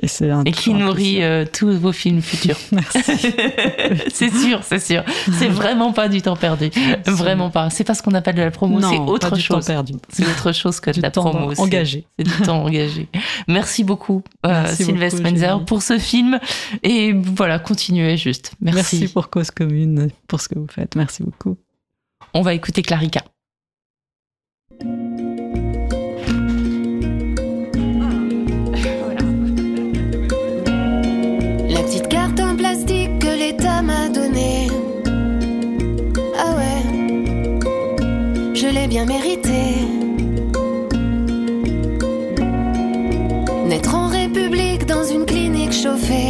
et, c'est un et qui nourrit tous vos films futurs. Merci. c'est sûr, c'est sûr. C'est vraiment pas du temps perdu. Vraiment pas. C'est pas ce qu'on appelle de la promo. C'est autre pas chose. Du temps perdu. C'est autre chose que de la promo. Engagé. C'est du temps engagé. Merci beaucoup, Sylvestre Menzer, pour ce film. Et voilà continuez juste. Merci. Merci pour Cause Commune, pour ce que vous faites. Merci beaucoup. On va écouter Clarica. La petite carte en plastique que l'État m'a donnée. Ah ouais, je l'ai bien mérité. Naître en République dans une clinique chauffée.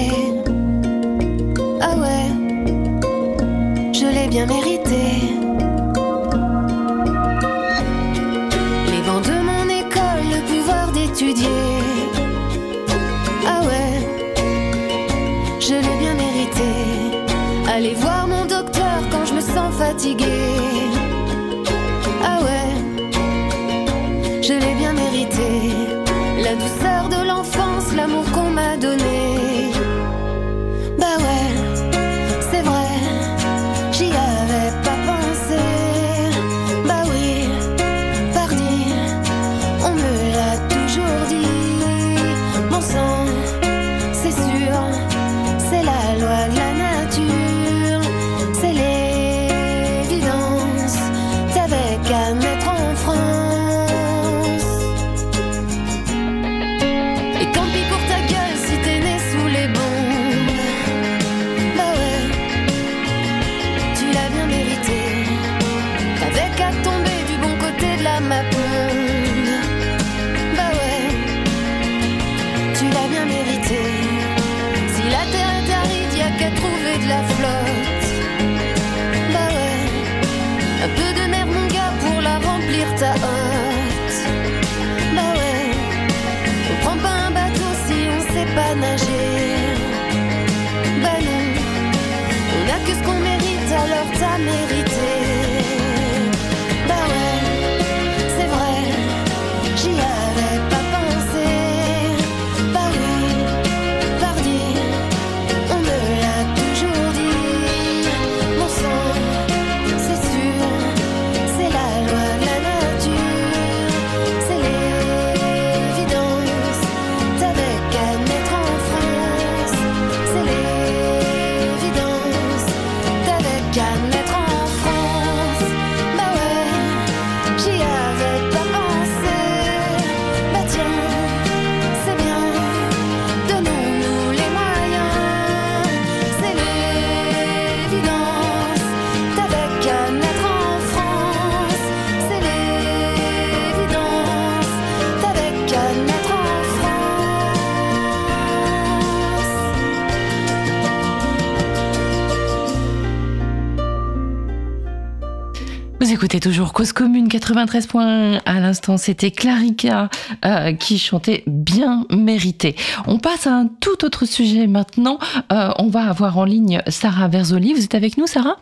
Écoutez toujours Cause Commune 93 points. À l'instant, c'était Clarica euh, qui chantait Bien mérité. On passe à un tout autre sujet maintenant. Euh, on va avoir en ligne Sarah Verzoli. Vous êtes avec nous, Sarah?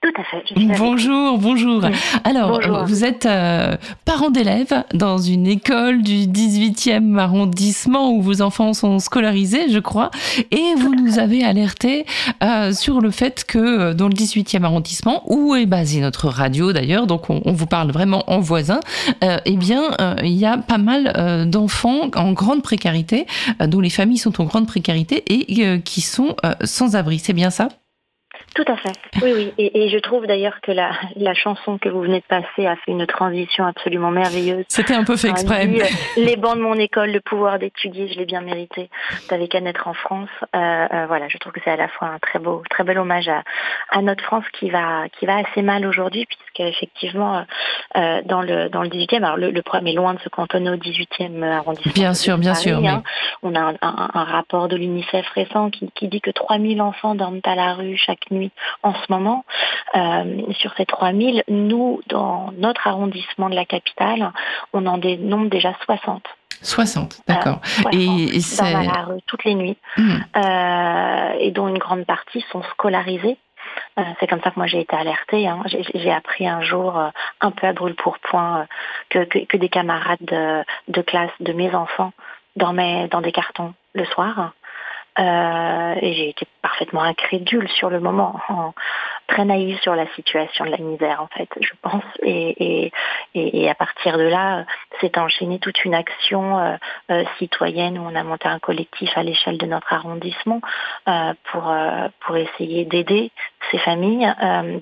Tout à fait. bonjour, bonjour. Alors, vous êtes euh, parent d'élèves dans une école du 18e arrondissement où vos enfants sont scolarisés, je crois, et vous nous avez alerté euh, sur le fait que euh, dans le 18e arrondissement, où est basée notre radio d'ailleurs, donc on, vous parle vraiment en voisin, eh bien, il y a pas mal d'enfants en grande précarité, dont les familles sont en grande précarité et qui sont sans abri. C'est bien ça? Tout à fait. Oui, oui. Et, et je trouve d'ailleurs que la, la, chanson que vous venez de passer a fait une transition absolument merveilleuse. C'était un peu fait exprès. Dit, les bancs de mon école, le pouvoir d'étudier, je l'ai bien mérité. T'avais qu'à naître en France. Euh, euh, voilà, je trouve que c'est à la fois un très beau, très bel hommage à, à notre France qui va, qui va assez mal aujourd'hui, puisque effectivement, euh, dans le dans le 18e, alors le, le problème est loin de se cantonner au 18e arrondissement. Bien sûr, bien Paris, sûr. Hein. On a un, un, un, rapport de l'UNICEF récent qui, qui dit que 3000 enfants dorment à la rue chaque nuit en ce moment. Euh, sur ces 3000, nous, dans notre arrondissement de la capitale, on en dénombre déjà 60. 60, d'accord. Euh, et, et c'est dans la rue toutes les nuits, mmh. euh, et dont une grande partie sont scolarisés. Euh, c'est comme ça que moi j'ai été alertée. Hein. J'ai appris un jour, un peu à brûle pour point, que, que, que, des camarades de, de, classe de mes enfants dormaient dans des cartons le soir. Euh, et j'ai été parfaitement incrédule sur le moment, en, très naïve sur la situation de la misère en fait, je pense. Et, à partir de là, s'est enchaînée toute une action euh, euh, citoyenne où on a monté un collectif à l'échelle de notre arrondissement pour pour essayer d'aider ces familles,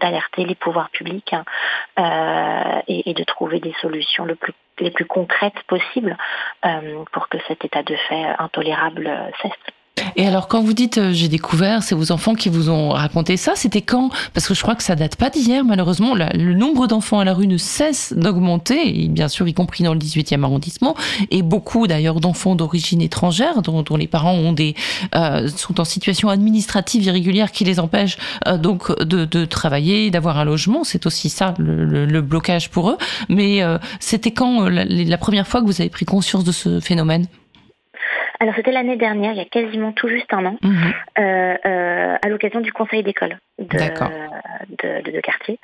d'alerter les pouvoirs publics et, et, de trouver des solutions les plus concrètes possibles pour que cet état de fait intolérable cesse. Et alors, quand vous dites euh, j'ai découvert, c'est vos enfants qui vous ont raconté ça, c'était quand? Parce que je crois que ça date pas d'hier, malheureusement. Le nombre d'enfants à la rue ne cesse d'augmenter, bien sûr, y compris dans le 18e arrondissement, et beaucoup d'ailleurs d'enfants d'origine étrangère, dont, les parents ont des, euh, sont en situation administrative irrégulière qui les empêche euh, donc de, travailler, d'avoir un logement. C'est aussi ça le, le, le, blocage pour eux. Mais euh, c'était quand la, la première fois que vous avez pris conscience de ce phénomène? Alors c'était l'année dernière, il y a quasiment tout juste un an, mmh. euh, euh, à l'occasion du conseil d'école de, de, de, de, quartier,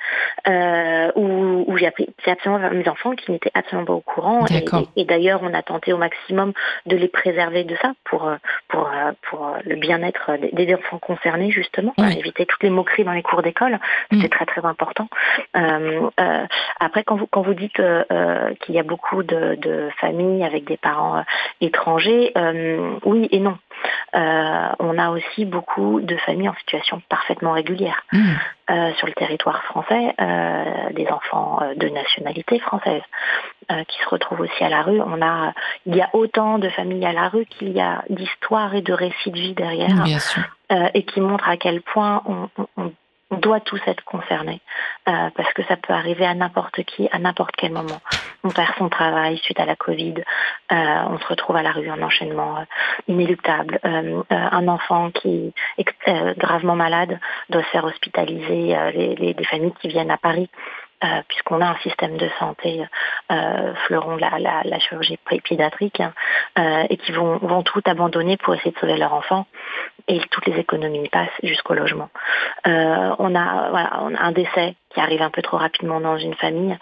euh, où, où j'ai appris c'est absolument mes enfants qui n'étaient absolument pas au courant. Et, et, et d'ailleurs, on a tenté au maximum de les préserver de ça pour, pour, pour le bien-être des, des, enfants concernés, justement, oui. éviter toutes les moqueries dans les cours d'école. C'était mmh. très très important. Euh, euh, après, quand vous, quand vous dites euh, qu'il y a beaucoup de, de, familles avec des parents étrangers, oui et non. On a aussi beaucoup de familles en situation parfaitement régulière mmh. euh, sur le territoire français, euh, des enfants de nationalité française euh, qui se retrouvent aussi à la rue. On a, il y a autant de familles à la rue qu'il y a d'histoires et de récits de vie derrière, et qui montrent à quel point on, on, on on doit tous être concernés euh, parce que ça peut arriver à n'importe qui, à n'importe quel moment. On perd son travail suite à la Covid, euh, on se retrouve à la rue en enchaînement euh, inéluctable. un enfant qui est gravement malade doit se faire hospitaliser. Les, les, familles qui viennent à Paris euh, puisqu'on a un système de santé euh, fleuron la, la, chirurgie pédiatrique hein, euh, et qui vont, tout abandonner pour essayer de sauver leur enfant et toutes les économies passent jusqu'au logement. Euh, on, a, un décès qui arrive un peu trop rapidement dans une famille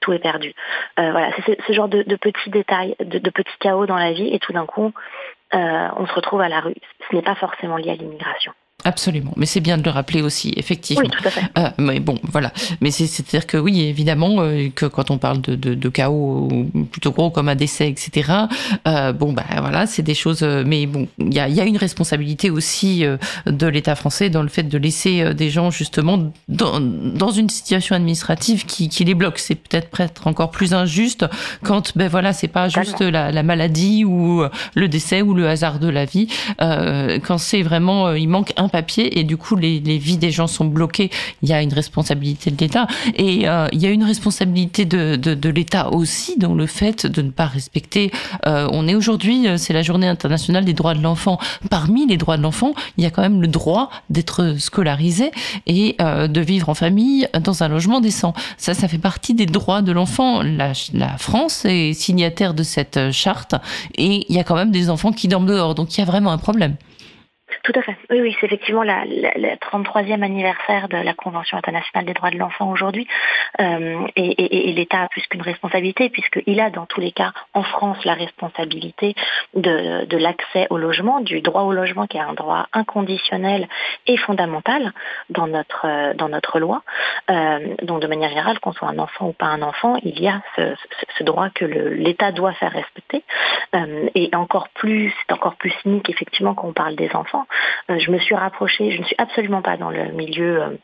tout est perdu. Voilà, c'est ce genre de, petits détails, de, petits chaos dans la vie, et tout d'un coup, on se retrouve à la rue. Ce n'est pas forcément lié à l'immigration. Absolument, mais c'est bien de le rappeler aussi, effectivement. Oui, tout à fait. Euh, mais bon, voilà. Mais c'est-à-dire que oui, évidemment, euh, que quand on parle de, de, de, chaos plutôt gros comme un décès, etc. Euh, bon, ben bah, voilà, c'est des choses. Mais bon, il y a, y a, une responsabilité aussi de l'État français dans le fait de laisser des gens justement dans, dans une situation administrative qui, qui les bloque. C'est peut-être peut-être encore plus injuste quand ben voilà, c'est pas juste la, la, maladie ou le décès ou le hasard de la vie. quand c'est vraiment, il manque un et du coup les, vies des gens sont bloquées. Il y a une responsabilité de l'État et euh, il y a une responsabilité de, l'État aussi dans le fait de ne pas respecter. Euh, on est aujourd'hui, c'est la journée internationale des droits de l'enfant. Parmi les droits de l'enfant, il y a quand même le droit d'être scolarisé et euh, de vivre en famille dans un logement décent. Ça, ça fait partie des droits de l'enfant. La France est signataire de cette charte et il y a quand même des enfants qui dorment dehors. Donc il y a vraiment un problème. Tout à fait. Oui, oui, c'est effectivement la, la, la, 33e anniversaire de la Convention internationale des droits de l'enfant aujourd'hui. Euh, et, l'État a plus qu'une responsabilité, puisqu'il a dans tous les cas en France la responsabilité de, l'accès au logement, du droit au logement qui est un droit inconditionnel et fondamental dans notre, dans notre loi. Euh, donc de manière générale, qu'on soit un enfant ou pas un enfant, il y a ce, droit que l'État doit faire respecter. Euh, et encore plus, c'est encore plus cynique effectivement quand on parle des enfants enfants. je me suis rapprochée, je ne suis absolument pas dans le milieu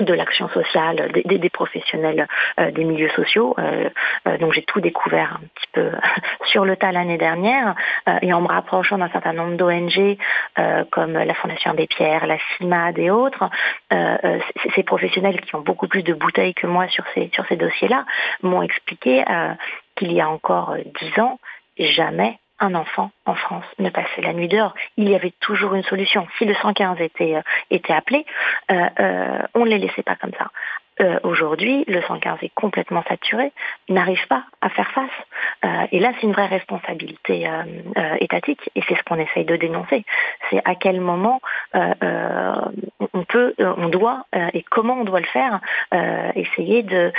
de l'action sociale, des, professionnels euh, des milieux sociaux. Euh, euh, donc j'ai tout découvert un petit peu sur le tas l'année dernière et en me rapprochant d'un certain nombre d'ONG comme la Fondation des Pierres, la CIMAD et autres, ces professionnels qui ont beaucoup plus de bouteilles que moi sur ces, sur ces dossiers-là m'ont expliqué qu'il y a encore dix ans, jamais un enfant en France ne passait la nuit dehors. Il y avait toujours une solution. Si le 115 était, euh, était appelé, euh, euh, on ne les laissait pas comme ça. Aujourd'hui, le 115 est complètement saturé, n'arrive pas à faire face. et là, c'est une vraie responsabilité étatique, et c'est ce qu'on essaye de dénoncer. C'est à quel moment on peut, on doit, et comment on doit le faire, essayer de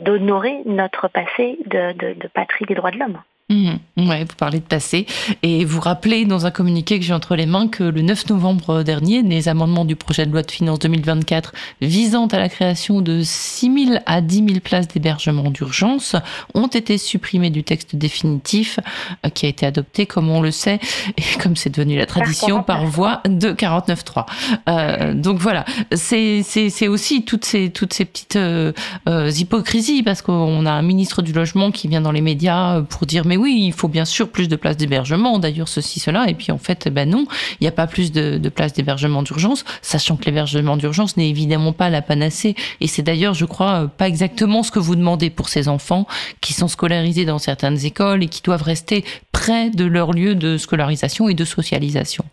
d'honorer notre passé de, de patrie des droits de l'homme. Mmh. Ouais, vous parlez de passé et vous rappelez dans un communiqué que j'ai entre les mains que le 9 novembre dernier, les amendements du projet de loi de finances 2024 visant à la création de 6 000 à 10 000 places d'hébergement d'urgence ont été supprimés du texte définitif euh, qui a été adopté, comme on le sait, et comme c'est devenu la tradition, par voie de 49.3. Euh, donc voilà, c'est aussi toutes ces, toutes ces petites euh, euh, hypocrisies parce qu'on a un ministre du logement qui vient dans les médias pour dire mais oui, il faut bien sûr plus de places d'hébergement, d'ailleurs ceci, cela, et puis en fait, ben non, il n'y a pas plus de, places d'hébergement d'urgence, sachant que l'hébergement d'urgence n'est évidemment pas la panacée, et c'est d'ailleurs, je crois, pas exactement ce que vous demandez pour ces enfants qui sont scolarisés dans certaines écoles et qui doivent rester près de leur lieu de scolarisation et de socialisation.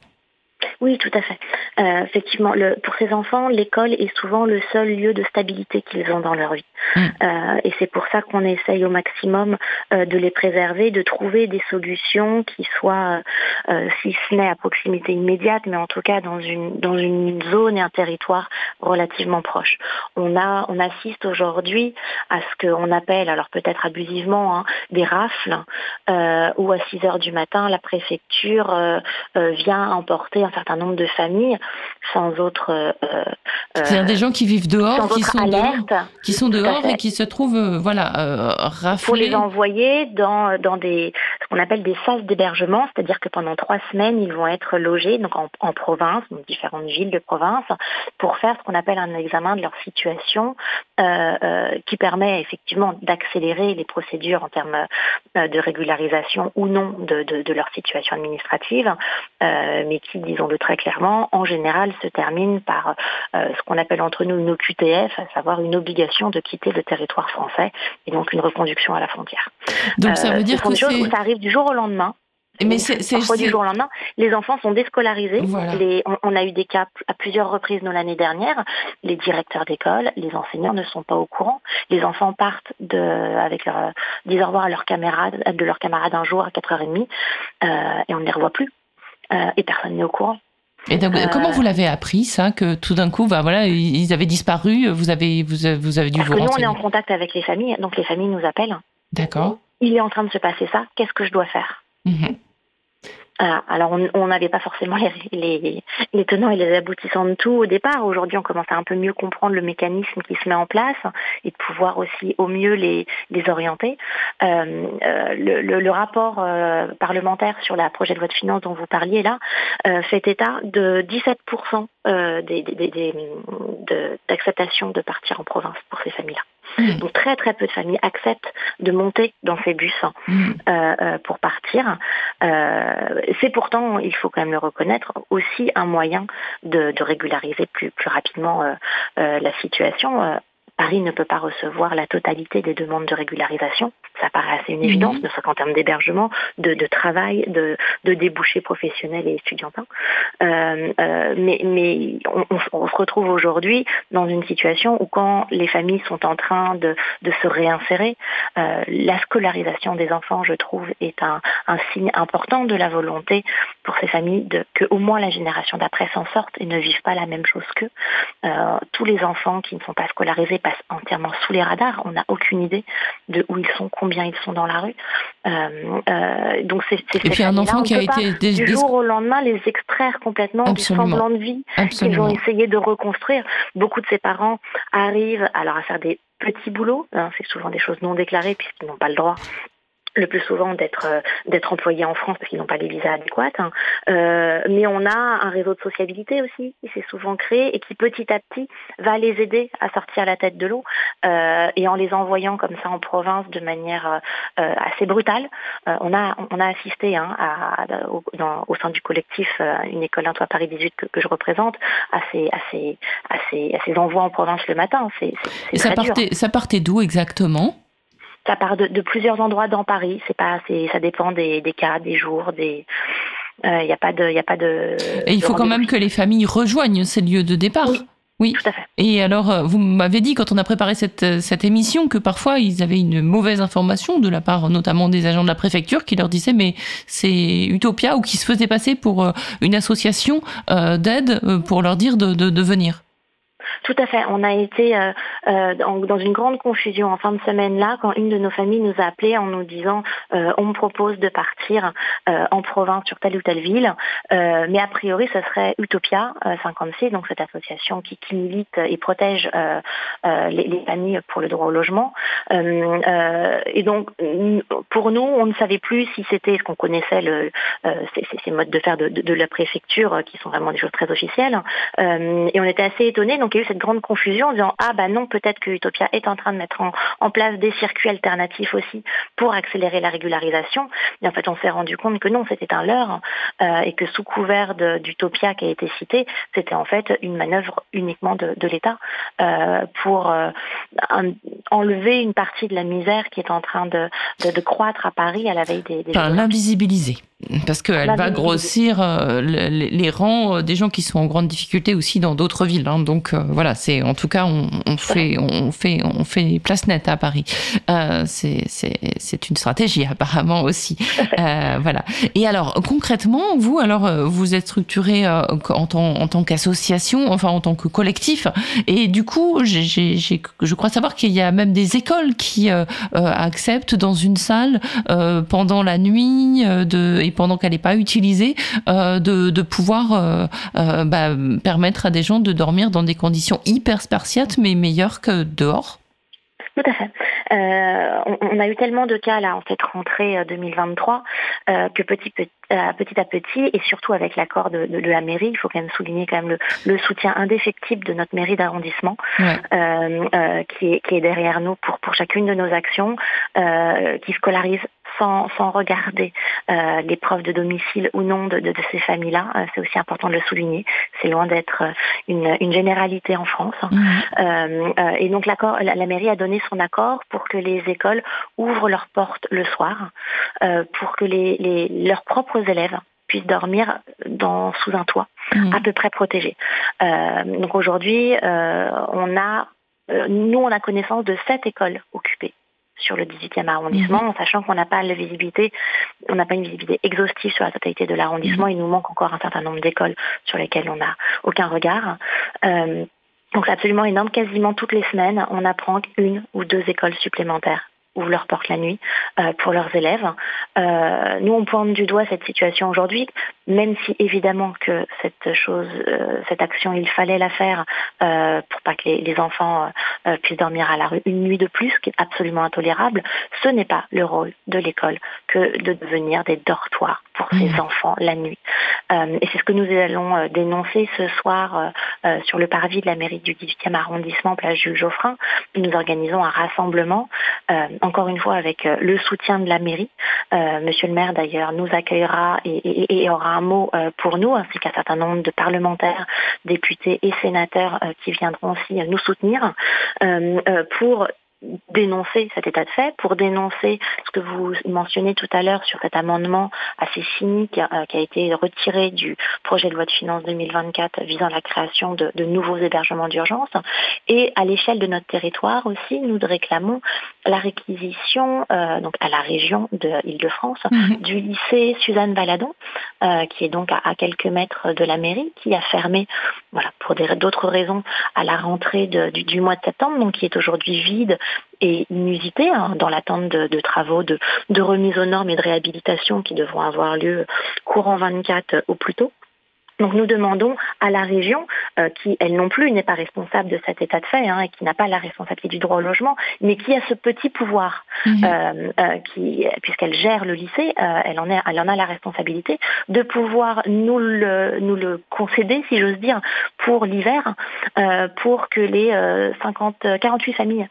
Oui, tout à fait. Euh, effectivement, pour ces enfants, l'école est souvent le seul lieu de stabilité qu'ils ont dans leur vie. Mm. Euh, et c'est pour ça qu'on essaye au maximum euh, de les préserver, de trouver des solutions qui soient, euh, si ce n'est à proximité immédiate, mais en tout cas dans une, dans une zone et un territoire relativement proche. On, a, on assiste aujourd'hui à ce qu'on appelle, alors peut-être abusivement, hein, des rafles, où à 6 heures du matin, la préfecture vient emporter un certain nombre de familles sans autre... C'est-à-dire des gens qui vivent dehors, qui sont dehors, qui sont dehors et qui se trouvent euh, voilà, euh, raflés. Pour les envoyer dans, dans des, ce qu'on appelle des sas d'hébergement, c'est-à-dire que pendant trois semaines, ils vont être logés donc en, en province, dans différentes villes de province, pour faire ce qu'on appelle un examen de leur situation euh, qui permet effectivement d'accélérer les procédures en termes de régularisation ou non de, de, de leur situation administrative, mais qui, disons-le très clairement, en général se termine par ce qu'on appelle entre nous une OQTF, à savoir une obligation de quitter le territoire français et donc une reconduction à la frontière. Donc ça veut dire que ça arrive du jour au lendemain. Mais c'est du jour au lendemain. Les enfants sont déscolarisés. on, a eu des cas à plusieurs reprises dans l'année dernière. Les directeurs d'école, les enseignants ne sont pas au courant. Les enfants partent de, avec leur, disent au revoir à leurs camarades, de leurs camarades un jour à 4h30 euh, et on ne les revoit plus. Euh, et personne n'est au courant. Et donc, comment euh, vous l'avez appris ça que tout d'un coup, bah voilà, ils avaient disparu. Vous avez, vous, vous avez dû Parce vous que nous, on est en contact avec les familles, donc les familles nous appellent. D'accord. Il est en train de se passer ça. Qu'est-ce que je dois faire? Mhm. Alors, on n'avait pas forcément les, tenants et les aboutissants de tout au départ. Aujourd'hui, on commence à un peu mieux comprendre le mécanisme qui se met en place et de pouvoir aussi au mieux les, les orienter. Euh, euh, le, rapport euh, parlementaire sur la projet de loi de finances dont vous parliez là fait état de 17% d'acceptation de partir en province pour ces familles-là. Mmh. Donc très très peu de familles acceptent de monter dans ces bus hein, mmh. euh, euh, pour partir. Euh, c'est pourtant, il faut quand même le reconnaître, aussi un moyen de, régulariser plus, plus rapidement la situation. Paris ne peut pas recevoir la totalité des demandes de régularisation. Ça paraît assez une évidence, mhm. ne serait qu'en termes d'hébergement, de, travail, de, débouchés professionnels et étudiantins. Euh, euh, mais, mais on, se retrouve aujourd'hui dans une situation où quand les familles sont en train de, se réinsérer, euh, la scolarisation des enfants, je trouve, est un, signe important de la volonté pour ces familles de, que au moins la génération d'après s'en sorte et ne vivent pas la même chose qu'eux. tous les enfants qui ne sont pas scolarisés passent entièrement sous les radars. On n'a aucune idée de où ils sont, combien ils sont dans la rue. Euh, euh, donc c'est et puis un enfant qui a été du jour au lendemain les extraire complètement du semblant de vie qu'ils ont essayé de reconstruire. Beaucoup de ces parents arrivent alors à faire des petits boulots, hein, c'est souvent des choses non déclarées puisqu'ils n'ont pas le droit le plus souvent d'être euh, d'être employés en France parce qu'ils n'ont pas les visas adéquats. Hein. Euh, mais on a un réseau de sociabilité aussi qui s'est souvent créé et qui petit à petit va les aider à sortir la tête de l'eau. Euh, et en les envoyant comme ça en province de manière euh, assez brutale, euh, on a on a assisté hein, à, au, dans, au, sein du collectif une école un toit Paris 18 que, que, je représente à ces à ces à ces, à ces envois en province le matin. C'est, et ça partait, ça partait d'où exactement? Ça part de, de, plusieurs endroits dans Paris. C'est pas, c'est, ça dépend des, des, cas, des jours, des. Il euh, n'y a pas de, il a pas de. Et il faut quand même que les familles rejoignent ces lieux de départ. Oui. Oui. Tout à fait. Et alors, euh, vous m'avez dit quand on a préparé cette, euh, cette émission que parfois ils avaient une mauvaise information de la part notamment des agents de la préfecture qui leur disaient mais c'est Utopia ou qui se faisait passer pour une association d'aide pour leur dire de, de, de venir. Tout à fait. On a été euh, euh, dans une grande confusion en fin de semaine là quand une de nos familles nous a appelé en nous disant euh, on me propose de partir en province sur telle ou telle ville, mais a priori ce serait Utopia 56, donc cette association qui, milite et protège les, les, familles pour le droit au logement. et donc pour nous, on ne savait plus si c'était ce qu'on connaissait ces, modes de faire de, la préfecture qui sont vraiment des choses très officielles. et on était assez étonnés. Cette grande confusion en disant ah bah non peut-être que Utopia est en train de mettre en, en, place des circuits alternatifs aussi pour accélérer la régularisation. Et en fait on s'est rendu compte que non c'était un leurre euh, et que sous couvert d'Utopia qui a été cité c'était en fait une manœuvre uniquement de, de l'État euh, pour euh, un, enlever une partie de la misère qui est en train de, de, de croître à Paris à la veille des, des enfin, l'invisibiliser parce qu'elle va grossir euh, les, les, rangs euh, des gens qui sont en grande difficulté aussi dans d'autres villes. Hein. Donc euh, voilà, c'est en tout cas on, on, fait on fait on fait place nette à Paris. Euh, c'est une stratégie apparemment aussi. Voilà. Et alors concrètement, vous alors vous êtes structuré en tant en tant qu'association, enfin en tant que collectif, et du coup je crois savoir qu'il y a même des écoles qui acceptent dans une salle pendant la nuit de pendant qu'elle n'est pas utilisée, euh, de, de, pouvoir euh, euh, bah, permettre à des gens de dormir dans des conditions hyper spartiates, mais meilleures que dehors tout à fait. Euh, on, on, a eu tellement de cas là en cette rentrée 2023 euh, que petit, petit, euh, petit à petit et surtout avec l'accord de, de, de, la mairie, il faut quand même souligner quand même le, le soutien indéfectible de notre mairie d'arrondissement ouais. qui, est, qui est derrière nous pour pour chacune de nos actions, qui scolarise sans, sans regarder euh, les preuves de domicile ou non de, de, de ces familles-là. Euh, c'est aussi important de le souligner. C'est loin d'être une, une, généralité en France. Mmh. Euh, et donc l'accord, la, la, mairie a donné son accord pour que les écoles ouvrent leurs portes le soir, pour que les, les, leurs propres élèves puissent dormir dans, sous un toit mmh. à peu près protégé. donc aujourd'hui, on a, nous, on a connaissance de sept écoles occupées sur le 18e arrondissement, mmh. sachant qu'on n'a pas la visibilité, on n'a pas une visibilité exhaustive sur la totalité de l'arrondissement. Mmh. Il nous manque encore un certain nombre d'écoles sur lesquelles on n'a aucun regard. Euh, donc c'est absolument énorme. Quasiment toutes les semaines, on apprend une ou deux écoles supplémentaires ouvrent leurs portes la nuit euh, pour leurs élèves. Euh, nous, on pointe du doigt cette situation aujourd'hui, même si évidemment que cette chose, euh, cette action, il fallait la faire euh, pour pas que les, les enfants euh, puissent dormir à la rue une nuit de plus, ce qui est absolument intolérable. Ce n'est pas le rôle de l'école que de devenir des dortoirs pour mmh. ces enfants la nuit. Euh, et c'est ce que nous allons dénoncer ce soir sur le parvis de la mairie du 18e arrondissement, place Jules Geoffrin. Nous organisons un rassemblement encore une fois avec euh, le soutien de la mairie. Euh, Monsieur le maire d'ailleurs nous accueillera et, et, et, aura un mot euh, pour nous, ainsi qu'un certain nombre de parlementaires, députés et sénateurs qui viendront aussi nous soutenir pour dénoncer cet état de fait, pour dénoncer ce que vous mentionnez tout à l'heure sur cet amendement assez cynique euh, qui a été retiré du projet de loi de finances 2024 visant la création de, de nouveaux hébergements d'urgence. Et à l'échelle de notre territoire aussi, nous réclamons la réquisition euh, donc à la région de Île-de-France mmh. du lycée Suzanne Valadon, euh, qui est donc à, à, quelques mètres de la mairie, qui a fermé, voilà, pour d'autres raisons, à la rentrée de, du, du mois de septembre, donc qui est aujourd'hui vide et inusité hein, dans l'attente de, travaux de, de, remise aux normes et de réhabilitation qui devront avoir lieu courant 24 au plus tôt. Donc nous demandons à la région, euh, qui elle non plus n'est pas responsable de cet état de fait hein, et qui n'a pas la responsabilité du droit au logement, mais qui a ce petit pouvoir, mhm. euh, euh, qui, puisqu'elle gère le lycée, elle, en elle en a la responsabilité de pouvoir nous le, nous le concéder, si j'ose dire, pour l'hiver, pour que les 50, 48 familles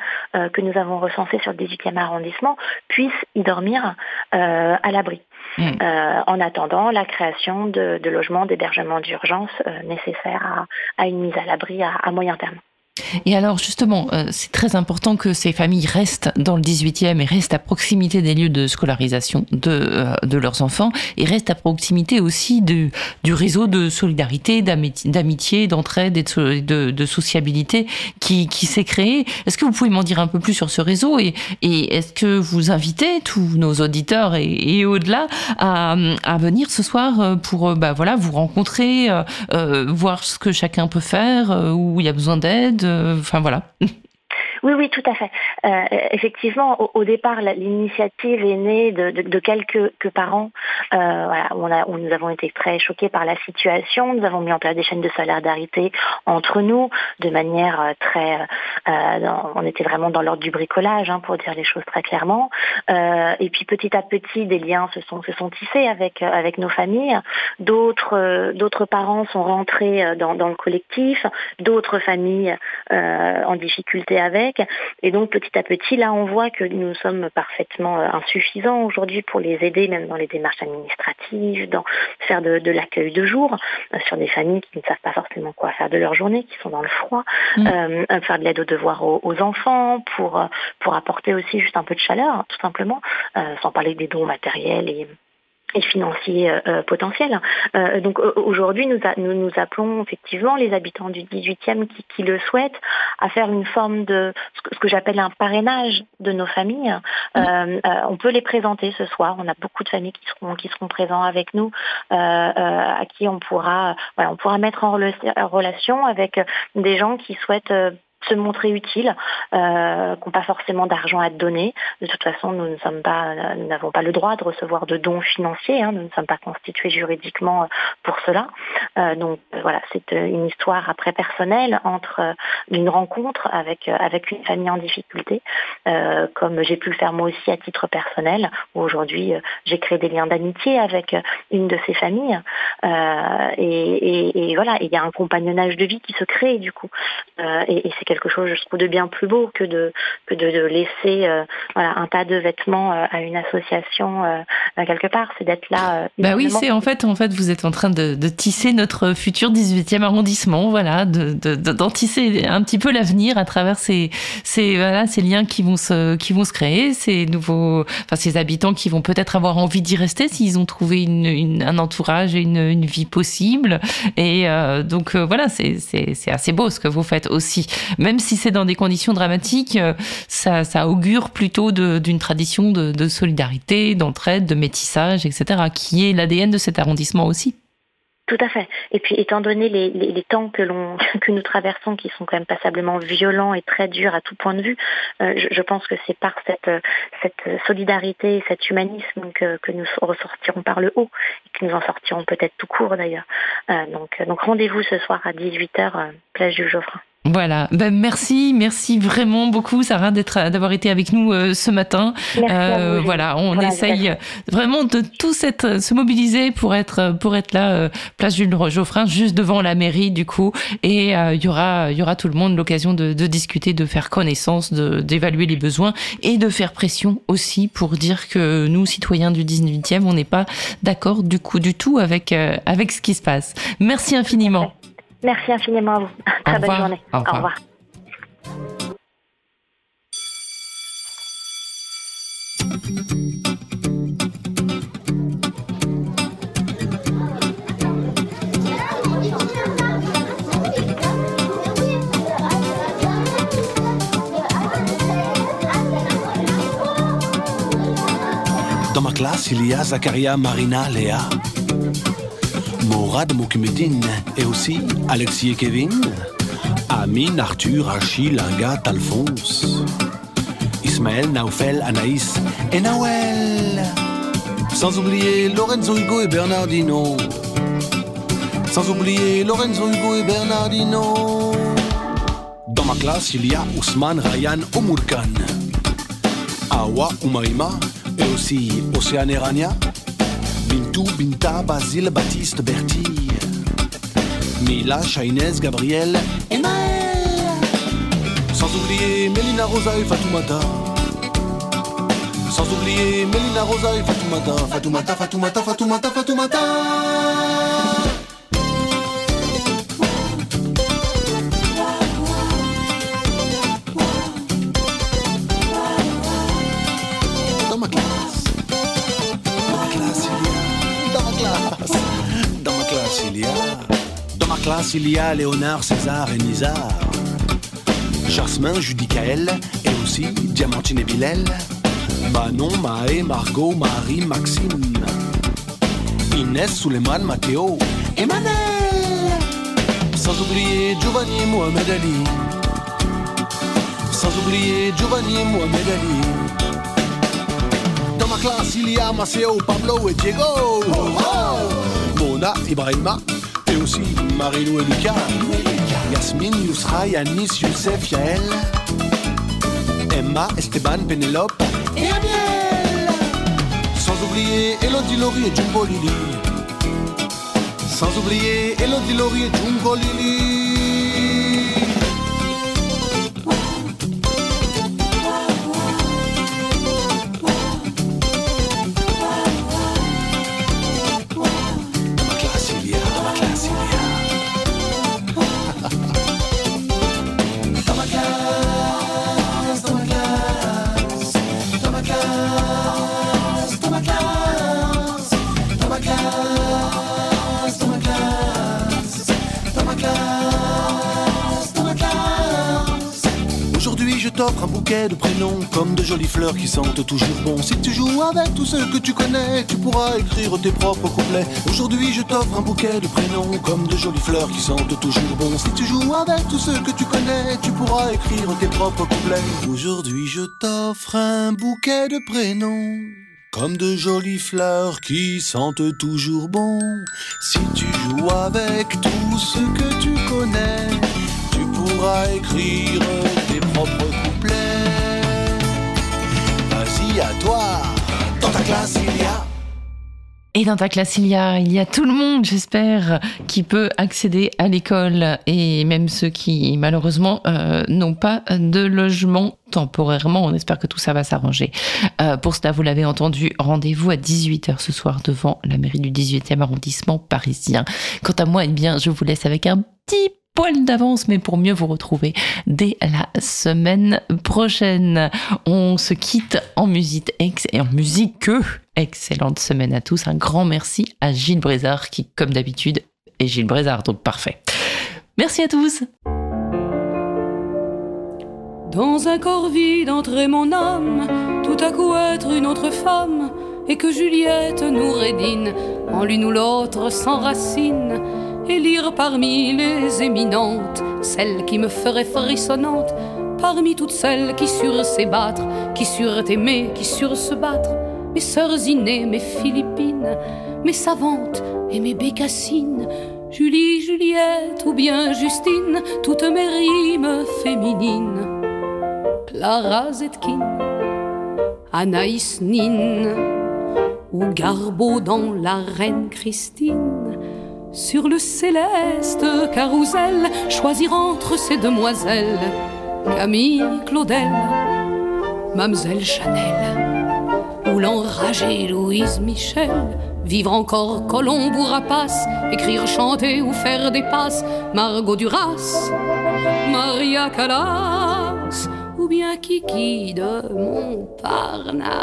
que nous avons recensées sur le 18e arrondissement puissent y dormir à l'abri. Mm. Euh, en attendant la création de, logements d'hébergement d'urgence euh, nécessaires à, une mise à l'abri à moyen terme. Et alors justement, euh, c'est très important que ces familles restent dans le 18e et restent à proximité des lieux de scolarisation de, euh, de leurs enfants et restent à proximité aussi du, du réseau de solidarité, d'amitié, d'entraide et de, sociabilité qui, qui s'est créé. Est-ce que vous pouvez m'en dire un peu plus sur ce réseau et, est-ce que vous invitez tous nos auditeurs et, au-delà à, à, venir ce soir euh, pour bah, voilà, vous rencontrer, voir ce que chacun peut faire, où il y a besoin d'aide enfin voilà. Oui, oui, tout à fait. Euh, effectivement, au, départ, l'initiative est née de, quelques parents euh, nous avons été très choqués par la situation. Nous avons mis en place des chaînes de solidarité entre nous de manière euh, très... on était vraiment dans l'ordre du bricolage, hein, pour dire les choses très clairement. et puis petit à petit, des liens se sont, tissés avec, nos familles. D'autres parents sont rentrés dans le collectif, d'autres familles en difficulté avec. Et donc petit à petit, là, on voit que nous sommes parfaitement euh, insuffisants aujourd'hui pour les aider, même dans les démarches administratives, dans faire de, l'accueil de jour euh, sur des familles qui ne savent pas forcément quoi faire de leur journée, qui sont dans le froid, mmh. euh, faire de l'aide aux devoirs aux, enfants, pour, pour apporter aussi juste un peu de chaleur, tout simplement, sans parler des dons matériels et et financiers euh, euh, potentiels. Euh, donc aujourd'hui, nous, nous, appelons effectivement les habitants du 18e qui, qui, le souhaitent à faire une forme de ce que, j'appelle un parrainage de nos familles. on peut les présenter ce soir. On a beaucoup de familles qui seront qui seront présents avec nous, à qui on pourra voilà, on pourra mettre en relation avec des gens qui souhaitent se montrer utile, euh, qui n'ont pas forcément d'argent à donner. De toute façon, nous ne sommes pas, nous n'avons pas le droit de recevoir de dons financiers. Hein. nous ne sommes pas constitués juridiquement euh, pour cela. Euh, donc voilà, c'est euh, une histoire après personnelle entre une rencontre avec une famille en difficulté, comme j'ai pu le faire moi aussi à titre personnel. Aujourd'hui, j'ai créé des liens d'amitié avec une de ces familles. Et, et, voilà, il y a un compagnonnage de vie qui se crée du coup. et c'est quelque chose, je trouve, de bien plus beau que de, que de, laisser euh, voilà, un tas de vêtements euh, à une association euh, quelque part. C'est d'être là. bah oui, c'est en fait, en fait, vous êtes en train de, tisser notre futur 18e arrondissement, voilà, de, d'en tisser un petit peu l'avenir à travers ces, ces, voilà, ces liens qui vont se, qui vont se créer, ces nouveaux, enfin, ces habitants qui vont peut-être avoir envie d'y rester s'ils ont trouvé une, un entourage et une, une, vie possible. Et donc, voilà, c'est assez beau ce que vous faites aussi même si c'est dans des conditions dramatiques, euh, ça, augure plutôt d'une tradition de, solidarité, d'entraide, de métissage, etc., qui est l'ADN de cet arrondissement aussi. Tout à fait. Et puis, étant donné les, temps que, que nous traversons, qui sont quand même passablement violents et très durs à tout point de vue, euh, je, pense que c'est par cette, cette solidarité et cet humanisme que, nous ressortirons par le haut et que nous en sortirons peut-être tout court d'ailleurs. Euh, donc, rendez-vous ce soir à 18h, place du Geoffrin. Voilà, ben merci, merci vraiment beaucoup Sarah d'être, d'avoir été avec nous euh, ce matin. Euh, voilà, on essaye vraiment de tous être, se mobiliser pour être, pour être là, euh, place Jules Geoffrin, juste devant la mairie du coup, et il y aura, il y aura tout le monde l'occasion de, de, discuter, de faire connaissance, de, d'évaluer les besoins et de faire pression aussi pour dire que nous, citoyens du 18e, on n'est pas d'accord du coup du tout avec, avec ce qui se passe. Merci infiniment. Merci infiniment à vous. Très bonne journée. Au revoir. Au revoir. Dans ma classe, il y a Zakaria, Marina, Léa. Morad Moukmedine et aussi Alexis et Kevin, Amine, Arthur, Achille, Agathe, Alphonse, Ismaël, Naufel, Anaïs et Noël. Sans oublier Lorenzo Hugo et Bernardino. sans oublier Lorenzo, Hugo et Bernardino. Dans ma classe, il y a Ousmane, Ryan, Omurkan, Awa, Umaima et aussi Océane Rania, Bintou, Binta, Basile, Baptiste, Bertie, Mila, Shainez, Gabriel et Maël. Sans oublier Mélina Rosa et Fatoumata. Sans oublier Mélina Rosa et Fatoumata, Fatoumata, Fatoumata, Fatoumata, Fatoumata. Dans classe, il y a Léonard, César et Nizar. Jasmin, Judicaël et aussi Diamantine et Bilel. Manon, Maë, Margot, Marie, Maxime. Inès, Suleiman, Matteo et Manel. Sans oublier Giovanni Mohamed Ali. Sans oublier Giovanni Mohamed Ali. Dans ma classe, il y a Maceo, Pablo et Diego. Mona, Ibrahima et aussi Marilou et Lucas. Yasmine, Yousra, Yanis, Youssef, Yael. Emma, Esteban, Pénélope et Amiel. Sans oublier Elodie Laurie et Jumbo Lili. Sans oublier Elodie Laurie et Jumbo Lili. Comme de jolies fleurs qui sentent toujours bon. Si tu joues avec tous ceux que tu connais, tu pourras écrire tes propres couplets. Aujourd'hui, je t'offre un bouquet de prénoms comme de jolies fleurs qui sentent toujours bon. Si tu joues avec tous ceux que tu connais, tu pourras écrire tes propres couplets. Aujourd'hui, je t'offre un bouquet de prénoms. Comme de jolies fleurs qui sentent toujours bon. Si tu joues avec tous ceux que tu connais, tu pourras écrire tes propres couplets. Et dans ta classe, il y a, il y a tout le monde, j'espère, qui peut accéder à l'école et même ceux qui, malheureusement, euh, n'ont pas de logement temporairement. On espère que tout ça va s'arranger. Euh, pour cela, vous l'avez entendu, rendez-vous à 18h ce soir devant la mairie du 18e arrondissement parisien. Quant à moi, eh bien, je vous laisse avec un petit d'avance, mais pour mieux vous retrouver dès la semaine prochaine. On se quitte en musique et en musique que excellente semaine à tous. Un grand merci à Gilles Brézard qui, comme d'habitude, est Gilles Brézard, donc parfait. Merci à tous. Dans un corps vide entrait mon âme, tout à coup être une autre femme, et que Juliette nous rédine, en l'une ou l'autre s'enracine, et lire parmi les éminentes, celle qui me ferait frissonnante, parmi toutes celles qui surent s'ébattre, qui surent aimer, qui surent se battre, mes sœurs innées, mes Philippines, mes savantes et mes bécassines, Julie, Juliette ou bien Justine, toutes mes rimes féminines. Clara Zetkin, Anaïs Nin, ou Garbeau dans La Reine Christine. Sur le céleste carrousel, choisir entre ces demoiselles, Camille Claudel, Mamselle Chanel, ou l'enragée Louise Michel. Vivre encore Colombe ou Rapace, écrire, chanter ou faire des passes, Margot Duras, Maria Callas, bien Kiki de Montparnasse.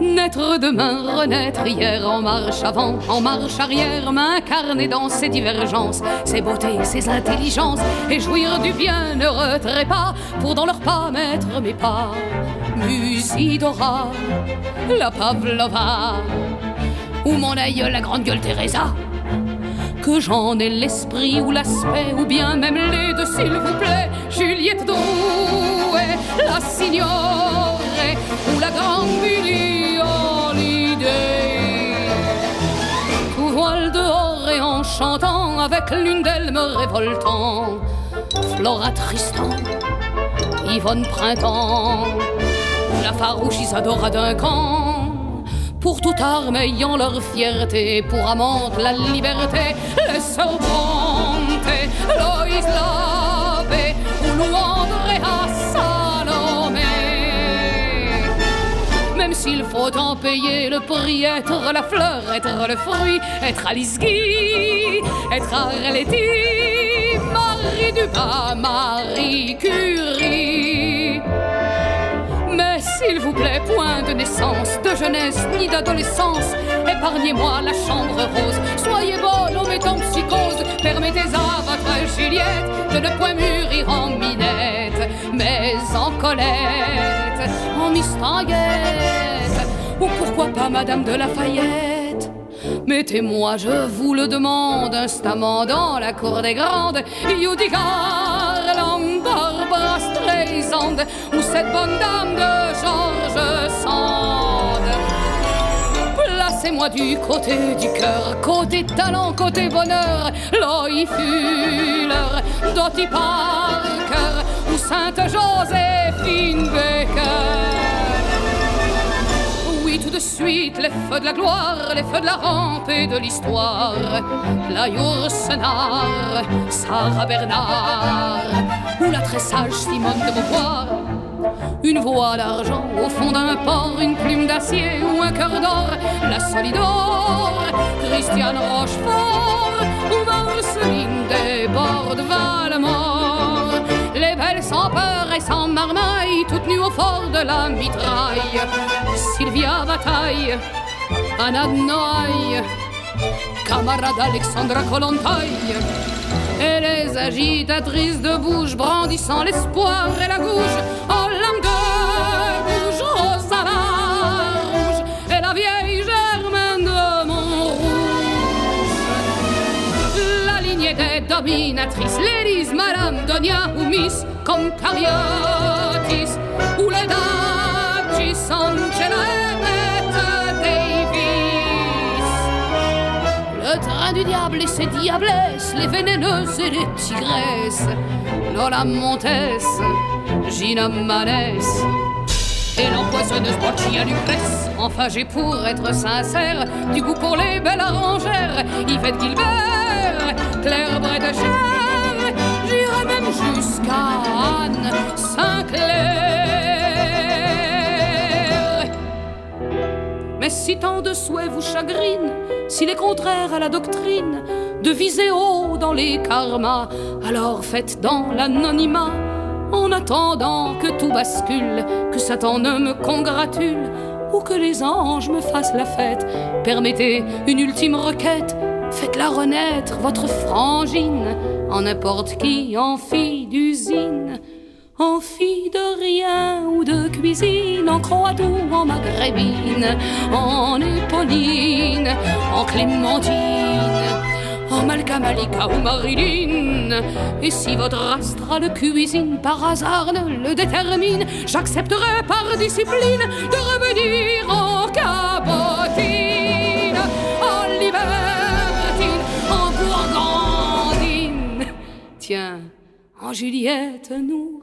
Naître demain, renaître hier, en marche avant, en marche arrière, m'incarner dans ces divergences, ces beautés, ces intelligences, et jouir du bienheureux trépas, pour dans leurs pas mettre mes pas. Musidora, la Pavlova, ou mon aïeul, la grande gueule Teresa? Que j'en ai l'esprit ou l'aspect, ou bien même les deux, s'il vous plaît. Juliette Drouet, la signore, ou la grande Holiday. Tout voile dehors et enchanté avec l'une d'elles me révoltant. Flora Tristan, Yvonne Printemps, la farouche Isadora d'un camp. Pour toute arme ayant leur fierté, pour amante la liberté, les sœurs Bronte, Loïs Labbé ou Andrea Salomé. Même s'il faut en payer le prix, être la fleur, être le fruit, être Alice Guy, être Arletty, Marie Dumas, Marie Curie. S'il vous plaît, point de naissance, de jeunesse ni d'adolescence, épargnez-moi la chambre rose. Soyez bonne en mettant psychose, permettez à votre Juliette de ne point mûrir en minette, mais en Colette, en mistinguette, ou pourquoi pas Madame de Lafayette? Mettez-moi, je vous le demande, instamment dans la cour des grandes, Judy Garland, Barbara Streisand, ou cette bonne dame de George Sand. Placez-moi du côté du cœur, côté talent, côté bonheur, Loï Fuller, Dottie Parker, ou Sainte Joséphine Baker. Tout de suite, les feux de la gloire, les feux de la rampe et de l'histoire. La Yourcenar, Sarah Bernard, ou la très sage Simone de Beauvoir. Une voix d'argent au fond d'un port, une plume d'acier ou un cœur d'or, la Solidor, Christiane Rochefort ou Marceline des bords de Valmort. Les belles sans peur et sans marmaille, toutes nues au fort de la mitraille. Sylvia Bataille, Anna de camarade Alexandra Kollontai. Et les agitatrices de bouche brandissant l'espoir et la gouge en langue de des dominatrices, l'Élise, Madame Donia ou Miss comme Cariotis ou et Bette Davis. Le train du diable et ses diablesses, les vénéneuses et les tigresses, Lola Montes, Gina Manès et l'empoisonneuse Boccia Lucrèce. Enfin, j'ai pour être sincère du goût pour les belles arrangères, Yvette Gilbert, Claire Bretecher, j'irai même jusqu'à Anne Sinclair. Mais si tant de souhaits vous chagrinent, s'il est contraire à la doctrine de viser haut dans les karmas, alors faites dans l'anonymat. En attendant que tout bascule, que Satan ne me congratule, ou que les anges me fassent la fête, permettez une ultime requête, faites-la renaître, votre frangine, en n'importe qui, en fille d'usine. En fille de rien ou de cuisine, en croate ou en maghrébine, en éponine, en clémentine, en Malka Malika ou Marilyn. Et si votre astrale cuisine par hasard ne le détermine, j'accepterai par discipline de revenir en cabotine, en libertine, en gourgandine. Tiens, en Juliette, nous